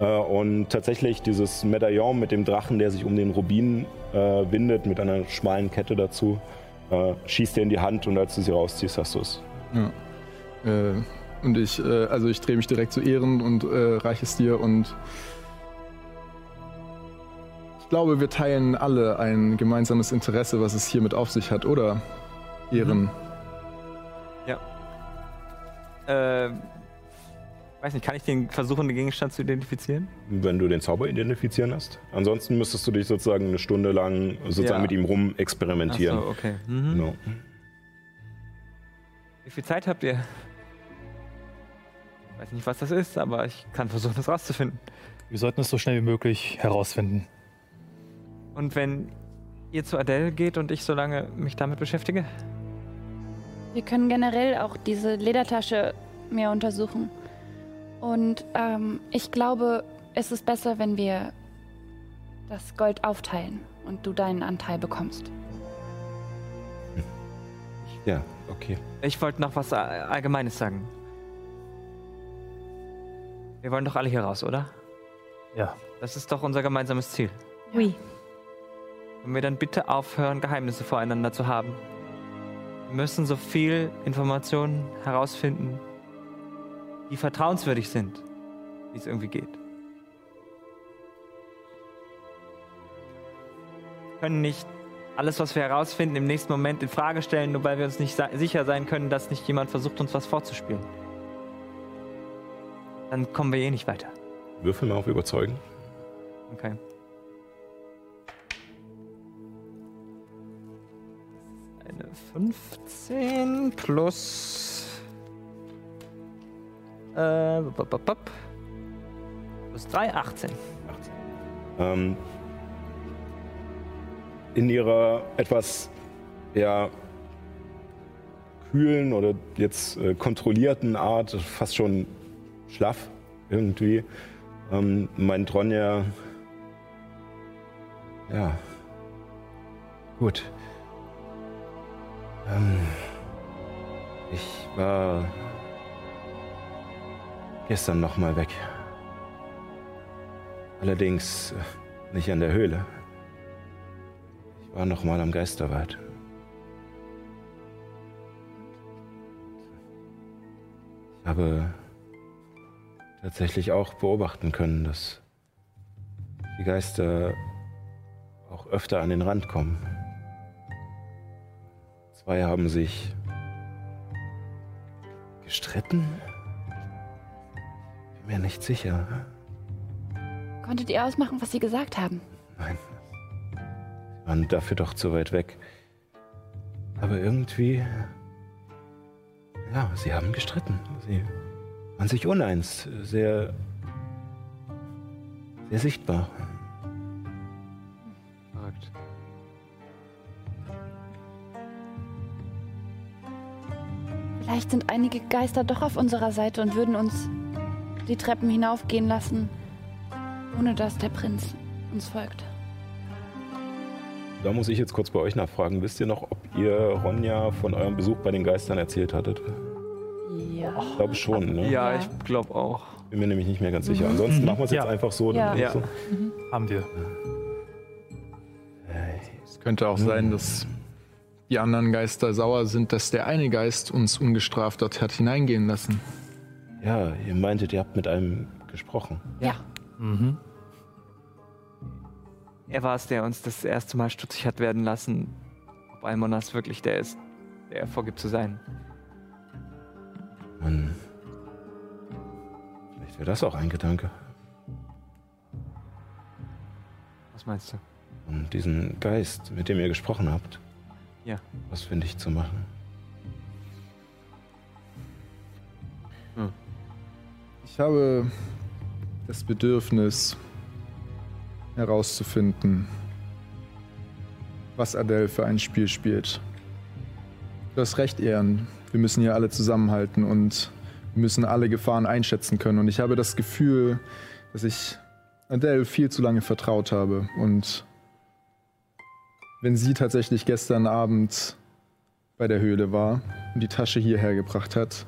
B: Äh, und tatsächlich dieses Medaillon mit dem Drachen, der sich um den Rubin äh, windet, mit einer schmalen Kette dazu, äh, schießt dir in die Hand und als du sie rausziehst, hast du es.
E: Äh, und ich, äh, also ich drehe mich direkt zu Ehren und äh, reiche es dir und ich glaube, wir teilen alle ein gemeinsames Interesse, was es hiermit auf sich hat, oder? Ehren.
C: Äh, weiß nicht, kann ich den versuchen, den Gegenstand zu identifizieren?
B: Wenn du den Zauber identifizieren hast. Ansonsten müsstest du dich sozusagen eine Stunde lang sozusagen
C: Ja.
B: mit ihm rum
C: Ach
B: experimentieren.
C: so, okay. Mhm.
B: Genau.
C: Wie viel Zeit habt ihr? Ich weiß nicht, was das ist, aber ich kann versuchen, das rauszufinden.
A: Wir sollten es so schnell wie möglich herausfinden.
C: Und wenn ihr zu Adele geht und ich so lange mich damit beschäftige?
G: Wir können generell auch diese Ledertasche mehr untersuchen. Und ähm, ich glaube, es ist besser, wenn wir das Gold aufteilen und du deinen Anteil bekommst.
B: Ja, okay.
C: Ich wollte noch was All- Allgemeines sagen. Wir wollen doch alle hier raus, oder?
A: Ja.
C: Das ist doch unser gemeinsames Ziel.
F: Oui.
C: Können wir dann bitte aufhören, Geheimnisse voreinander zu haben? Wir müssen so viel Informationen herausfinden, die vertrauenswürdig sind, wie es irgendwie geht. Wir können nicht alles, was wir herausfinden, im nächsten Moment in Frage stellen, nur weil wir uns nicht sicher sein können, dass nicht jemand versucht, uns was vorzuspielen. Dann kommen wir eh nicht weiter.
B: Würfel mal auf Überzeugen.
C: Okay. Eine 15 plus. Äh, bop, bop, bop. plus 3, 18.
B: Ähm, in ihrer etwas ja, kühlen oder jetzt äh, kontrollierten Art, fast schon schlaff irgendwie, ähm, meint Ronja, ja, gut. Ähm, ich war gestern noch mal weg. Allerdings äh, nicht an der Höhle. Ich war noch mal am Geisterwald. Ich habe tatsächlich auch beobachten können, dass die Geister auch öfter an den Rand kommen. Zwei haben sich gestritten. Bin mir nicht sicher.
G: Konntet ihr ausmachen, was sie gesagt haben?
B: Nein. Waren dafür doch zu weit weg. Aber irgendwie. Ja, sie haben gestritten. Sie waren sich uneins. Sehr. sehr sichtbar.
G: Vielleicht sind einige Geister doch auf unserer Seite und würden uns die Treppen hinaufgehen lassen, ohne dass der Prinz uns folgt.
B: Da muss ich jetzt kurz bei euch nachfragen. Wisst ihr noch, ob ihr Ronja von eurem Besuch bei den Geistern erzählt hattet?
G: Ja.
B: Ich glaube schon, ne?
C: Ja, ich glaube auch.
B: Bin mir nämlich nicht mehr ganz sicher. Ansonsten machen wir es jetzt
A: Ja.
B: einfach so.
G: Ja.
B: dann
C: Ja.
B: so.
A: Haben wir.
E: Es könnte auch sein, dass die anderen Geister sauer sind, dass der eine Geist uns ungestraft dort hat hineingehen lassen.
B: Ja, ihr meintet, ihr habt mit einem gesprochen.
G: Ja.
C: Er war es, der uns das erste Mal stutzig hat werden lassen, ob Almonas wirklich der ist, der er vorgibt zu sein.
B: Mann. Vielleicht wäre das auch ein Gedanke.
C: Was meinst du?
B: Und diesen Geist, mit dem ihr gesprochen habt.
C: Ja.
B: Was finde ich zu machen?
E: Ich habe das Bedürfnis herauszufinden, was Adele für ein Spiel spielt. Du hast recht, Ehren. Wir müssen hier alle zusammenhalten und wir müssen alle Gefahren einschätzen können. Und ich habe das Gefühl, dass ich Adele viel zu lange vertraut habe. Und wenn sie tatsächlich gestern Abend bei der Höhle war und die Tasche hierher gebracht hat,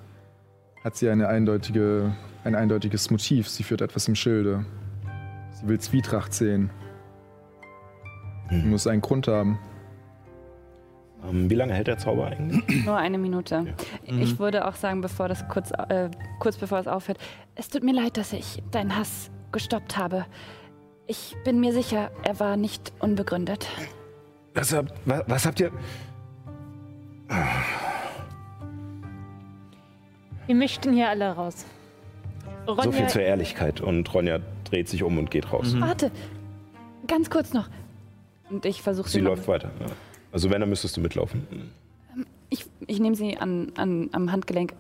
E: hat sie eine eindeutige, ein eindeutiges Motiv. Sie führt etwas im Schilde. Sie will Zwietracht sehen.
B: Hm.
E: muss einen Grund haben.
B: Ähm, wie lange hält der Zauber eigentlich?
D: Nur eine Minute.
C: Mhm.
D: Ich würde auch sagen, bevor das kurz, äh, kurz bevor es aufhört,
G: Es tut mir leid, dass ich deinen Hass gestoppt habe. Ich bin mir sicher, er war nicht unbegründet.
B: Was habt, was, was habt ihr?
F: Wir mischten hier alle raus.
B: So
F: Ronja,
B: viel zur Ehrlichkeit. Und Ronja dreht sich um und geht raus.
G: Warte, ganz kurz noch.
D: und ich versuche
B: Sie
D: sie
B: läuft weiter. Ja. Also wenn, dann müsstest du mitlaufen.
D: ich, ich nehme sie an, an, am Handgelenk.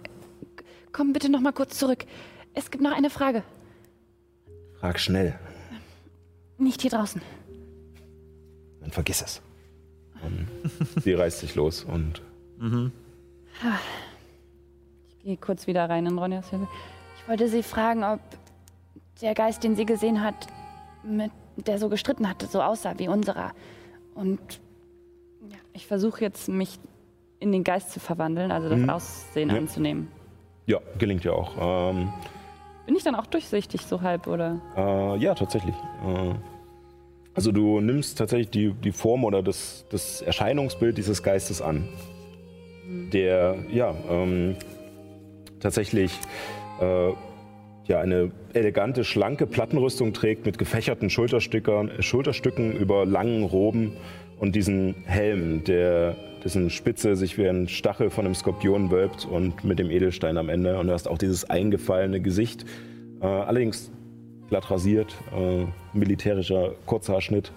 G: Komm bitte noch mal kurz zurück. Es gibt noch eine Frage.
B: Frag schnell.
G: Nicht hier draußen.
B: Dann vergiss es. Und sie reißt sich los und
D: Ich gehe kurz wieder rein in Ronjas Höhle.
G: Ich wollte Sie fragen, ob der Geist, den sie gesehen hat, mit der so gestritten hatte, so aussah wie unserer. Und
D: Ich versuche jetzt, mich in den Geist zu verwandeln, also das
B: Mhm.
D: Aussehen
B: Ja.
D: anzunehmen.
B: ja, gelingt ja auch. Ähm,
D: Bin ich dann auch durchsichtig so halb, oder?
B: äh, ja, tatsächlich. Äh, Also du nimmst tatsächlich die, die Form oder das, das Erscheinungsbild dieses Geistes an, der ja ähm, tatsächlich äh, ja, eine elegante, schlanke Plattenrüstung trägt mit gefächerten Schulterstücken über langen Roben und diesen Helm, der dessen Spitze sich wie ein Stachel von einem Skorpion wölbt und mit dem Edelstein am Ende. Und du hast auch dieses eingefallene Gesicht, äh, allerdings glatt rasiert, äh, militärischer Kurzhaarschnitt,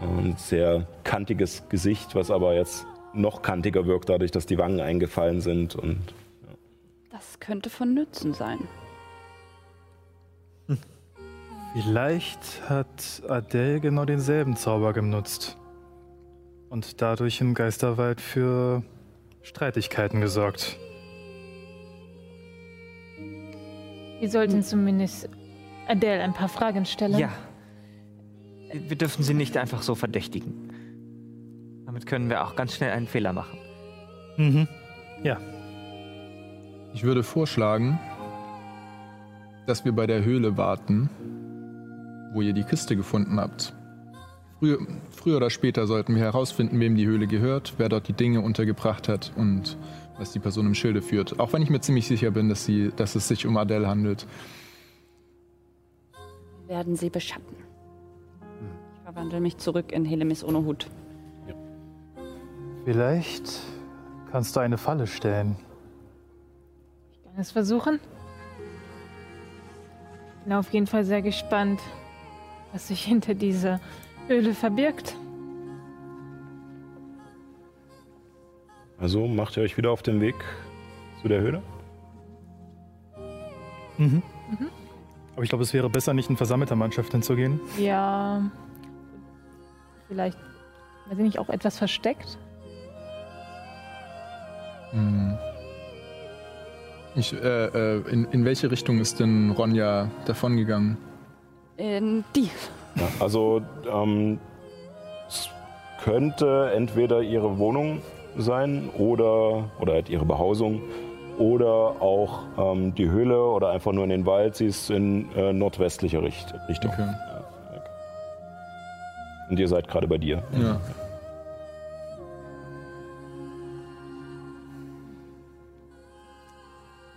B: ein sehr kantiges Gesicht, was aber jetzt noch kantiger wirkt, dadurch, dass die Wangen eingefallen sind und
D: Das könnte von Nützen sein.
A: Vielleicht hat Adele genau denselben Zauber genutzt. Und dadurch im Geisterwald für Streitigkeiten gesorgt.
F: Wir sollten zumindest Adele ein paar Fragen stellen.
C: Ja. Wir dürfen sie nicht einfach so verdächtigen. Damit können wir auch ganz schnell einen Fehler machen.
A: Mhm. Ja.
E: Ich würde vorschlagen, dass wir bei der Höhle warten, wo ihr die Kiste gefunden habt. Früher, früher oder später sollten wir herausfinden, wem die Höhle gehört, wer dort die Dinge untergebracht hat und was die Person im Schilde führt. Auch wenn ich mir ziemlich sicher bin, dass, sie, dass es sich um Adele handelt.
D: Wir werden sie beschatten. Ich verwandle mich zurück in Helemis ohne Hut.
A: Vielleicht kannst du eine Falle stellen.
F: Ich kann es versuchen. Bin auf jeden Fall sehr gespannt, was sich hinter dieser Höhle verbirgt.
B: Also macht ihr euch wieder auf den Weg zu der Höhle?
A: Mhm. Aber ich glaube, es wäre besser, nicht in versammelter Mannschaft hinzugehen.
F: Ja. Vielleicht, weiß ich nicht, auch etwas versteckt.
E: Hm. Ich, äh, äh, in, in welche Richtung ist denn Ronja davongegangen?
D: In die.
B: Ja, also ähm, es könnte entweder ihre Wohnung sein oder, oder halt ihre Behausung oder auch ähm, die Höhle oder einfach nur in den Wald. Sie ist in äh, nordwestlicher Richt Richtung.
E: Okay.
B: Und ihr seid gerade bei dir.
E: Ja.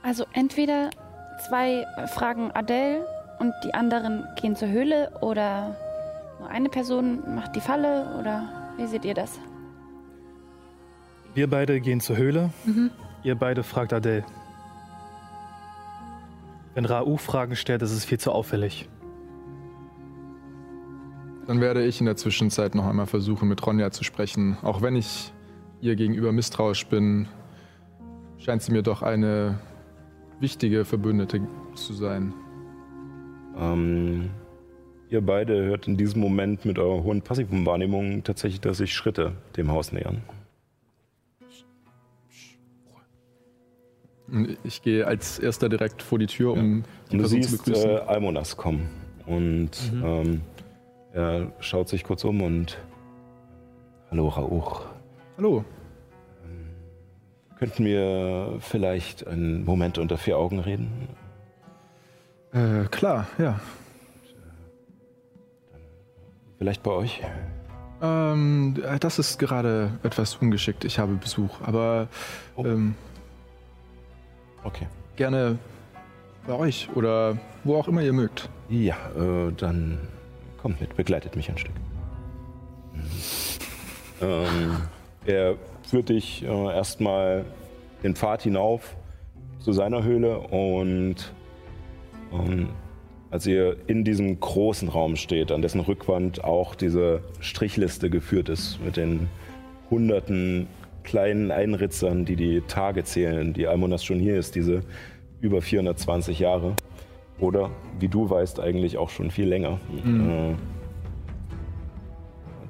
G: Also entweder zwei fragen Adele und die anderen gehen zur Höhle oder nur eine Person macht die Falle oder wie seht ihr das?
A: Wir beide gehen zur Höhle. Ihr beide fragt Adele. Wenn Rau Fragen stellt, ist es viel zu auffällig.
E: Dann werde ich in der Zwischenzeit noch einmal versuchen, mit Ronja zu sprechen. Auch wenn ich ihr gegenüber misstrauisch bin, scheint sie mir doch eine wichtige Verbündete zu sein.
B: Ähm, ihr beide hört in diesem Moment mit eurer hohen passiven Wahrnehmung tatsächlich, dass sich Schritte dem Haus nähern.
E: Ich gehe als erster direkt vor die Tür, um die
B: Und du
E: Person zu
B: siehst
E: begrüßen.
B: äh, Almonas kommen. Und ähm, er schaut sich kurz um und Hallo Rauch.
E: Hallo.
B: Könnten wir vielleicht einen Moment unter vier Augen reden?
E: Äh, klar, ja.
B: Vielleicht bei euch?
E: Ähm, äh, das ist gerade etwas ungeschickt. Ich habe Besuch, aber
B: Oh.
E: ähm,
B: Okay.
E: gerne bei euch oder wo auch immer ihr mögt.
B: Ja, äh, dann kommt mit, begleitet mich ein Stück. Mhm. Ähm, er führt dich äh, erstmal den Pfad hinauf zu seiner Höhle und ähm, als ihr in diesem großen Raum steht, an dessen Rückwand auch diese Strichliste geführt ist mit den hunderten kleinen Einritzern, die die Tage zählen, die Almonas schon hier ist, diese über 420 Jahre. Oder, wie du weißt, eigentlich auch schon viel länger. Äh,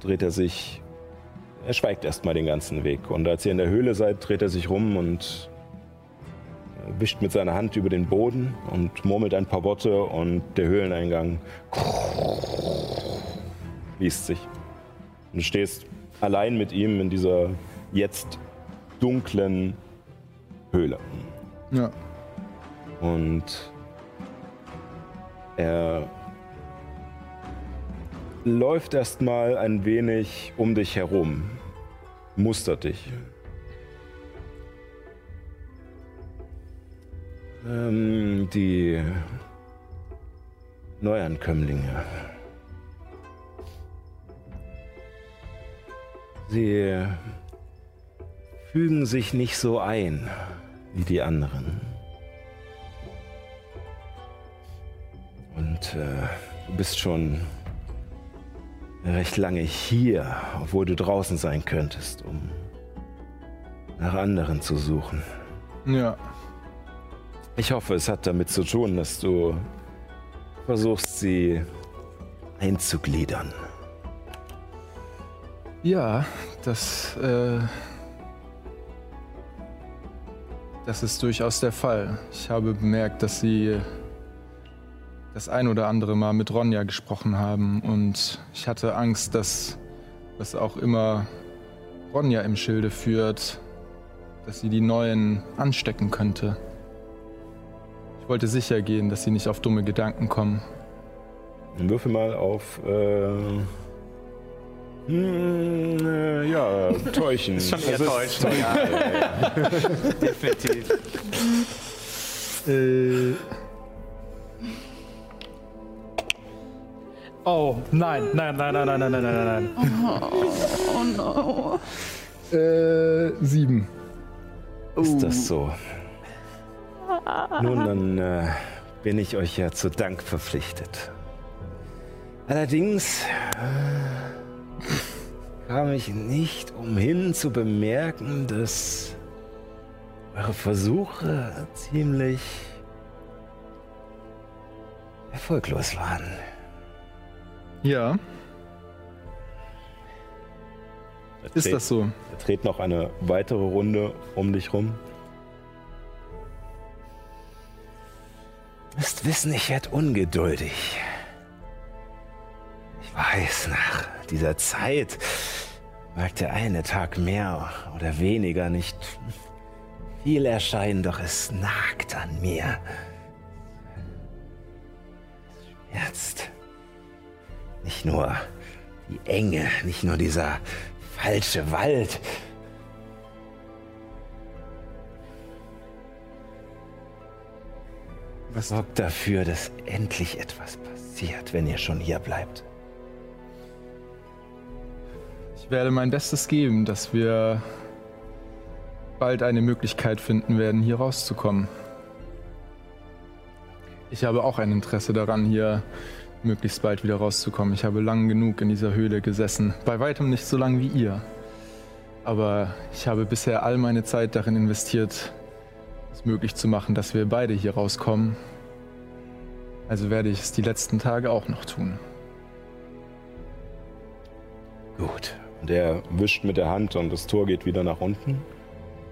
B: dreht er sich, er schweigt erstmal den ganzen Weg. Und als ihr in der Höhle seid, dreht er sich rum und wischt mit seiner Hand über den Boden und murmelt ein paar Worte und der Höhleneingang liest sich. Und du stehst allein mit ihm in dieser jetzt dunklen Höhle.
E: Ja.
B: Und er läuft erstmal ein wenig um dich herum, mustert dich. Ähm, die Neuankömmlinge. Sie fügen sich nicht so ein wie die anderen. Und äh, du bist schon recht lange hier, obwohl du draußen sein könntest, um nach anderen zu suchen.
E: Ja.
B: Ich hoffe, es hat damit zu tun, dass du versuchst, sie einzugliedern.
E: Ja, das, äh, das ist durchaus der Fall. Ich habe bemerkt, dass Sie das ein oder andere Mal mit Ronja gesprochen haben und ich hatte Angst, dass was auch immer Ronja im Schilde führt, dass sie die Neuen anstecken könnte. Ich wollte sicher gehen, dass sie nicht auf dumme Gedanken kommen.
B: Dann würfel mal auf. Äh, hm, äh, ja, <laughs> Täuschen.
C: Ist schon eher
B: Das
C: täuschen, ja. <laughs> Definitiv.
E: Äh,
A: Oh, nein, nein, nein, nein, nein, nein, nein, nein, nein.
G: Oh no.
E: äh, sieben.
B: Ist das so? Nun, dann äh, bin ich euch ja zu Dank verpflichtet. Allerdings äh, kam ich nicht umhin zu bemerken, dass eure Versuche ziemlich erfolglos waren.
E: Ja, ist das so?
B: Er dreht noch eine weitere Runde um dich rum. Müsst wissen, ich werde ungeduldig. Ich weiß, nach dieser Zeit mag der eine Tag mehr oder weniger nicht viel erscheinen, doch es nagt an mir. Schmerzt. Nicht nur die Enge, nicht nur dieser falsche Wald.
E: Was,
B: Sorgt dafür, dass endlich etwas passiert, wenn ihr schon hier bleibt.
E: ich werde mein Bestes geben, dass wir bald eine Möglichkeit finden werden, hier rauszukommen. Ich habe auch ein Interesse daran, hier möglichst bald wieder rauszukommen. Ich habe lang genug in dieser Höhle gesessen. Bei weitem nicht so lang wie ihr. Aber ich habe bisher all meine Zeit darin investiert, es möglich zu machen, dass wir beide hier rauskommen. Also werde ich es die letzten Tage auch noch tun.
B: Gut. Und er wischt mit der Hand und das Tor geht wieder nach unten.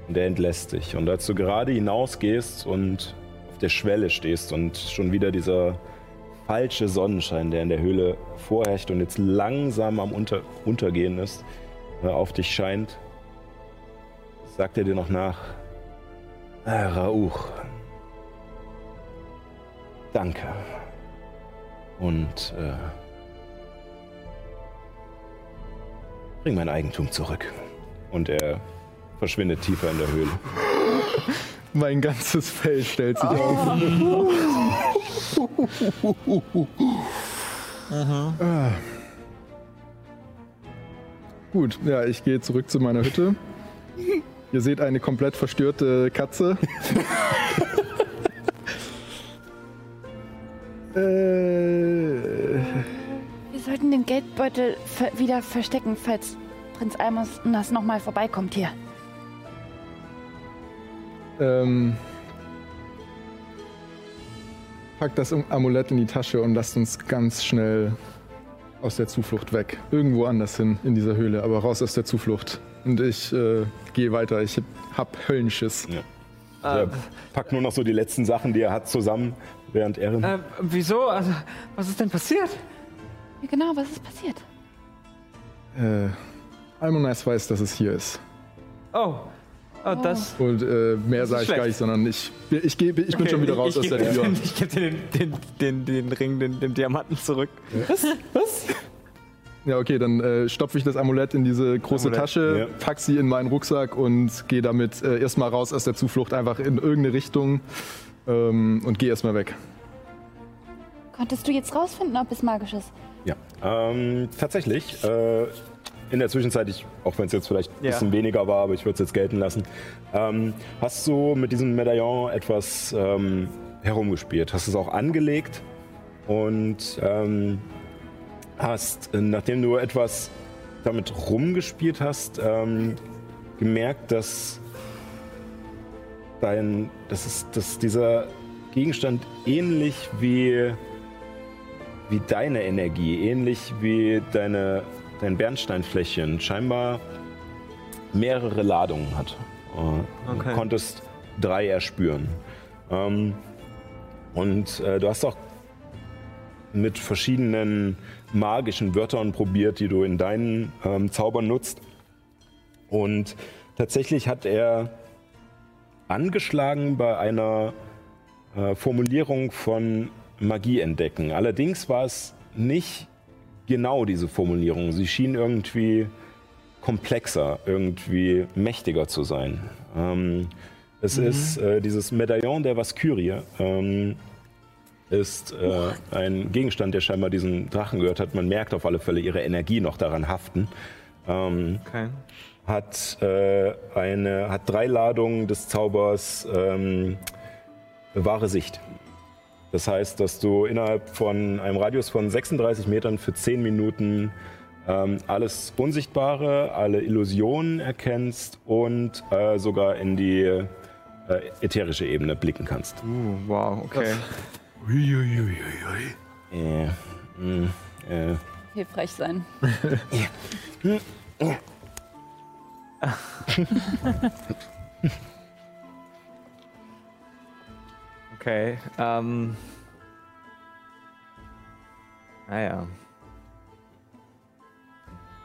B: Und er entlässt dich. Und als du gerade hinausgehst und auf der Schwelle stehst und schon wieder dieser falsche Sonnenschein, der in der Höhle vorherrscht und jetzt langsam am Unter Untergehen ist, äh, auf dich scheint, sagt er dir noch nach, ah, Rauch, danke. Und äh, bring mein Eigentum zurück. Und er verschwindet tiefer in der Höhle. <laughs>
E: Mein ganzes Fell stellt sich auf. Ah. Gut, ja, ich gehe zurück zu meiner Hütte. <laughs> Ihr seht eine komplett verstörte Katze. <laughs> äh,
G: Wir sollten den Geldbeutel ver wieder verstecken, falls Prinz Almos das nochmal vorbeikommt hier.
E: ähm, packt das Amulett in die Tasche und lasst uns ganz schnell aus der Zuflucht weg. Irgendwo anders hin in dieser Höhle, aber raus aus der Zuflucht. Und ich äh, gehe weiter. Ich hab Höllenschiss.
B: Er packt nur noch so die letzten Sachen, die er hat, zusammen, während Erin.
C: Äh, wieso? Also, was ist denn passiert?
G: Ja, genau, was ist passiert?
E: Äh, Almonais weiß, dass es hier ist.
C: Oh. Oh, das.
E: Und äh, mehr sage ich gar nicht, sondern ich, ich, geh, ich bin
C: Okay,
E: schon wieder raus
C: ich,
E: aus der Tür.
C: den- Ich gebe dir den, den, den, den Ring, den, den Diamanten zurück. Was? Was?
E: Ja, okay, dann äh, stopfe ich das Amulett in diese große
B: Amulett,
E: Tasche,
B: ja.
E: pack sie in meinen Rucksack und gehe damit äh, erstmal raus aus der Zuflucht, einfach in irgendeine Richtung ähm, und gehe erstmal weg.
G: Konntest du jetzt rausfinden, ob es magisch ist?
B: Ja, ähm, tatsächlich. Äh, in der Zwischenzeit, ich, auch wenn es jetzt vielleicht ein
C: Ja.
B: bisschen weniger war, aber ich würde es jetzt gelten lassen, ähm, hast du mit diesem Medaillon etwas ähm, herumgespielt, hast es auch angelegt und ähm, hast, äh, nachdem du etwas damit rumgespielt hast, ähm, gemerkt, dass dein, das ist, dass dieser Gegenstand ähnlich wie wie deine Energie, ähnlich wie deine, dein Bernsteinfläschchen, scheinbar mehrere Ladungen hat. Äh,
C: Okay.
B: Du konntest drei erspüren. Ähm, und äh, du hast auch mit verschiedenen magischen Wörtern probiert, die du in deinen ähm, Zaubern nutzt. Und tatsächlich hat er angeschlagen bei einer äh, Formulierung von Magie entdecken. Allerdings war es nicht genau diese Formulierung. Sie schien irgendwie komplexer, irgendwie mächtiger zu sein. Ähm, es ist äh, dieses Medaillon der Vaskyrie. Ähm, ist äh, ein Gegenstand, der scheinbar diesen Drachen gehört hat. Man merkt auf alle Fälle ihre Energie noch daran haften. Ähm,
C: Okay.
B: hat, äh, eine, hat drei Ladungen des Zaubers ähm, wahre Sicht. Das heißt, dass du innerhalb von einem Radius von 36 Metern für 10 Minuten ähm, alles Unsichtbare, alle Illusionen erkennst und äh, sogar in die äh, ätherische Ebene blicken kannst.
C: Uh, wow, okay.
B: Äh, mh, äh,
D: Hilfreich sein.
C: Okay. Ähm. Naja.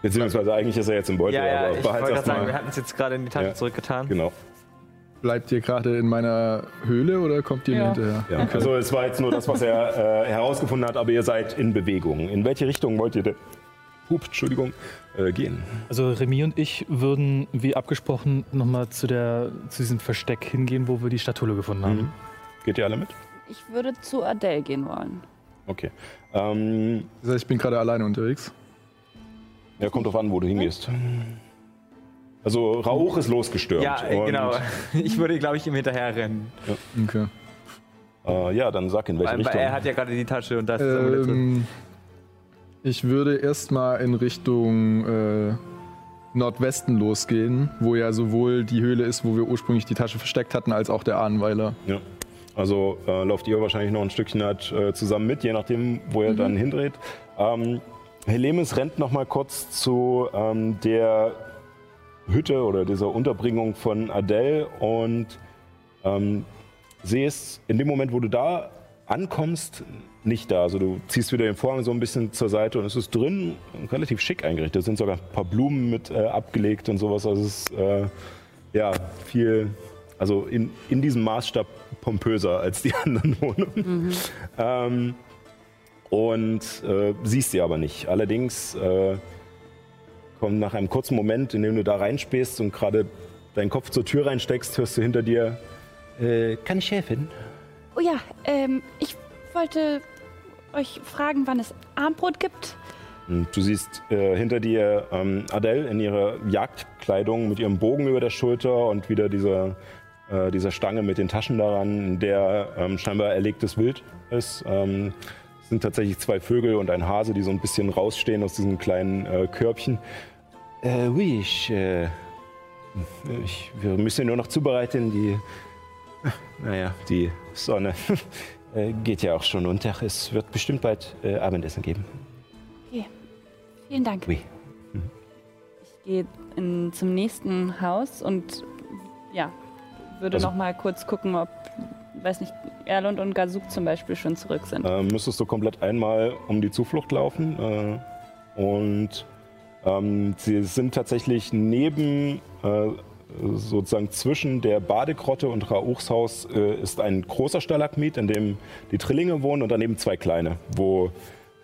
B: beziehungsweise eigentlich ist er jetzt im Beutel,
C: Ja, ja,
B: aber
C: ich wollte gerade sagen, wir hatten es jetzt gerade in die Tasche
B: Ja.
C: zurückgetan.
B: Genau.
E: Bleibt ihr gerade in meiner Höhle oder kommt ihr mir
D: Ja.
E: hinterher?
B: Ja, also es war jetzt nur das, was er äh, herausgefunden hat, aber ihr seid in Bewegung. In welche Richtung wollt ihr denn, Hup, Entschuldigung, äh, gehen?
A: Also Remy und ich würden, wie abgesprochen, nochmal zu, der, zu diesem Versteck hingehen, wo wir die Statue gefunden haben.
B: Mhm. Geht ihr alle mit?
D: Ich würde zu Adele gehen wollen.
B: Okay. Ähm,
E: Das heißt, ich bin gerade alleine unterwegs.
B: ja, kommt drauf an, wo du hingehst. Also Rauch ist losgestürmt.
C: Ja, äh,
B: und,
C: genau. <laughs> Ich würde, glaube ich, ihm hinterher rennen.
E: Okay.
B: Äh, ja, dann sag in welche
C: Weil, weil
B: Richtung.
C: er hat ja gerade die Tasche und das ist Amulett drin.
E: Ähm, ich würde erstmal in Richtung äh, Nordwesten losgehen, wo ja sowohl die Höhle ist, wo wir ursprünglich die Tasche versteckt hatten, als auch der Ahnenweiler.
B: Ja. Also äh, lauft ihr wahrscheinlich noch ein Stückchen halt, äh, zusammen mit, je nachdem, wo ihr dann hindreht. Ähm, Helemis rennt noch mal kurz zu ähm, der Hütte oder dieser Unterbringung von Adele und ähm, siehst in dem Moment, wo du da ankommst, nicht da. Also du ziehst wieder den Vorhang so ein bisschen zur Seite und es ist drin relativ schick eingerichtet. Es sind sogar ein paar Blumen mit äh, abgelegt und sowas. Also es ist äh, ja viel, also in, in diesem Maßstab pompöser als die <laughs> anderen Wohnungen. Ähm, und äh, siehst sie aber nicht. Allerdings äh, kommt nach einem kurzen Moment, in dem du da reinspähst und gerade deinen Kopf zur Tür reinsteckst, hörst du hinter dir, äh, kann ich helfen?
G: Oh ja, ähm, ich wollte euch fragen, wann es Armbrot gibt.
B: Und du siehst äh, hinter dir ähm, Adele in ihrer Jagdkleidung mit ihrem Bogen über der Schulter und wieder dieser, äh, dieser Stange mit den Taschen daran, in der ähm, scheinbar erlegtes Wild ist. Ähm, es sind tatsächlich zwei Vögel und ein Hase, die so ein bisschen rausstehen aus diesen kleinen äh, Körbchen. Äh, oui, ich, äh, ich, wir müssen nur noch zubereiten. Die, naja, die Sonne <laughs> äh, geht ja auch schon unter. Es wird bestimmt bald äh, Abendessen geben.
G: Vielen Dank.
B: Oui.
D: Ich gehe in, zum nächsten Haus und ja, würde
B: Also-
D: noch mal kurz gucken, ob, weiß nicht, Erlund und Gazuk zum Beispiel schon zurück sind.
B: äh, müsstest du komplett einmal um die Zuflucht laufen. Äh, und ähm, sie sind tatsächlich neben, äh, sozusagen zwischen der Badegrotte und Rauchs Haus äh, ist ein großer Stalagmit, in dem die Trillinge wohnen und daneben zwei kleine, wo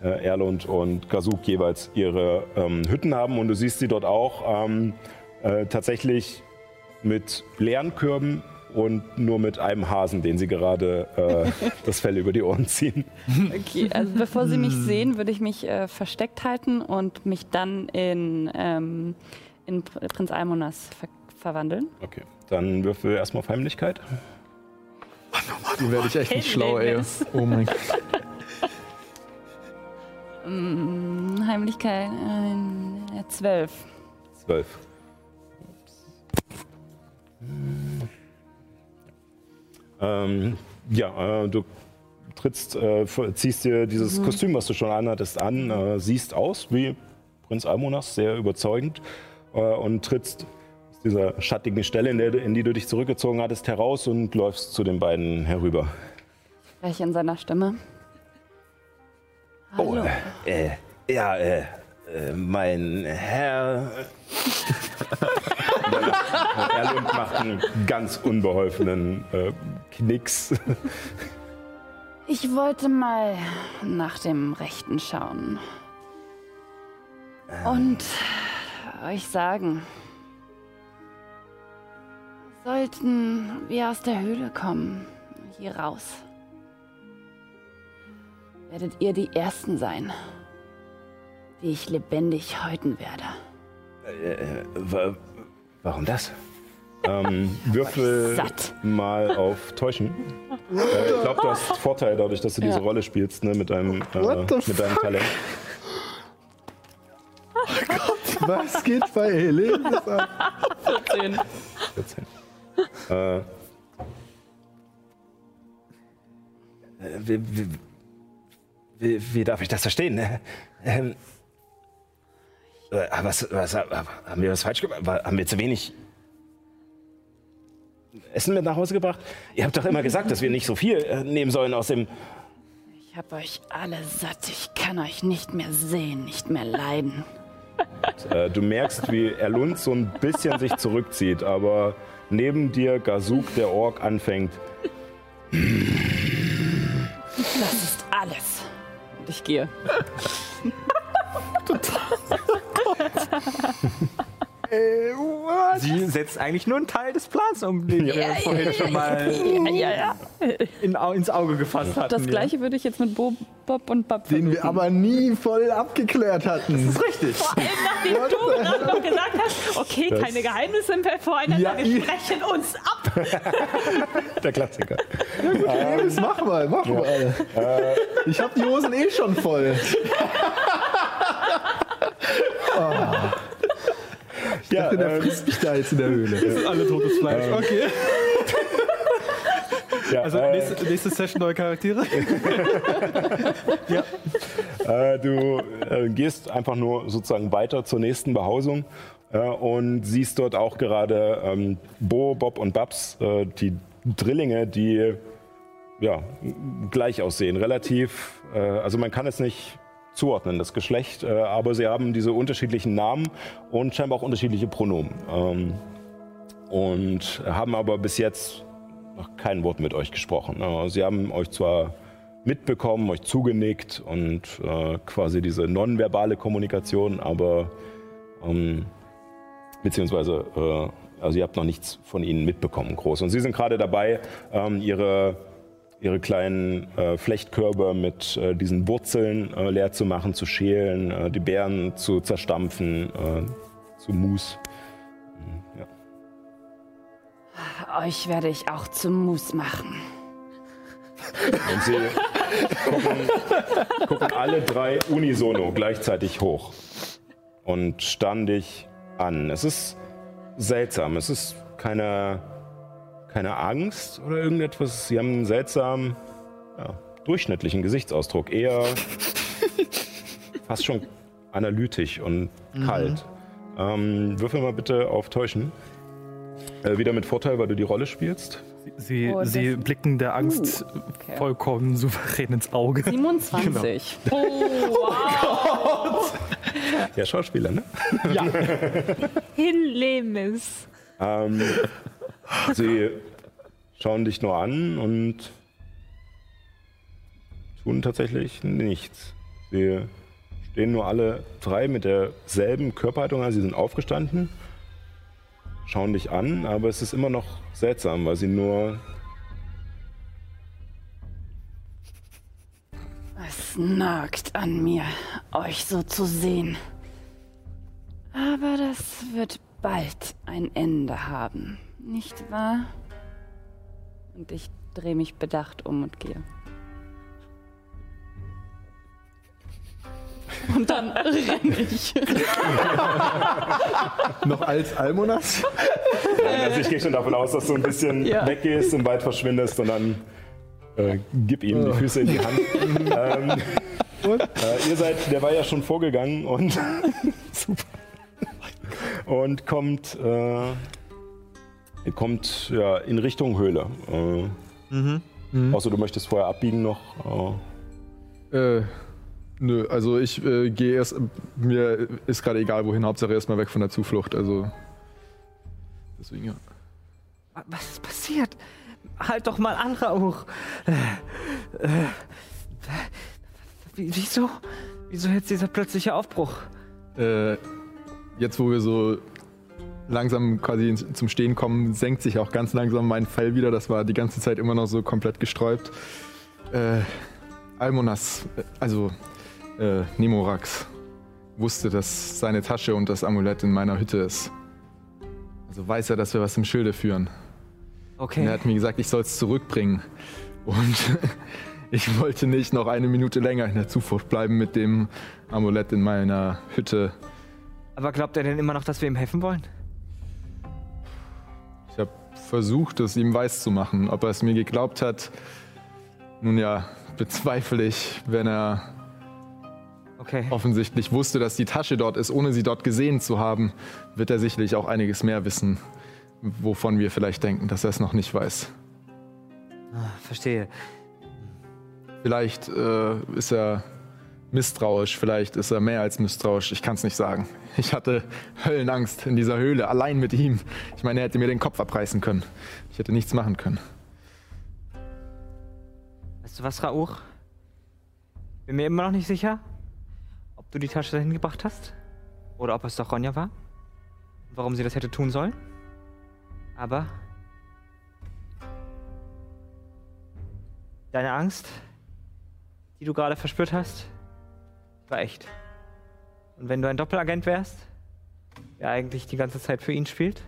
B: äh, Erlund und Gazuk jeweils ihre ähm, Hütten haben. Und du siehst sie dort auch ähm, äh, tatsächlich mit leeren Körben und nur mit einem Hasen, den sie gerade äh, das Fell über die Ohren ziehen.
D: Okay, also bevor sie mich sehen, würde ich mich äh, versteckt halten und mich dann in, ähm, in Pr- Prinz Almonas ver verwandeln.
B: Okay, dann würfel erstmal auf Heimlichkeit.
E: Die werde ich echt nicht schlau, ey. Oh mein Gott.
D: Mm, Heimlichkeit äh, zwölf.
B: Zwölf. Ähm, ja, äh, du trittst, äh, ziehst dir dieses Kostüm, was du schon anhattest, an, äh, siehst aus wie Prinz Almonas, sehr überzeugend äh, und trittst aus dieser schattigen Stelle, in, der, in die du dich zurückgezogen hattest, heraus und läufst zu den beiden herüber.
D: Spreche in seiner Stimme. Hallo.
B: äh, ja, äh, äh, mein Herr. <laughs> Erlund macht einen ganz unbeholfenen äh, Knicks.
D: Ich wollte mal nach dem Rechten schauen. Und euch sagen, sollten wir aus der Höhle kommen, hier raus, werdet ihr die Ersten sein, die ich lebendig häuten werde.
B: Äh, wa warum das? Ähm, <laughs> würfel mal auf Täuschen. Äh, ich glaube, du hast Vorteil dadurch, dass du diese
D: Ja.
B: Rolle spielst, ne, mit deinem, äh, mit deinem Talent.
E: Was geht bei Helene ab?
D: 14.
B: 14. Äh, äh, wie, wie, wie, wie darf ich das verstehen? Äh, Ähm, äh, was, was, haben wir was falsch gemacht? Haben wir zu wenig Essen mit nach Hause gebracht? Ihr habt doch immer gesagt, dass wir nicht so viel äh, nehmen sollen aus dem.
D: Ich hab euch alle satt. Ich kann euch nicht mehr sehen, nicht mehr leiden. <laughs>
B: Äh, du merkst, wie Erlund so ein bisschen sich zurückzieht, aber neben dir Gazuk, der Ork, anfängt.
D: Das ist alles. Und ich gehe. <laughs> <laughs>
C: Sie setzt eigentlich nur einen Teil des Plans um, den wir vorhin schon mal
D: Ja, ja.
C: in, ins Auge gefasst hatten.
D: Das gleiche würde ich jetzt mit Bo, Bob und Bob
E: Den wir aber nie voll abgeklärt hatten.
C: Ja. Richtig.
F: Nachdem du gerade <laughs> noch gesagt hast, okay, keine Geheimnisse mehr voreinander,
E: Ja,
F: wir sprechen uns ab. <laughs>
B: Der Klassiker.
E: Ja, das mach mal, mach mal. Ich hab die Hosen eh schon voll. <laughs>
B: Ja,
E: Der
B: ähm,
E: frisst mich da jetzt in der Höhle.
C: Alle totes Fleisch. Okay. <laughs>
B: ja,
C: Also
B: äh,
C: nächste, nächste Session neue Charaktere. <laughs>
B: Äh, du äh, gehst einfach nur sozusagen weiter zur nächsten Behausung äh, und siehst dort auch gerade ähm, Bo, Bob und Babs, äh, die Drillinge, die ja, gleich aussehen. Relativ, äh, also man kann es nicht zuordnen, das Geschlecht, äh, aber sie haben diese unterschiedlichen Namen und scheinbar auch unterschiedliche Pronomen. Ähm, und haben aber bis jetzt noch kein Wort mit euch gesprochen. Äh, Sie haben euch zwar mitbekommen, euch zugenickt und äh, quasi diese nonverbale Kommunikation, aber ähm, beziehungsweise äh, also ihr habt noch nichts von ihnen mitbekommen groß. Und sie sind gerade dabei, ähm, ihre ihre kleinen äh, Flechtkörbe mit äh, diesen Wurzeln äh, leer zu machen, zu schälen, äh, die Beeren zu zerstampfen, äh, zu Mus. Ja.
D: Euch werde ich auch zum Mus machen.
B: Und sie gucken, gucken alle drei unisono gleichzeitig hoch und starren dich an. Es ist seltsam. Es ist keine, keine Angst oder irgendetwas. Sie haben einen seltsamen, ja, durchschnittlichen Gesichtsausdruck. Eher <laughs> fast schon analytisch und kalt. Ähm, würfel mal bitte auf Täuschen. Äh, wieder mit Vorteil, weil du die Rolle spielst.
A: Sie,
D: Oh,
A: sie blicken der Angst
D: okay.
A: vollkommen souverän ins Auge.
D: 27. <laughs>
F: Oh, wow. <laughs>
B: Ja, Schauspieler, ne?
F: Hillemis.
B: Ähm, sie schauen dich nur an und tun tatsächlich nichts. Sie stehen nur alle drei mit derselben Körperhaltung an. Sie sind aufgestanden, schauen dich an, aber es ist immer noch seltsam, weil sie nur
G: Es nagt an mir, euch so zu sehen. Aber das wird bald ein Ende haben, nicht wahr? Und ich drehe mich bedacht um und gehe. Und dann <laughs> renne ich. <laughs>
E: Noch als Almonas?
B: Also ich gehe schon davon aus, dass du ein bisschen
G: Ja.
B: weggehst, im Wald verschwindest und dann äh, gib ihm die Füße in die Hand. <laughs> ähm, äh, ihr seid, der war ja schon vorgegangen und super. Und kommt, äh, ihr kommt ja, in Richtung Höhle. Äh, Außer du möchtest vorher abbiegen noch. Äh,
E: Äh, nö, also ich äh, gehe erst, mir ist gerade egal wohin, Hauptsache erstmal weg von der Zuflucht, also deswegen ja.
C: Wa- Was ist passiert? Halt doch mal an, Rauch. Äh, äh, wie- wieso? Wieso jetzt dieser plötzliche Aufbruch?
E: Äh, jetzt wo wir so langsam quasi zum Stehen kommen, senkt sich auch ganz langsam mein Fell wieder, das war die ganze Zeit immer noch so komplett gesträubt. Äh, Almonas, äh, also äh, Nemorax, wusste, dass seine Tasche und das Amulett in meiner Hütte ist. Also weiß er, dass wir was im Schilde führen. Und er
C: Okay.
E: hat mir gesagt, ich soll es zurückbringen. Und <laughs> ich wollte nicht noch eine Minute länger in der Zuflucht bleiben mit dem Amulett in meiner Hütte.
C: Aber glaubt er denn immer noch, dass wir ihm helfen wollen?
E: Versucht, es ihm weiß zu machen. Ob er es mir geglaubt hat, nun ja, bezweifle ich, wenn er
C: Okay.
E: offensichtlich wusste, dass die Tasche dort ist, ohne sie dort gesehen zu haben, wird er sicherlich auch einiges mehr wissen, wovon wir vielleicht denken, dass er es noch nicht weiß.
C: Ah, verstehe.
E: Vielleicht äh, ist er misstrauisch, vielleicht ist er mehr als misstrauisch, ich kann es nicht sagen. Ich hatte Höllenangst in dieser Höhle, allein mit ihm. Ich meine, er hätte mir den Kopf abreißen können. Ich hätte nichts machen können.
C: Weißt du was, Rauch? Bin mir immer noch nicht sicher, ob du die Tasche dahin gebracht hast. Oder ob es doch Ronja war. Warum sie das hätte tun sollen. Aber. Deine Angst, die du gerade verspürt hast, war echt. Und wenn du ein Doppelagent wärst, der eigentlich die ganze Zeit für ihn spielt,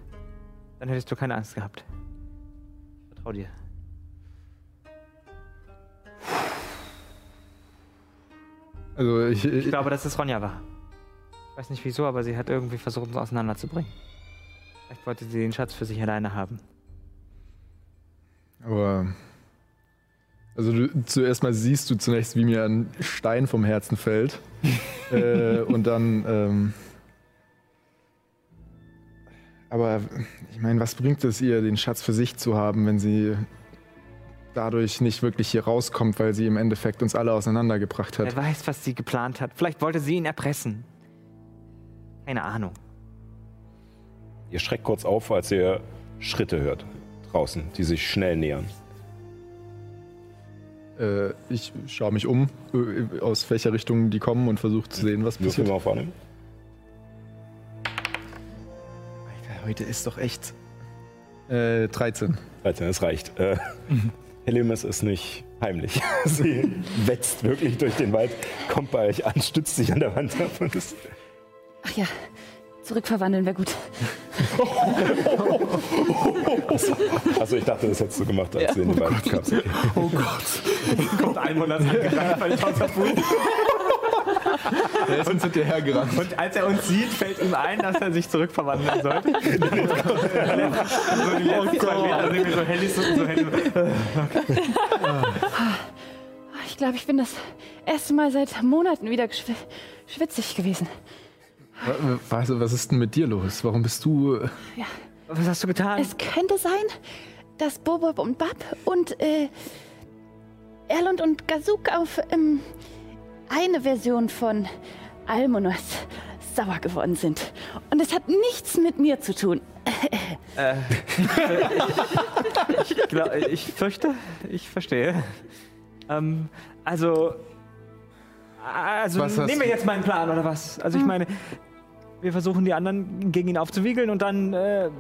C: dann hättest du keine Angst gehabt. Vertrau dir.
E: Also ich,
C: Ich
E: ich
C: glaube, dass es Ronja war. Ich weiß nicht wieso, aber sie hat irgendwie versucht, uns auseinanderzubringen. Vielleicht wollte sie den Schatz für sich alleine haben.
E: aber also du, zuerst mal siehst du zunächst, wie mir ein Stein vom Herzen fällt <laughs> äh, und dann. Ähm, aber ich meine, was bringt es ihr, den Schatz für sich zu haben, wenn sie dadurch nicht wirklich hier rauskommt, weil sie im Endeffekt uns alle auseinandergebracht hat?
C: Wer weiß, was sie geplant hat. Vielleicht wollte sie ihn erpressen. Keine Ahnung.
B: ihr schreckt kurz auf, als ihr Schritte hört draußen, die sich schnell nähern.
E: Äh, ich schaue mich um, äh, aus welcher Richtung die kommen und versuche zu sehen, was passiert.
B: mal auf Annehmen.
E: Alter, heute ist doch echt. Äh, 13.
B: 13, das reicht. Äh, <laughs> Helimus ist nicht heimlich. <laughs> Sie wetzt wirklich durch den Wald, kommt bei euch an, stützt sich an der Wand ab und ist
G: Ach ja, zurückverwandeln wäre gut. <laughs>
B: Achso, ich dachte, das hättest du gemacht, als du in den Wald kamst. Okay. <laughs>
C: Kommt ein Monat <laughs> angerannt, weil ich
E: Er ist uns hinterhergerannt.
C: Und als er uns sieht, fällt ihm ein, dass er sich zurückverwandeln sollte. so die letzten zwei Meter sehen wir so Hellis so, so Hellis.
G: Ich glaube, ich bin das erste Mal seit Monaten wieder schwitzig gewesen.
E: Was, was ist denn mit dir los? Warum bist du. äh,
C: Was hast du getan?
G: Es könnte sein, dass Bobob und Bab und äh, Erlund und Gazuk auf ähm, eine Version von Almonos sauer geworden sind. Und es hat nichts mit mir zu tun. <laughs>
C: Ich, glaub, ich fürchte, ich verstehe. Ähm, also, Also
E: Was
C: nehmen wir jetzt meinen Plan oder was? Also ich meine, wir versuchen die anderen gegen ihn aufzuwiegeln und dann äh,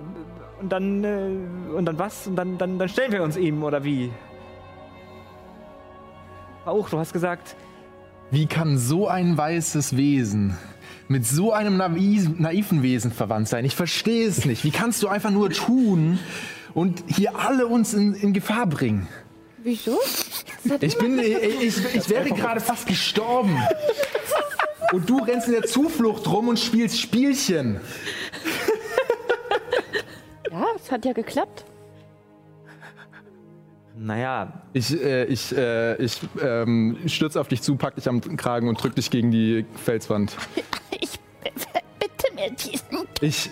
C: und dann äh, und dann was? Und dann, dann dann stellen wir uns ihm oder wie? Auch, du hast gesagt,
E: Wie kann so ein weißes Wesen mit so einem naiv, naiven Wesen verwandt sein? Ich verstehe es nicht. Wie kannst du einfach nur tun und hier alle uns in, in Gefahr bringen?
G: Wieso?
E: Ich bin, ich, ich, ich wäre gerade fast gestorben. <laughs> Und du rennst in der Zuflucht rum und spielst Spielchen.
G: Ja, es hat ja geklappt.
C: naja,
E: Ich, äh, ich, äh, ich ähm, stürze auf dich zu, pack dich am Kragen und drück dich gegen die Felswand. <laughs>
G: Ich bitte mir diesen.
E: Ich,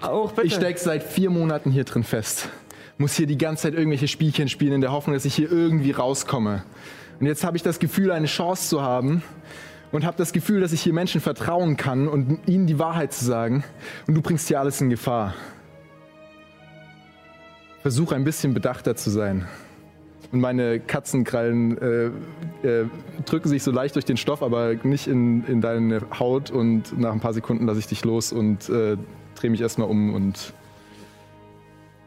C: auch bitte.
E: ich steck seit vier Monaten hier drin fest. Muss hier die ganze Zeit irgendwelche Spielchen spielen, in der Hoffnung, dass ich hier irgendwie rauskomme. Und jetzt habe ich das Gefühl, eine Chance zu haben. Und habe das Gefühl, dass ich hier Menschen vertrauen kann und ihnen die Wahrheit zu sagen. Und du bringst hier alles in Gefahr. Versuch ein bisschen bedachter zu sein. Und meine Katzenkrallen äh, äh, drücken sich so leicht durch den Stoff, aber nicht in, in deine Haut. Und nach ein paar Sekunden lasse ich dich los und äh, drehe mich erstmal um und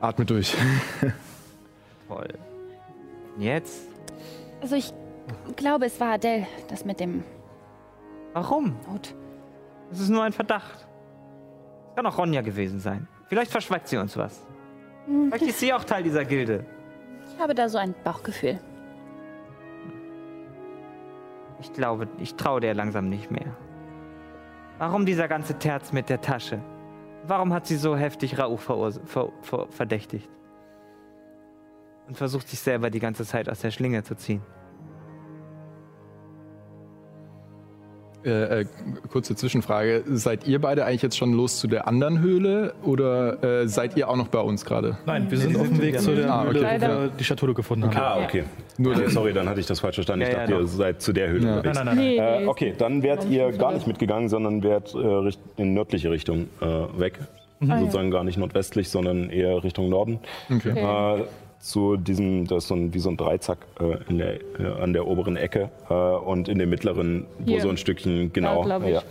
E: atme durch. <laughs>
C: Toll. Jetzt?
G: Also ich glaube, es war Adele, das mit dem
C: Warum?
G: Not.
C: Das ist nur ein Verdacht. Kann auch Ronja gewesen sein. Vielleicht verschweigt sie uns was. Vielleicht ist sie auch Teil dieser Gilde.
G: Ich habe da so ein Bauchgefühl.
C: Ich glaube, ich traue der langsam nicht mehr. Warum dieser ganze Terz mit der Tasche? Warum hat sie so heftig Raouf ver ver verdächtigt? Und versucht sich selber die ganze Zeit aus der Schlinge zu ziehen.
E: Äh, äh, kurze Zwischenfrage. Seid ihr beide eigentlich jetzt schon los zu der anderen Höhle oder äh, seid ihr auch noch bei uns gerade?
A: Nein, wir
C: Nee,
A: sind
C: die
A: auf dem Weg
C: ja
A: zu der
E: Ah, okay.
A: Höhle, wo
D: Leider.
A: wir die Schatulle gefunden haben.
B: Ah, okay.
E: Nur
B: Äh, sorry, dann hatte ich das falsch verstanden. Ich
C: Ja,
B: dachte,
C: ja,
B: ihr
C: doch.
B: seid zu der Höhle
E: Ja.
B: unterwegs.
A: Nein, nein, nein.
D: Nee,
B: Äh, okay, dann wärt ihr gar nicht mitgegangen, sondern wärt äh, in nördliche Richtung äh, weg. Sozusagen gar nicht nordwestlich, sondern eher Richtung Norden.
E: Okay.
B: Äh, zu diesem, das ist so ein, wie so ein Dreizack äh, in der, äh, an der oberen Ecke äh, und in dem mittleren, wo
D: Hier.
B: so ein Stückchen, genau,
D: ich.
B: ja,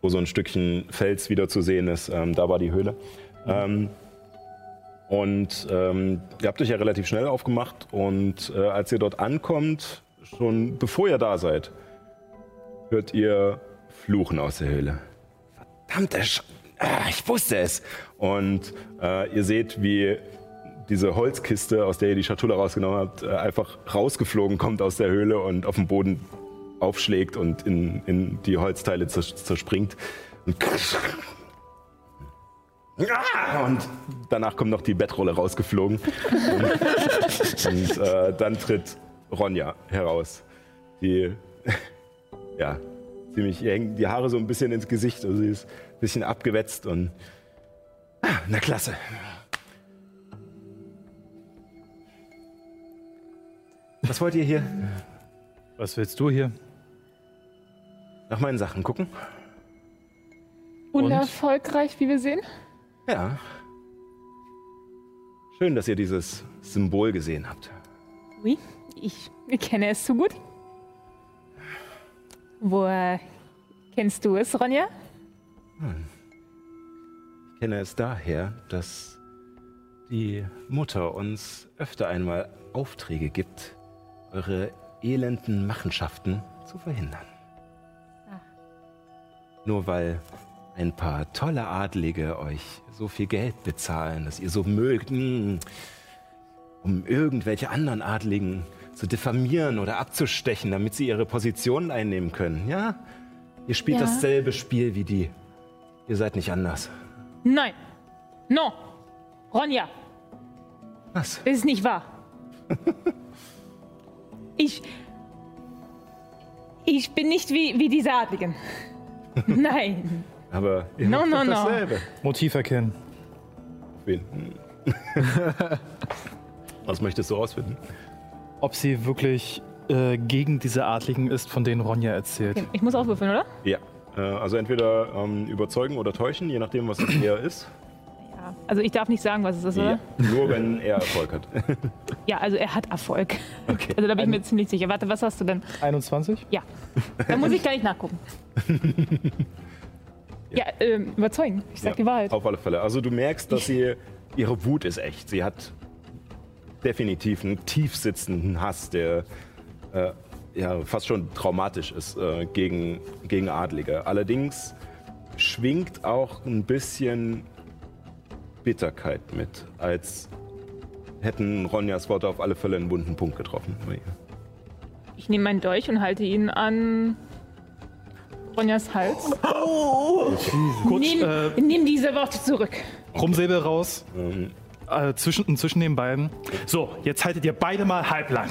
B: wo so ein Stückchen Fels wieder zu sehen ist, ähm, da war die Höhle. Ähm, und ähm, ihr habt euch ja relativ schnell aufgemacht und äh, als ihr dort ankommt, schon bevor ihr da seid, hört ihr Fluchen aus der Höhle. Verdammte Sch ah, ich wusste es. Und äh, ihr seht, wie diese Holzkiste, aus der ihr die Schatulle rausgenommen habt, äh, einfach rausgeflogen kommt aus der Höhle und auf den Boden aufschlägt und in, in die Holzteile zers zerspringt. Und, Ah, und danach kommt noch die Bettrolle rausgeflogen. und und äh, dann tritt Ronja heraus, die ja ziemlich ihr hängen die Haare so ein bisschen ins Gesicht, also sie ist ein bisschen abgewetzt und ah, na klasse. Was wollt ihr hier?
A: Was willst du hier?
B: Nach meinen Sachen gucken?
F: Unerfolgreich, wie wir sehen.
B: Ja. Schön, dass ihr dieses Symbol gesehen habt.
F: Oui, ich kenne es so gut. Woher kennst du es, Ronja?
B: Ich kenne es daher, dass die Mutter uns öfter einmal Aufträge gibt, eure elenden Machenschaften zu verhindern. Nur weil ein paar tolle Adlige euch so viel Geld bezahlen, dass ihr so mögt, mm, um irgendwelche anderen Adligen zu diffamieren oder abzustechen, damit sie ihre Positionen einnehmen können. Ja? Ihr spielt
G: Ja.
B: dasselbe Spiel wie die. Ihr seid nicht anders.
F: Nein. No. Ronja,
B: Was?
F: das ist nicht wahr. <laughs> ich. Ich bin nicht wie, wie diese Adligen. <laughs> Nein.
B: Aber ihr
F: No, no, no.
B: dasselbe.
A: Motiv erkennen.
B: Wen? <laughs> Was möchtest du rausfinden?
A: Ob sie wirklich äh, gegen diese Adligen ist, von denen Ronja erzählt.
F: Ich muss aufwürfeln, oder?
B: Ja. Äh, also entweder ähm, überzeugen oder täuschen, je nachdem, was es <clears throat> eher ist.
F: Ja. Also ich darf nicht sagen, was es ist, oder?
B: Nur wenn er Erfolg hat. <laughs>
F: Ja, also er hat Erfolg.
B: Okay.
F: Also da bin ich mir ziemlich sicher. Warte, was hast du denn?
A: 21?
F: Ja. Da muss ich gar nicht nachgucken. <laughs> Ja, ähm, überzeugen. Ich sag die Wahrheit.
B: Auf alle Fälle. Also du merkst, dass sie, ihre Wut ist echt. Sie hat definitiv einen tief sitzenden Hass, der äh, ja, fast schon traumatisch ist äh, gegen, gegen Adlige. Allerdings schwingt auch ein bisschen Bitterkeit mit, als hätten Ronjas Worte auf alle Fälle einen wunden Punkt getroffen.
F: Ich nehme meinen Dolch und halte ihn an Ronjas Hals.
A: Kurz,
F: Nimm,
A: äh,
F: nimm diese Worte zurück.
A: Krummsäbel raus.
B: Ähm,
A: Äh, zwischen, zwischen den beiden. So, jetzt haltet ihr beide mal halblang.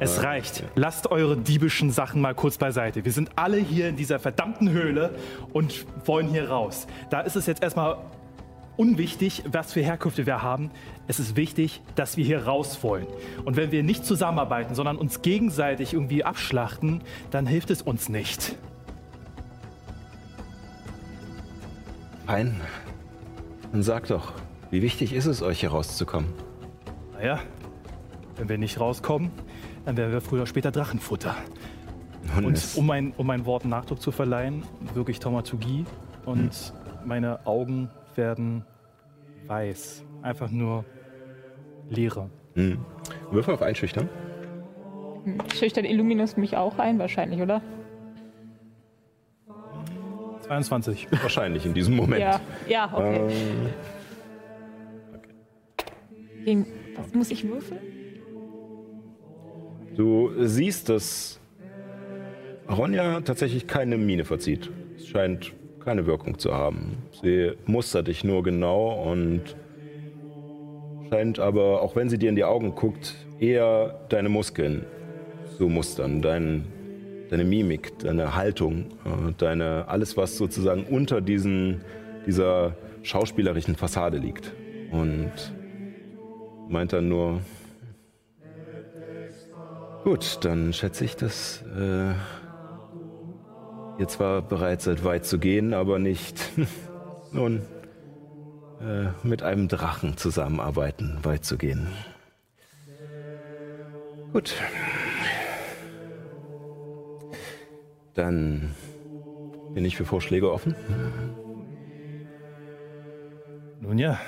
A: Es reicht. Lasst eure diebischen Sachen mal kurz beiseite. Wir sind alle hier in dieser verdammten Höhle und wollen hier raus. Da ist es jetzt erstmal unwichtig, was für Herkünfte wir haben. Es ist wichtig, dass wir hier raus wollen. Und wenn wir nicht zusammenarbeiten, sondern uns gegenseitig irgendwie abschlachten, dann hilft es uns nicht.
B: Fein. Dann sag doch, wie wichtig ist es euch hier rauszukommen?
A: Naja, wenn wir nicht rauskommen, dann werden wir früher oder später Drachenfutter.
B: Nun,
A: Und um, mein, um meinen Worten Nachdruck zu verleihen, wirke ich Taumaturgie und meine Augen werden weiß. Einfach nur Leere.
B: Hm. Würfel auf Einschüchtern.
F: Schüchtert Illuminus mich auch ein, wahrscheinlich, oder?
A: 22.
B: Wahrscheinlich in diesem Moment.
F: Ja, ja, okay.
B: Ähm,
F: Gegen, was muss ich würfeln?
B: du siehst, dass Ronja tatsächlich keine Miene verzieht. Es scheint keine Wirkung zu haben. Sie mustert dich nur genau und scheint aber, auch wenn sie dir in die Augen guckt, eher deine Muskeln zu mustern. Dein, deine Mimik, deine Haltung, äh, deine, alles, was sozusagen unter diesen, dieser schauspielerischen Fassade liegt. Und meint dann nur, gut, dann schätze ich, dass äh, ihr zwar bereit seid, weit zu gehen, aber nicht, <laughs> nun, äh, mit einem Drachen zusammenarbeiten, weit zu gehen. Gut. Dann bin ich für Vorschläge offen.
A: Nun ja.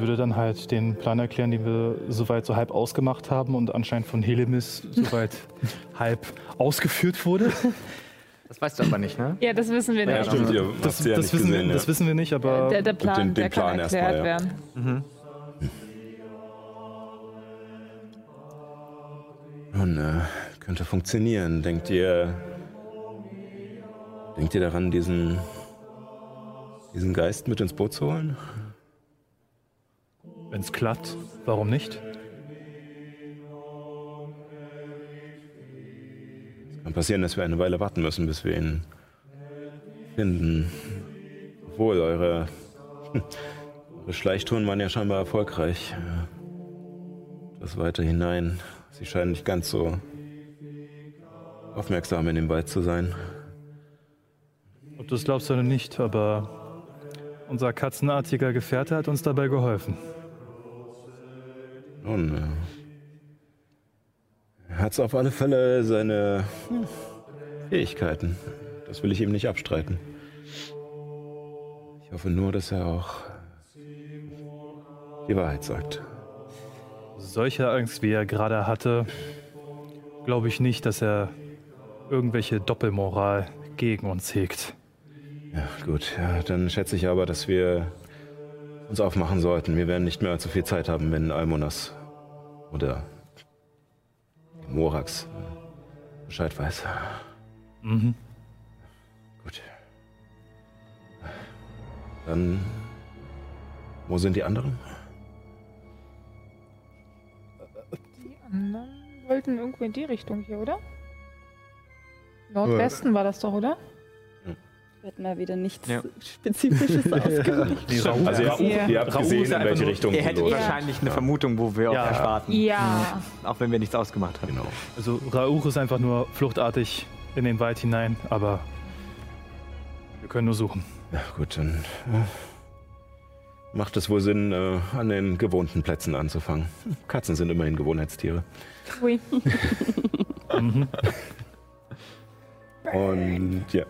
A: Würde dann halt den Plan erklären, den wir soweit so halb ausgemacht haben und anscheinend von Helemis soweit <laughs> halb ausgeführt wurde.
C: Das weißt du aber nicht, ne?
F: Ja, das wissen wir
B: Ja,
F: nicht.
B: stimmt, ihr
A: Das,
B: ja
A: das,
B: nicht
A: wissen,
B: gesehen.
A: wir,
B: ja.
A: das wissen wir nicht, aber
F: Der, der Plan,
B: den- den
F: der kann
B: Plan erstmal,
F: erklärt
B: ja.
F: werden.
B: Nun, äh, könnte funktionieren. Denkt ihr. Denkt ihr daran, diesen. diesen Geist mit ins Boot zu holen?
A: Wenn es klappt, warum nicht?
B: Kann passieren, dass wir eine Weile warten müssen, bis wir ihn finden. Obwohl, eure, <laughs> eure Schleichtouren waren ja scheinbar erfolgreich. Das weiter hinein. Sie scheinen nicht ganz so aufmerksam in dem Wald zu sein.
A: Ob du es glaubst oder nicht, aber unser katzenartiger Gefährte hat uns dabei geholfen.
B: Äh, er hat auf alle Fälle seine hm, Fähigkeiten. Das will ich ihm nicht abstreiten. Ich hoffe nur, dass er auch die Wahrheit sagt.
A: Solche Angst, wie er gerade hatte, glaube ich nicht, dass er irgendwelche Doppelmoral gegen uns hegt.
B: Ja, gut. Ja, dann schätze ich aber, dass wir uns aufmachen sollten. Wir werden nicht mehr allzu viel Zeit haben, wenn Almonas oder Morax äh, Bescheid weiß.
A: Mhm.
B: Gut. Dann, wo sind die anderen?
F: Die anderen wollten irgendwo in die Richtung hier, oder? Nordwesten war das doch, oder?
D: Wird mal wieder nichts
C: Ja.
D: Spezifisches <laughs> ausgemacht.
B: Also ihr,
F: Ja.
B: ihr habt
A: Raoul
B: gesehen, in welche Richtung
C: Ihr hättet wahrscheinlich eine Vermutung, wo wir
A: Ja.
C: auf euch warten.
F: Ja.
C: Auch wenn wir nichts ausgemacht haben.
B: Genau.
A: also Rauch ist einfach nur fluchtartig in den Wald hinein, aber Wir können nur suchen.
B: Ja, gut, dann äh, macht es wohl Sinn, äh, an den gewohnten Plätzen anzufangen. Katzen sind immerhin Gewohnheitstiere.
F: Ui. <laughs>
B: Und ja.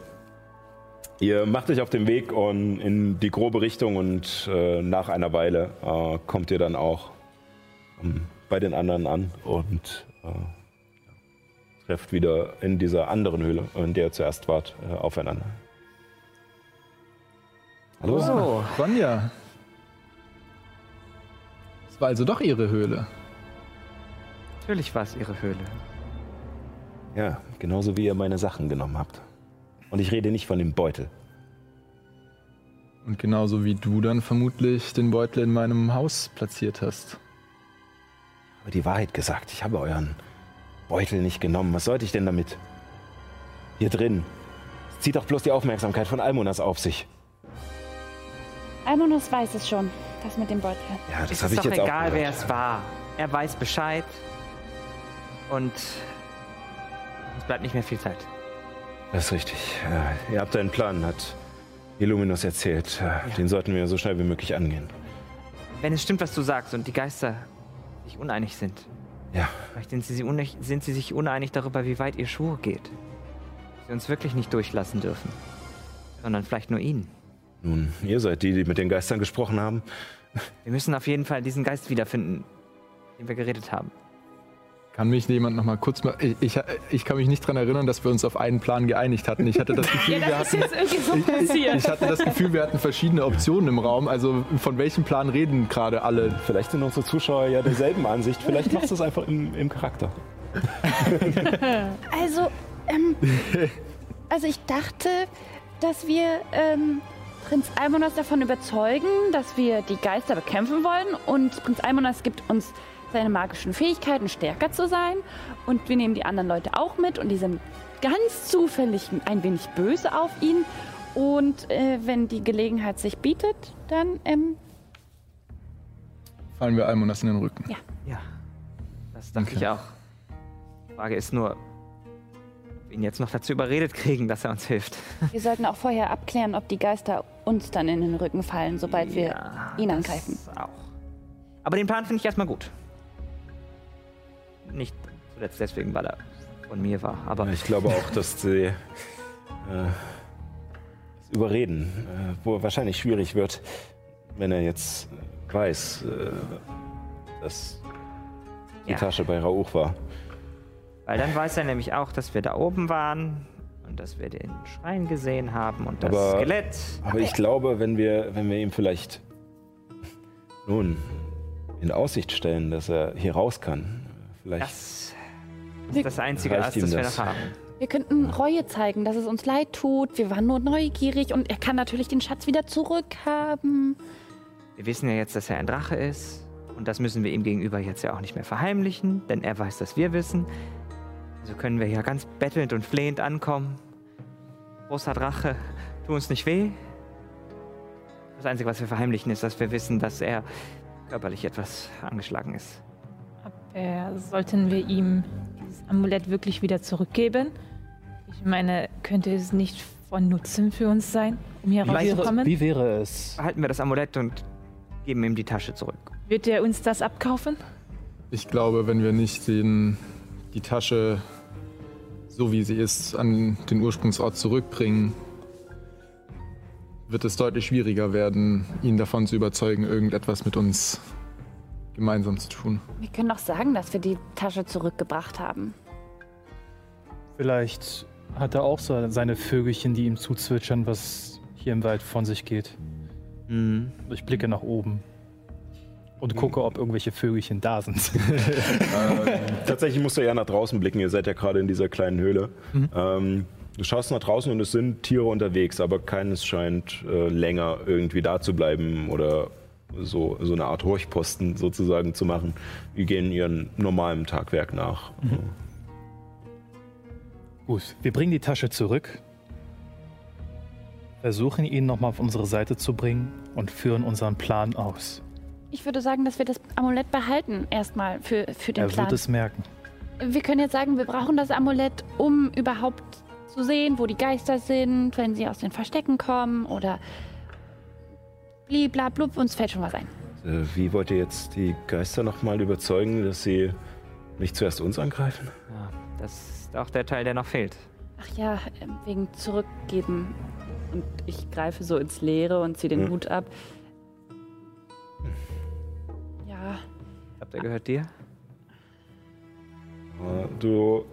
B: Ihr macht euch auf den Weg und in die grobe Richtung und äh, nach einer Weile äh, kommt ihr dann auch ähm, bei den anderen an und äh, trefft wieder in dieser anderen Höhle, in der ihr zuerst wart, äh, aufeinander. Hallo?
C: So,
E: Sonja. Es war also doch ihre Höhle.
C: natürlich war es ihre Höhle.
B: Ja, genauso wie ihr meine Sachen genommen habt. Und ich rede nicht von dem Beutel.
E: Und genauso wie du dann vermutlich den Beutel in meinem Haus platziert hast.
B: Aber die Wahrheit gesagt, ich habe euren Beutel nicht genommen. Was sollte ich denn damit? Hier drin. Es zieht doch bloß die Aufmerksamkeit von Almonas auf sich.
D: Almonus weiß es schon, das mit dem Beutel.
B: Ja, das
C: Es
B: habe
C: ist
B: ich
C: doch
B: jetzt
C: egal,
B: auch
C: wer es war. Er weiß Bescheid. Und es bleibt nicht mehr viel Zeit.
B: Das ist richtig. Ja, ihr habt einen Plan, hat Illuminus erzählt. Ja, Den sollten wir so schnell wie möglich angehen.
C: Wenn es stimmt, was du sagst und die Geister sich uneinig sind,
B: Ja,
C: vielleicht sind sie, sie uneig, sind sie sich uneinig darüber, wie weit ihr Schuhe geht. Sie uns wirklich nicht durchlassen dürfen. Sondern vielleicht nur ihn.
B: nun, ihr seid die, die mit den Geistern gesprochen haben.
C: Wir müssen auf jeden Fall diesen Geist wiederfinden, den wir geredet haben.
E: Kann mich jemand noch mal kurz mal. Ich, ich, ich kann mich nicht daran erinnern, dass wir uns auf einen Plan geeinigt hatten. Ich hatte das <laughs> Gefühl, wir
F: Das
E: hatten.
F: so
E: ich hatte das Gefühl, wir hatten verschiedene Optionen im Raum. Also von welchem Plan reden gerade alle?
B: Vielleicht sind unsere Zuschauer ja derselben Ansicht. Vielleicht machst du es einfach im, im Charakter. <laughs>
D: Also, ähm, also ich dachte, dass wir ähm, Prinz Almonas davon überzeugen, dass wir die Geister bekämpfen wollen und Prinz Almonas gibt uns seine magischen Fähigkeiten, stärker zu sein und wir nehmen die anderen Leute auch mit und die sind ganz zufällig ein wenig böse auf ihn und äh, wenn die Gelegenheit sich bietet, dann ähm,
E: Fallen wir Almonas in den Rücken.
C: Ja, das dachte ich auch. Die Frage ist nur, ob wir ihn jetzt noch dazu überredet kriegen, dass er uns hilft. <laughs>
D: wir sollten auch vorher abklären, ob die Geister uns dann in den Rücken fallen, sobald wir
C: Ja,
D: ihn
C: das
D: angreifen.
C: Auch. Aber den Plan finde ich erstmal gut. Nicht zuletzt deswegen, weil er von mir war, aber
B: Ich glaube auch, dass sie äh, das Überreden äh, wo wahrscheinlich schwierig wird, wenn er jetzt äh, weiß, äh, dass die
C: Ja.
B: Tasche bei Rauch war.
C: weil dann weiß er nämlich auch, dass wir da oben waren und dass wir den Schrein gesehen haben und das
B: Aber-
C: Skelett.
B: Aber ich glaube, wenn wir, wenn wir ihm vielleicht <laughs> nun in Aussicht stellen, dass er hier raus kann, vielleicht.
C: Das ist das Einzige, was wir noch haben.
D: Wir könnten Reue zeigen, dass es uns leid tut. Wir waren nur neugierig und er kann natürlich den Schatz wieder zurückhaben.
C: Wir wissen ja jetzt, dass er ein Drache ist. Und das müssen wir ihm gegenüber jetzt ja auch nicht mehr verheimlichen, denn er weiß, dass wir wissen. Also können wir ja ganz bettelnd und flehend ankommen. Großer Drache, tu uns nicht weh. Das Einzige, was wir verheimlichen, ist, dass wir wissen, dass er körperlich etwas angeschlagen ist.
F: Aber sollten wir ihm dieses Amulett wirklich wieder zurückgeben? Ich meine, könnte es nicht von Nutzen für uns sein, um hier
A: Wie wäre,
F: rauszukommen?
A: wie wäre es?
C: Behalten wir das Amulett und geben ihm die Tasche zurück.
F: Wird er uns das abkaufen?
E: Ich glaube, wenn wir nicht den, die Tasche, so wie sie ist, an den Ursprungsort zurückbringen, wird es deutlich schwieriger werden, ihn davon zu überzeugen, irgendetwas mit uns gemeinsam zu tun.
D: Wir können auch sagen, dass wir die Tasche zurückgebracht haben.
A: Vielleicht hat er auch so seine Vögelchen, die ihm zuzwitschern, was hier im Wald von sich geht.
C: Mhm.
A: Ich blicke nach oben und gucke, ob irgendwelche Vögelchen da sind. <laughs>
B: Tatsächlich musst du ja nach draußen blicken. Ihr seid ja gerade in dieser kleinen Höhle.
A: Mhm.
B: Ähm, du schaust nach draußen und es sind Tiere unterwegs, aber keines scheint äh, länger irgendwie da zu bleiben oder so, so eine Art Horchposten sozusagen zu machen. Die gehen ihren normalen Tagwerk nach.
A: Gut, wir bringen die Tasche zurück, versuchen ihn nochmal auf unsere Seite zu bringen und führen unseren Plan aus.
D: Ich würde sagen, dass wir das Amulett behalten, erstmal für, für den
A: Er
D: Plan.
A: wird es merken.
D: Wir können jetzt sagen, wir brauchen das Amulett, um überhaupt
G: zu sehen, wo die Geister sind, wenn sie aus den Verstecken kommen oder bliblablub, uns fällt schon was ein.
B: Äh, wie wollt ihr jetzt die Geister nochmal überzeugen, dass sie nicht zuerst uns angreifen?
C: Ja, das ist auch der Teil, der noch fehlt.
D: Ach ja, ähm, wegen zurückgeben. Und ich greife so ins Leere und ziehe den
B: Hm.
D: Hut ab. Ja,
C: Ich glaube, der gehört dir.
B: Du,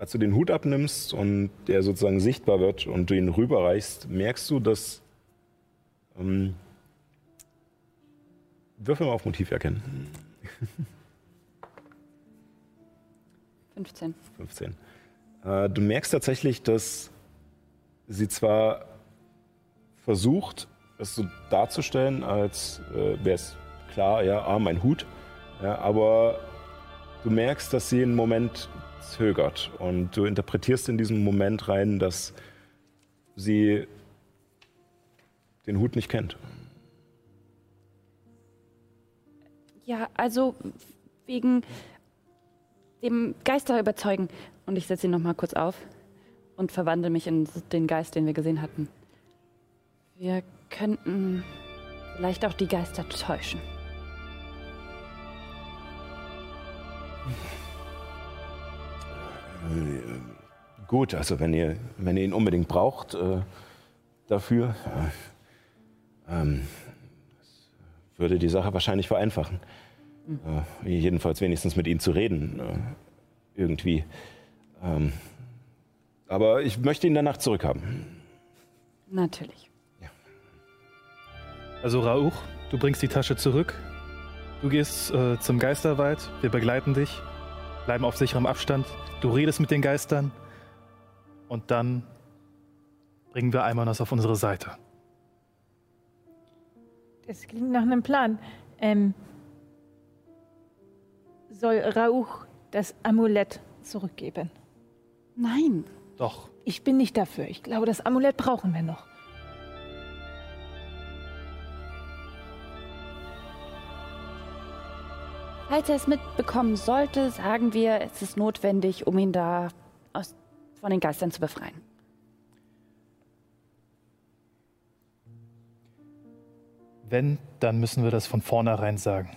B: als du den Hut abnimmst und der sozusagen sichtbar wird und du ihn rüberreichst, merkst du, dass. Ähm, würfel mal auf Motiv erkennen. <laughs>
D: 15.
B: 15. Äh, du merkst tatsächlich, dass sie zwar versucht, es so darzustellen, als äh, wäre es klar, ja, ah, mein Hut, ja, aber du merkst, dass sie einen Moment zögert und du interpretierst in diesem Moment rein, dass sie den Hut nicht kennt.
D: Ja, also wegen dem Geister überzeugen. Und ich setze ihn nochmal kurz auf und verwandle mich in den Geist, den wir gesehen hatten. Wir könnten vielleicht auch die Geister täuschen.
B: Äh, Gut, also wenn ihr, wenn ihr ihn unbedingt braucht äh, dafür, äh, ähm, das würde die Sache wahrscheinlich vereinfachen. Äh, jedenfalls wenigstens mit ihm zu reden, äh, irgendwie. Ähm, aber ich möchte ihn danach zurückhaben.
D: Natürlich.
A: Also Rauch, du bringst die Tasche zurück. Du gehst äh, zum Geisterwald, wir begleiten dich, bleiben auf sicherem Abstand. Du redest mit den Geistern und dann bringen wir Eimanos auf unsere Seite.
F: Das klingt nach einem Plan. Ähm, soll Rauch das Amulett zurückgeben?
G: Nein.
A: Doch,
F: Ich bin nicht dafür. Ich glaube, das Amulett brauchen wir noch.
D: Falls er es mitbekommen sollte, sagen wir, es ist notwendig, um ihn da aus, von den Geistern zu befreien.
A: Wenn, dann müssen wir das von vornherein sagen.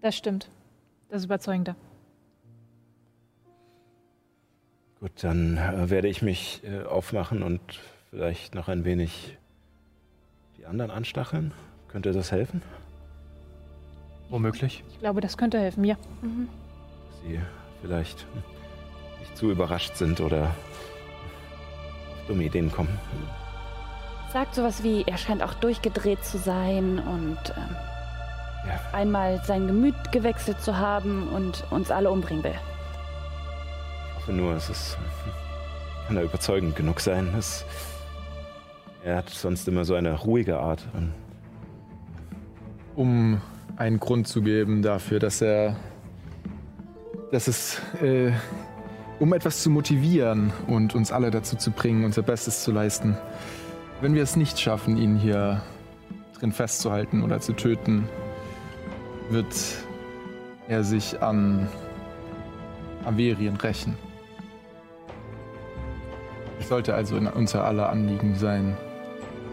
F: Das stimmt. Das ist überzeugender.
B: Gut, dann äh, werde ich mich äh, aufmachen und vielleicht noch ein wenig die anderen anstacheln. Könnte das helfen?
A: Womöglich.
F: Ich glaube, das könnte helfen, ja.
B: Dass sie vielleicht nicht zu überrascht sind oder auf dumme Ideen kommen.
D: Sagt sowas wie, er scheint auch durchgedreht zu sein und ähm,
B: Ja.
D: einmal sein Gemüt gewechselt zu haben und uns alle umbringen will.
B: Ich hoffe nur, es ist, <laughs> kann er überzeugend genug sein. Es, er hat sonst immer so eine ruhige Art. Und
E: um einen Grund zu geben dafür, dass er, dass es, äh, um etwas zu motivieren und uns alle dazu zu bringen, unser Bestes zu leisten. Wenn wir es nicht schaffen, ihn hier drin festzuhalten oder zu töten, wird er sich an Averien rächen. Es sollte also in unser aller Anliegen sein,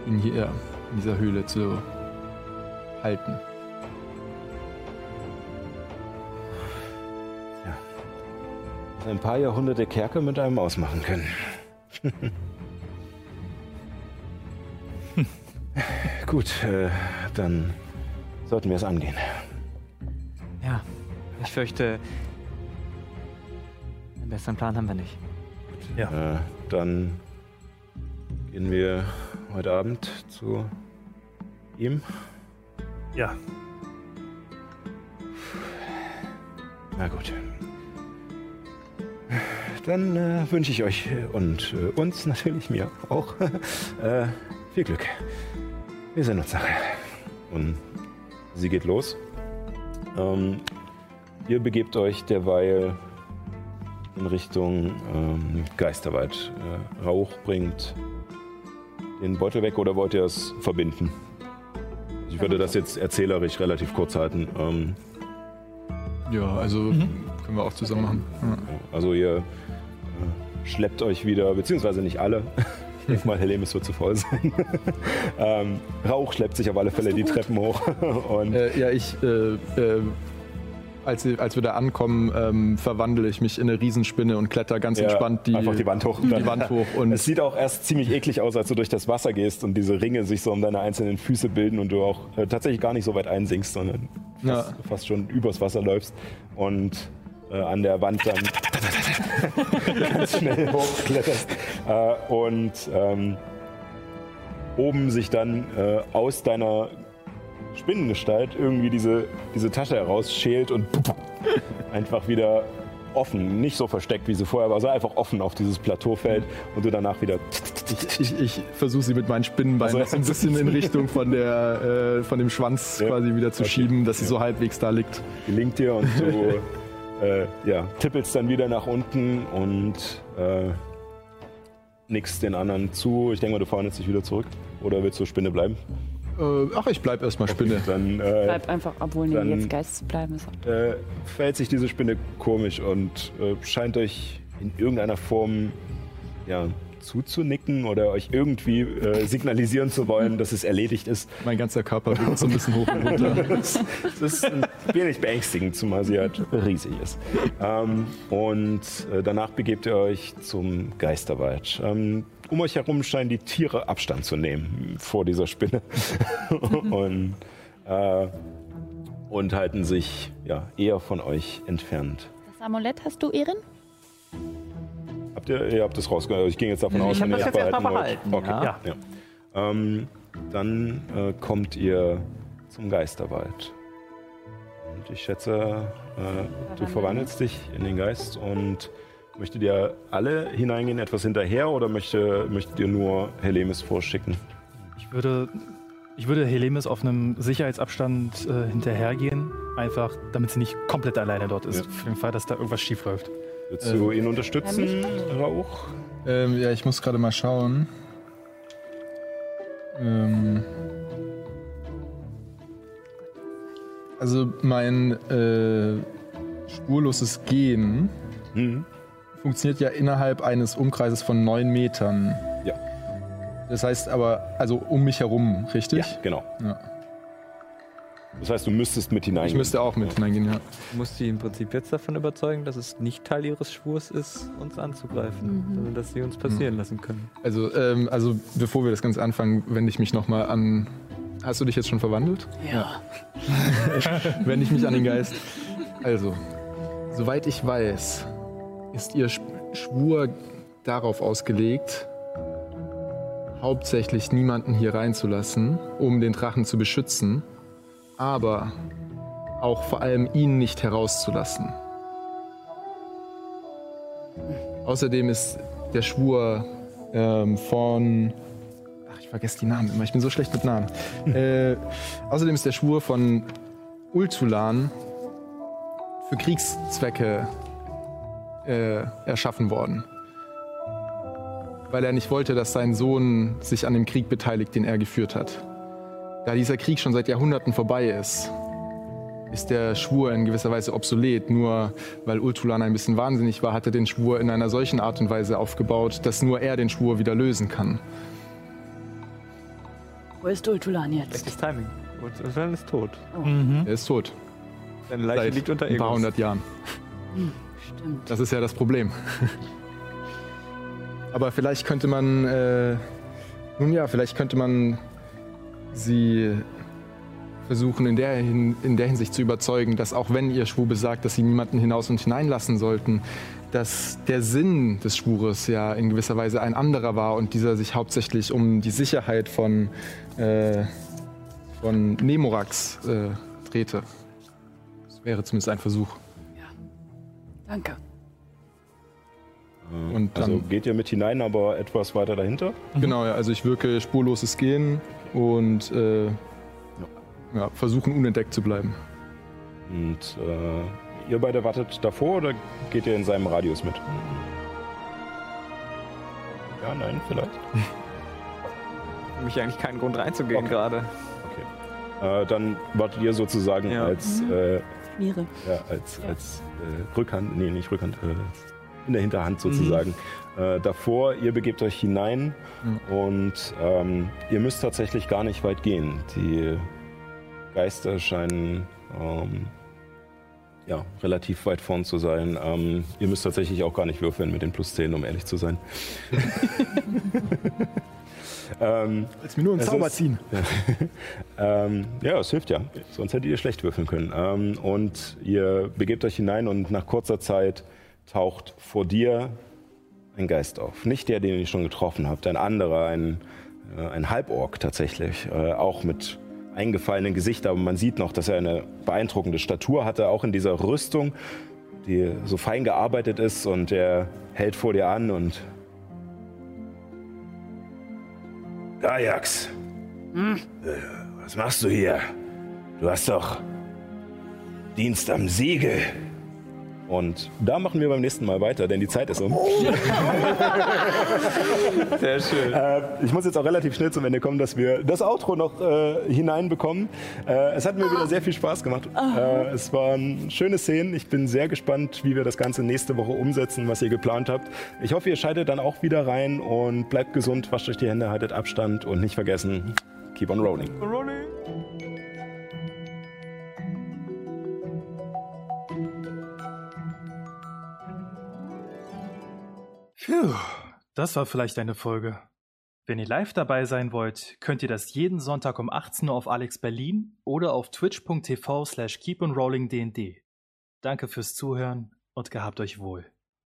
E: ihn hier in dieser Höhle zu halten.
B: ein paar Jahrhunderte Kerker mit einem ausmachen können. <laughs> <laughs> Gut, äh, dann sollten wir es angehen.
C: Ja, ich fürchte, einen besseren Plan haben wir nicht.
B: Äh, dann gehen wir heute Abend zu ihm.
A: Ja,
B: Na gut. Dann äh, wünsche ich euch und äh, uns natürlich mir auch <laughs> äh, viel Glück. Wir sehen uns nachher. Und sie geht los. Ähm, ihr begebt euch derweil in Richtung ähm, Geisterwald. Äh, Rauch bringt den Beutel weg oder wollt ihr es verbinden? Ich würde das jetzt erzählerisch relativ kurz halten. Ähm,
E: Ja, also können wir auch zusammen machen. Ja.
B: Also ihr äh, schleppt euch wieder, beziehungsweise nicht alle. Ich denke mal, Helemis wird zu voll sein. <laughs> ähm, Rauch schleppt sich auf alle Fälle die Treppen hoch. <laughs> Und
E: Äh, ja, ich, äh, äh, als, als wir da ankommen, ähm, verwandle ich mich in eine Riesenspinne und kletter ganz
B: Ja,
E: entspannt die,
B: einfach die Wand hoch.
E: Die Wand hoch <laughs> und
B: es sieht auch erst ziemlich eklig aus, als du durch das Wasser gehst und diese Ringe sich so um deine einzelnen Füße bilden und du auch äh, tatsächlich gar nicht so weit einsinkst, sondern fast,
E: Ja.
B: fast schon übers Wasser läufst und äh, an der Wand dann <laughs> ganz schnell hochkletterst äh, und ähm, oben sich dann äh, aus deiner Spinnengestalt irgendwie diese, diese Tasche herausschält und <laughs> einfach wieder offen, nicht so versteckt wie sie vorher war, sondern einfach offen auf dieses Plateau fällt und du danach wieder
E: ich, ich, ich versuche sie mit meinen Spinnenbeinen
B: Also,
E: ein bisschen in Richtung von, der, äh, von dem Schwanz
B: Ja.
E: quasi wieder zu
B: Okay.
E: schieben, dass sie
B: Ja.
E: so halbwegs da liegt.
B: gelingt dir und du <laughs> äh, ja, tippelst dann wieder nach unten und äh, nickst den anderen zu. Ich denke mal, du verwandelst dich wieder zurück. Oder willst du Spinne bleiben?
E: Äh, ach, ich bleib erstmal Spinne.
B: Dann äh,
D: Bleib einfach, obwohl nee,
B: Dann-
D: jetzt Geist bleiben ist. auch-
B: äh, verhält sich diese Spinne komisch und äh, scheint euch in irgendeiner Form ja, zuzunicken oder euch irgendwie äh, signalisieren zu wollen, dass es erledigt ist.
E: Mein ganzer Körper wird so ein bisschen hoch und runter. <laughs>
B: Das ist ein wenig beängstigend, zumal sie halt riesig ist. Ähm, und äh, danach begebt ihr euch zum Geisterwald. Ähm, um euch herum scheinen die Tiere Abstand zu nehmen vor dieser Spinne <laughs> und, äh, und halten sich ja, eher von euch entfernt.
G: Das Amulett hast du, Erin?
B: Habt ihr, ihr habt das rausgehört? Ich ging jetzt davon aus,
C: Ich
B: wenn ihr
C: das
B: es
C: jetzt erstmal
B: behalten wollt. Okay.
C: ja.
B: Ja. Ähm, dann äh, kommt ihr zum Geisterwald. Und ich schätze, äh, du verwandelst dich in den Geist und möchtet ihr alle hineingehen, etwas hinterher oder möchte, möchtet ihr nur Helemis vorschicken?
A: Ich würde, ich würde Helemis auf einem Sicherheitsabstand äh, hinterhergehen, einfach damit sie nicht komplett alleine dort ist.
B: Ja.
A: Für den Fall, dass da irgendwas schief läuft.
B: Willst du ihn unterstützen, Rauch?
E: ähm, ja, ich muss gerade mal schauen. Ähm, also mein äh, spurloses Gehen
B: Mhm.
E: funktioniert ja innerhalb eines Umkreises von neun Metern.
B: Ja.
E: Das heißt aber, also um mich herum, richtig?
B: Ja, genau.
E: Ja.
B: Das heißt, du müsstest mit hineingehen.
E: Ich müsste auch mit hineingehen, ja.
C: Du musst sie im Prinzip jetzt davon überzeugen, dass es nicht Teil ihres Schwurs ist, uns anzugreifen, sondern dass sie uns passieren lassen können.
E: Also, ähm, also bevor wir das Ganze anfangen, wende ich mich nochmal an. Hast du dich jetzt schon verwandelt?
D: Ja. <laughs>
E: wende ich mich an den Geist. Also, soweit ich weiß, ist ihr Sch- Schwur darauf ausgelegt, hauptsächlich niemanden hier reinzulassen, um den Drachen zu beschützen, aber auch vor allem ihn nicht herauszulassen. Außerdem ist der Schwur ähm, von. Ach, ich vergesse die Namen immer, ich bin so schlecht mit Namen. äh, außerdem ist der Schwur von Ultulan für Kriegszwecke äh, erschaffen worden. Weil er nicht wollte, dass sein Sohn sich an dem Krieg beteiligt, den er geführt hat. Da dieser Krieg schon seit Jahrhunderten vorbei ist, ist der Schwur in gewisser Weise obsolet. Nur weil Ultulan ein bisschen wahnsinnig war, hat er den Schwur in einer solchen Art und Weise aufgebaut, dass nur er den Schwur wieder lösen kann.
D: Wo ist Ultulan jetzt?
C: Schlechtes Timing. Dann ist tot.
E: Er ist tot.
C: Deine Leiche
E: Seit
C: liegt unter
E: ein paar
C: Egos.
E: hundert Jahren.
D: Stimmt.
E: Das ist ja das Problem. <laughs> Aber vielleicht könnte man, äh, nun ja, vielleicht könnte man sie versuchen in der, Hin in der Hinsicht zu überzeugen, dass auch wenn ihr Schwur besagt, dass sie niemanden hinaus und hineinlassen sollten, dass der Sinn des Schwures ja in gewisser Weise ein anderer war und dieser sich hauptsächlich um die Sicherheit von, äh, von Nemorax äh, drehte. Das wäre zumindest ein Versuch.
D: Danke.
E: Und dann,
B: Also geht ihr mit hinein, aber etwas weiter dahinter?
E: Genau, ja, also ich wirke spurloses Gehen und äh, ja, versuchen unentdeckt zu bleiben.
B: Und äh, ihr beide wartet davor oder geht ihr in seinem Radius mit? Ja, nein, vielleicht.
C: Für <laughs> mich eigentlich keinen Grund reinzugehen
B: Okay.
C: gerade.
B: Äh, dann wartet ihr sozusagen
C: Ja.
B: als, äh,
D: Schmiere.
B: ja, als, als äh, Rückhand, nee, nicht Rückhand, äh, in der Hinterhand sozusagen. Äh, davor, ihr begebt euch hinein und ähm, ihr müsst tatsächlich gar nicht weit gehen. Die Geister scheinen ähm, ja, relativ weit vorn zu sein. Ähm, ihr müsst tatsächlich auch gar nicht würfeln mit den plus 10, um ehrlich zu sein. <laughs> ähm,
E: Als mir nur einen Zauber
B: ist-
E: ziehen. <laughs>
B: ähm, ja, es hilft ja. Sonst hättet ihr schlecht würfeln können. Ähm, und ihr begebt euch hinein und nach kurzer Zeit taucht vor dir ein Geist auf. Nicht der, den ihr schon getroffen habt, ein anderer, ein, äh, ein Halborg tatsächlich. Äh, auch mit eingefallenen Gesicht, aber man sieht noch, dass er eine beeindruckende Statur hatte, auch in dieser Rüstung, die so fein gearbeitet ist und er hält vor dir an und Ajax, was machst du hier? Du hast doch Dienst am Siegel. Und da machen wir beim nächsten Mal weiter, denn die Zeit ist um. <laughs>
C: Sehr schön.
B: Äh, ich muss jetzt auch relativ schnell zum Ende kommen, dass wir das Outro noch äh, hineinbekommen. Äh, es hat mir wieder sehr viel Spaß gemacht. Äh, es waren schöne Szenen. Ich bin sehr gespannt, wie wir das Ganze nächste Woche umsetzen, was ihr geplant habt. Ich hoffe, ihr schaltet dann auch wieder rein und bleibt gesund, wascht euch die Hände, haltet Abstand und nicht vergessen, keep on rolling.
A: Phew, das war vielleicht eine Folge. Wenn ihr live dabei sein wollt, könnt ihr das jeden Sonntag um 18 Uhr auf Alex Berlin oder auf twitch.tv slash keeponrollingdnd. Danke fürs Zuhören und gehabt euch wohl.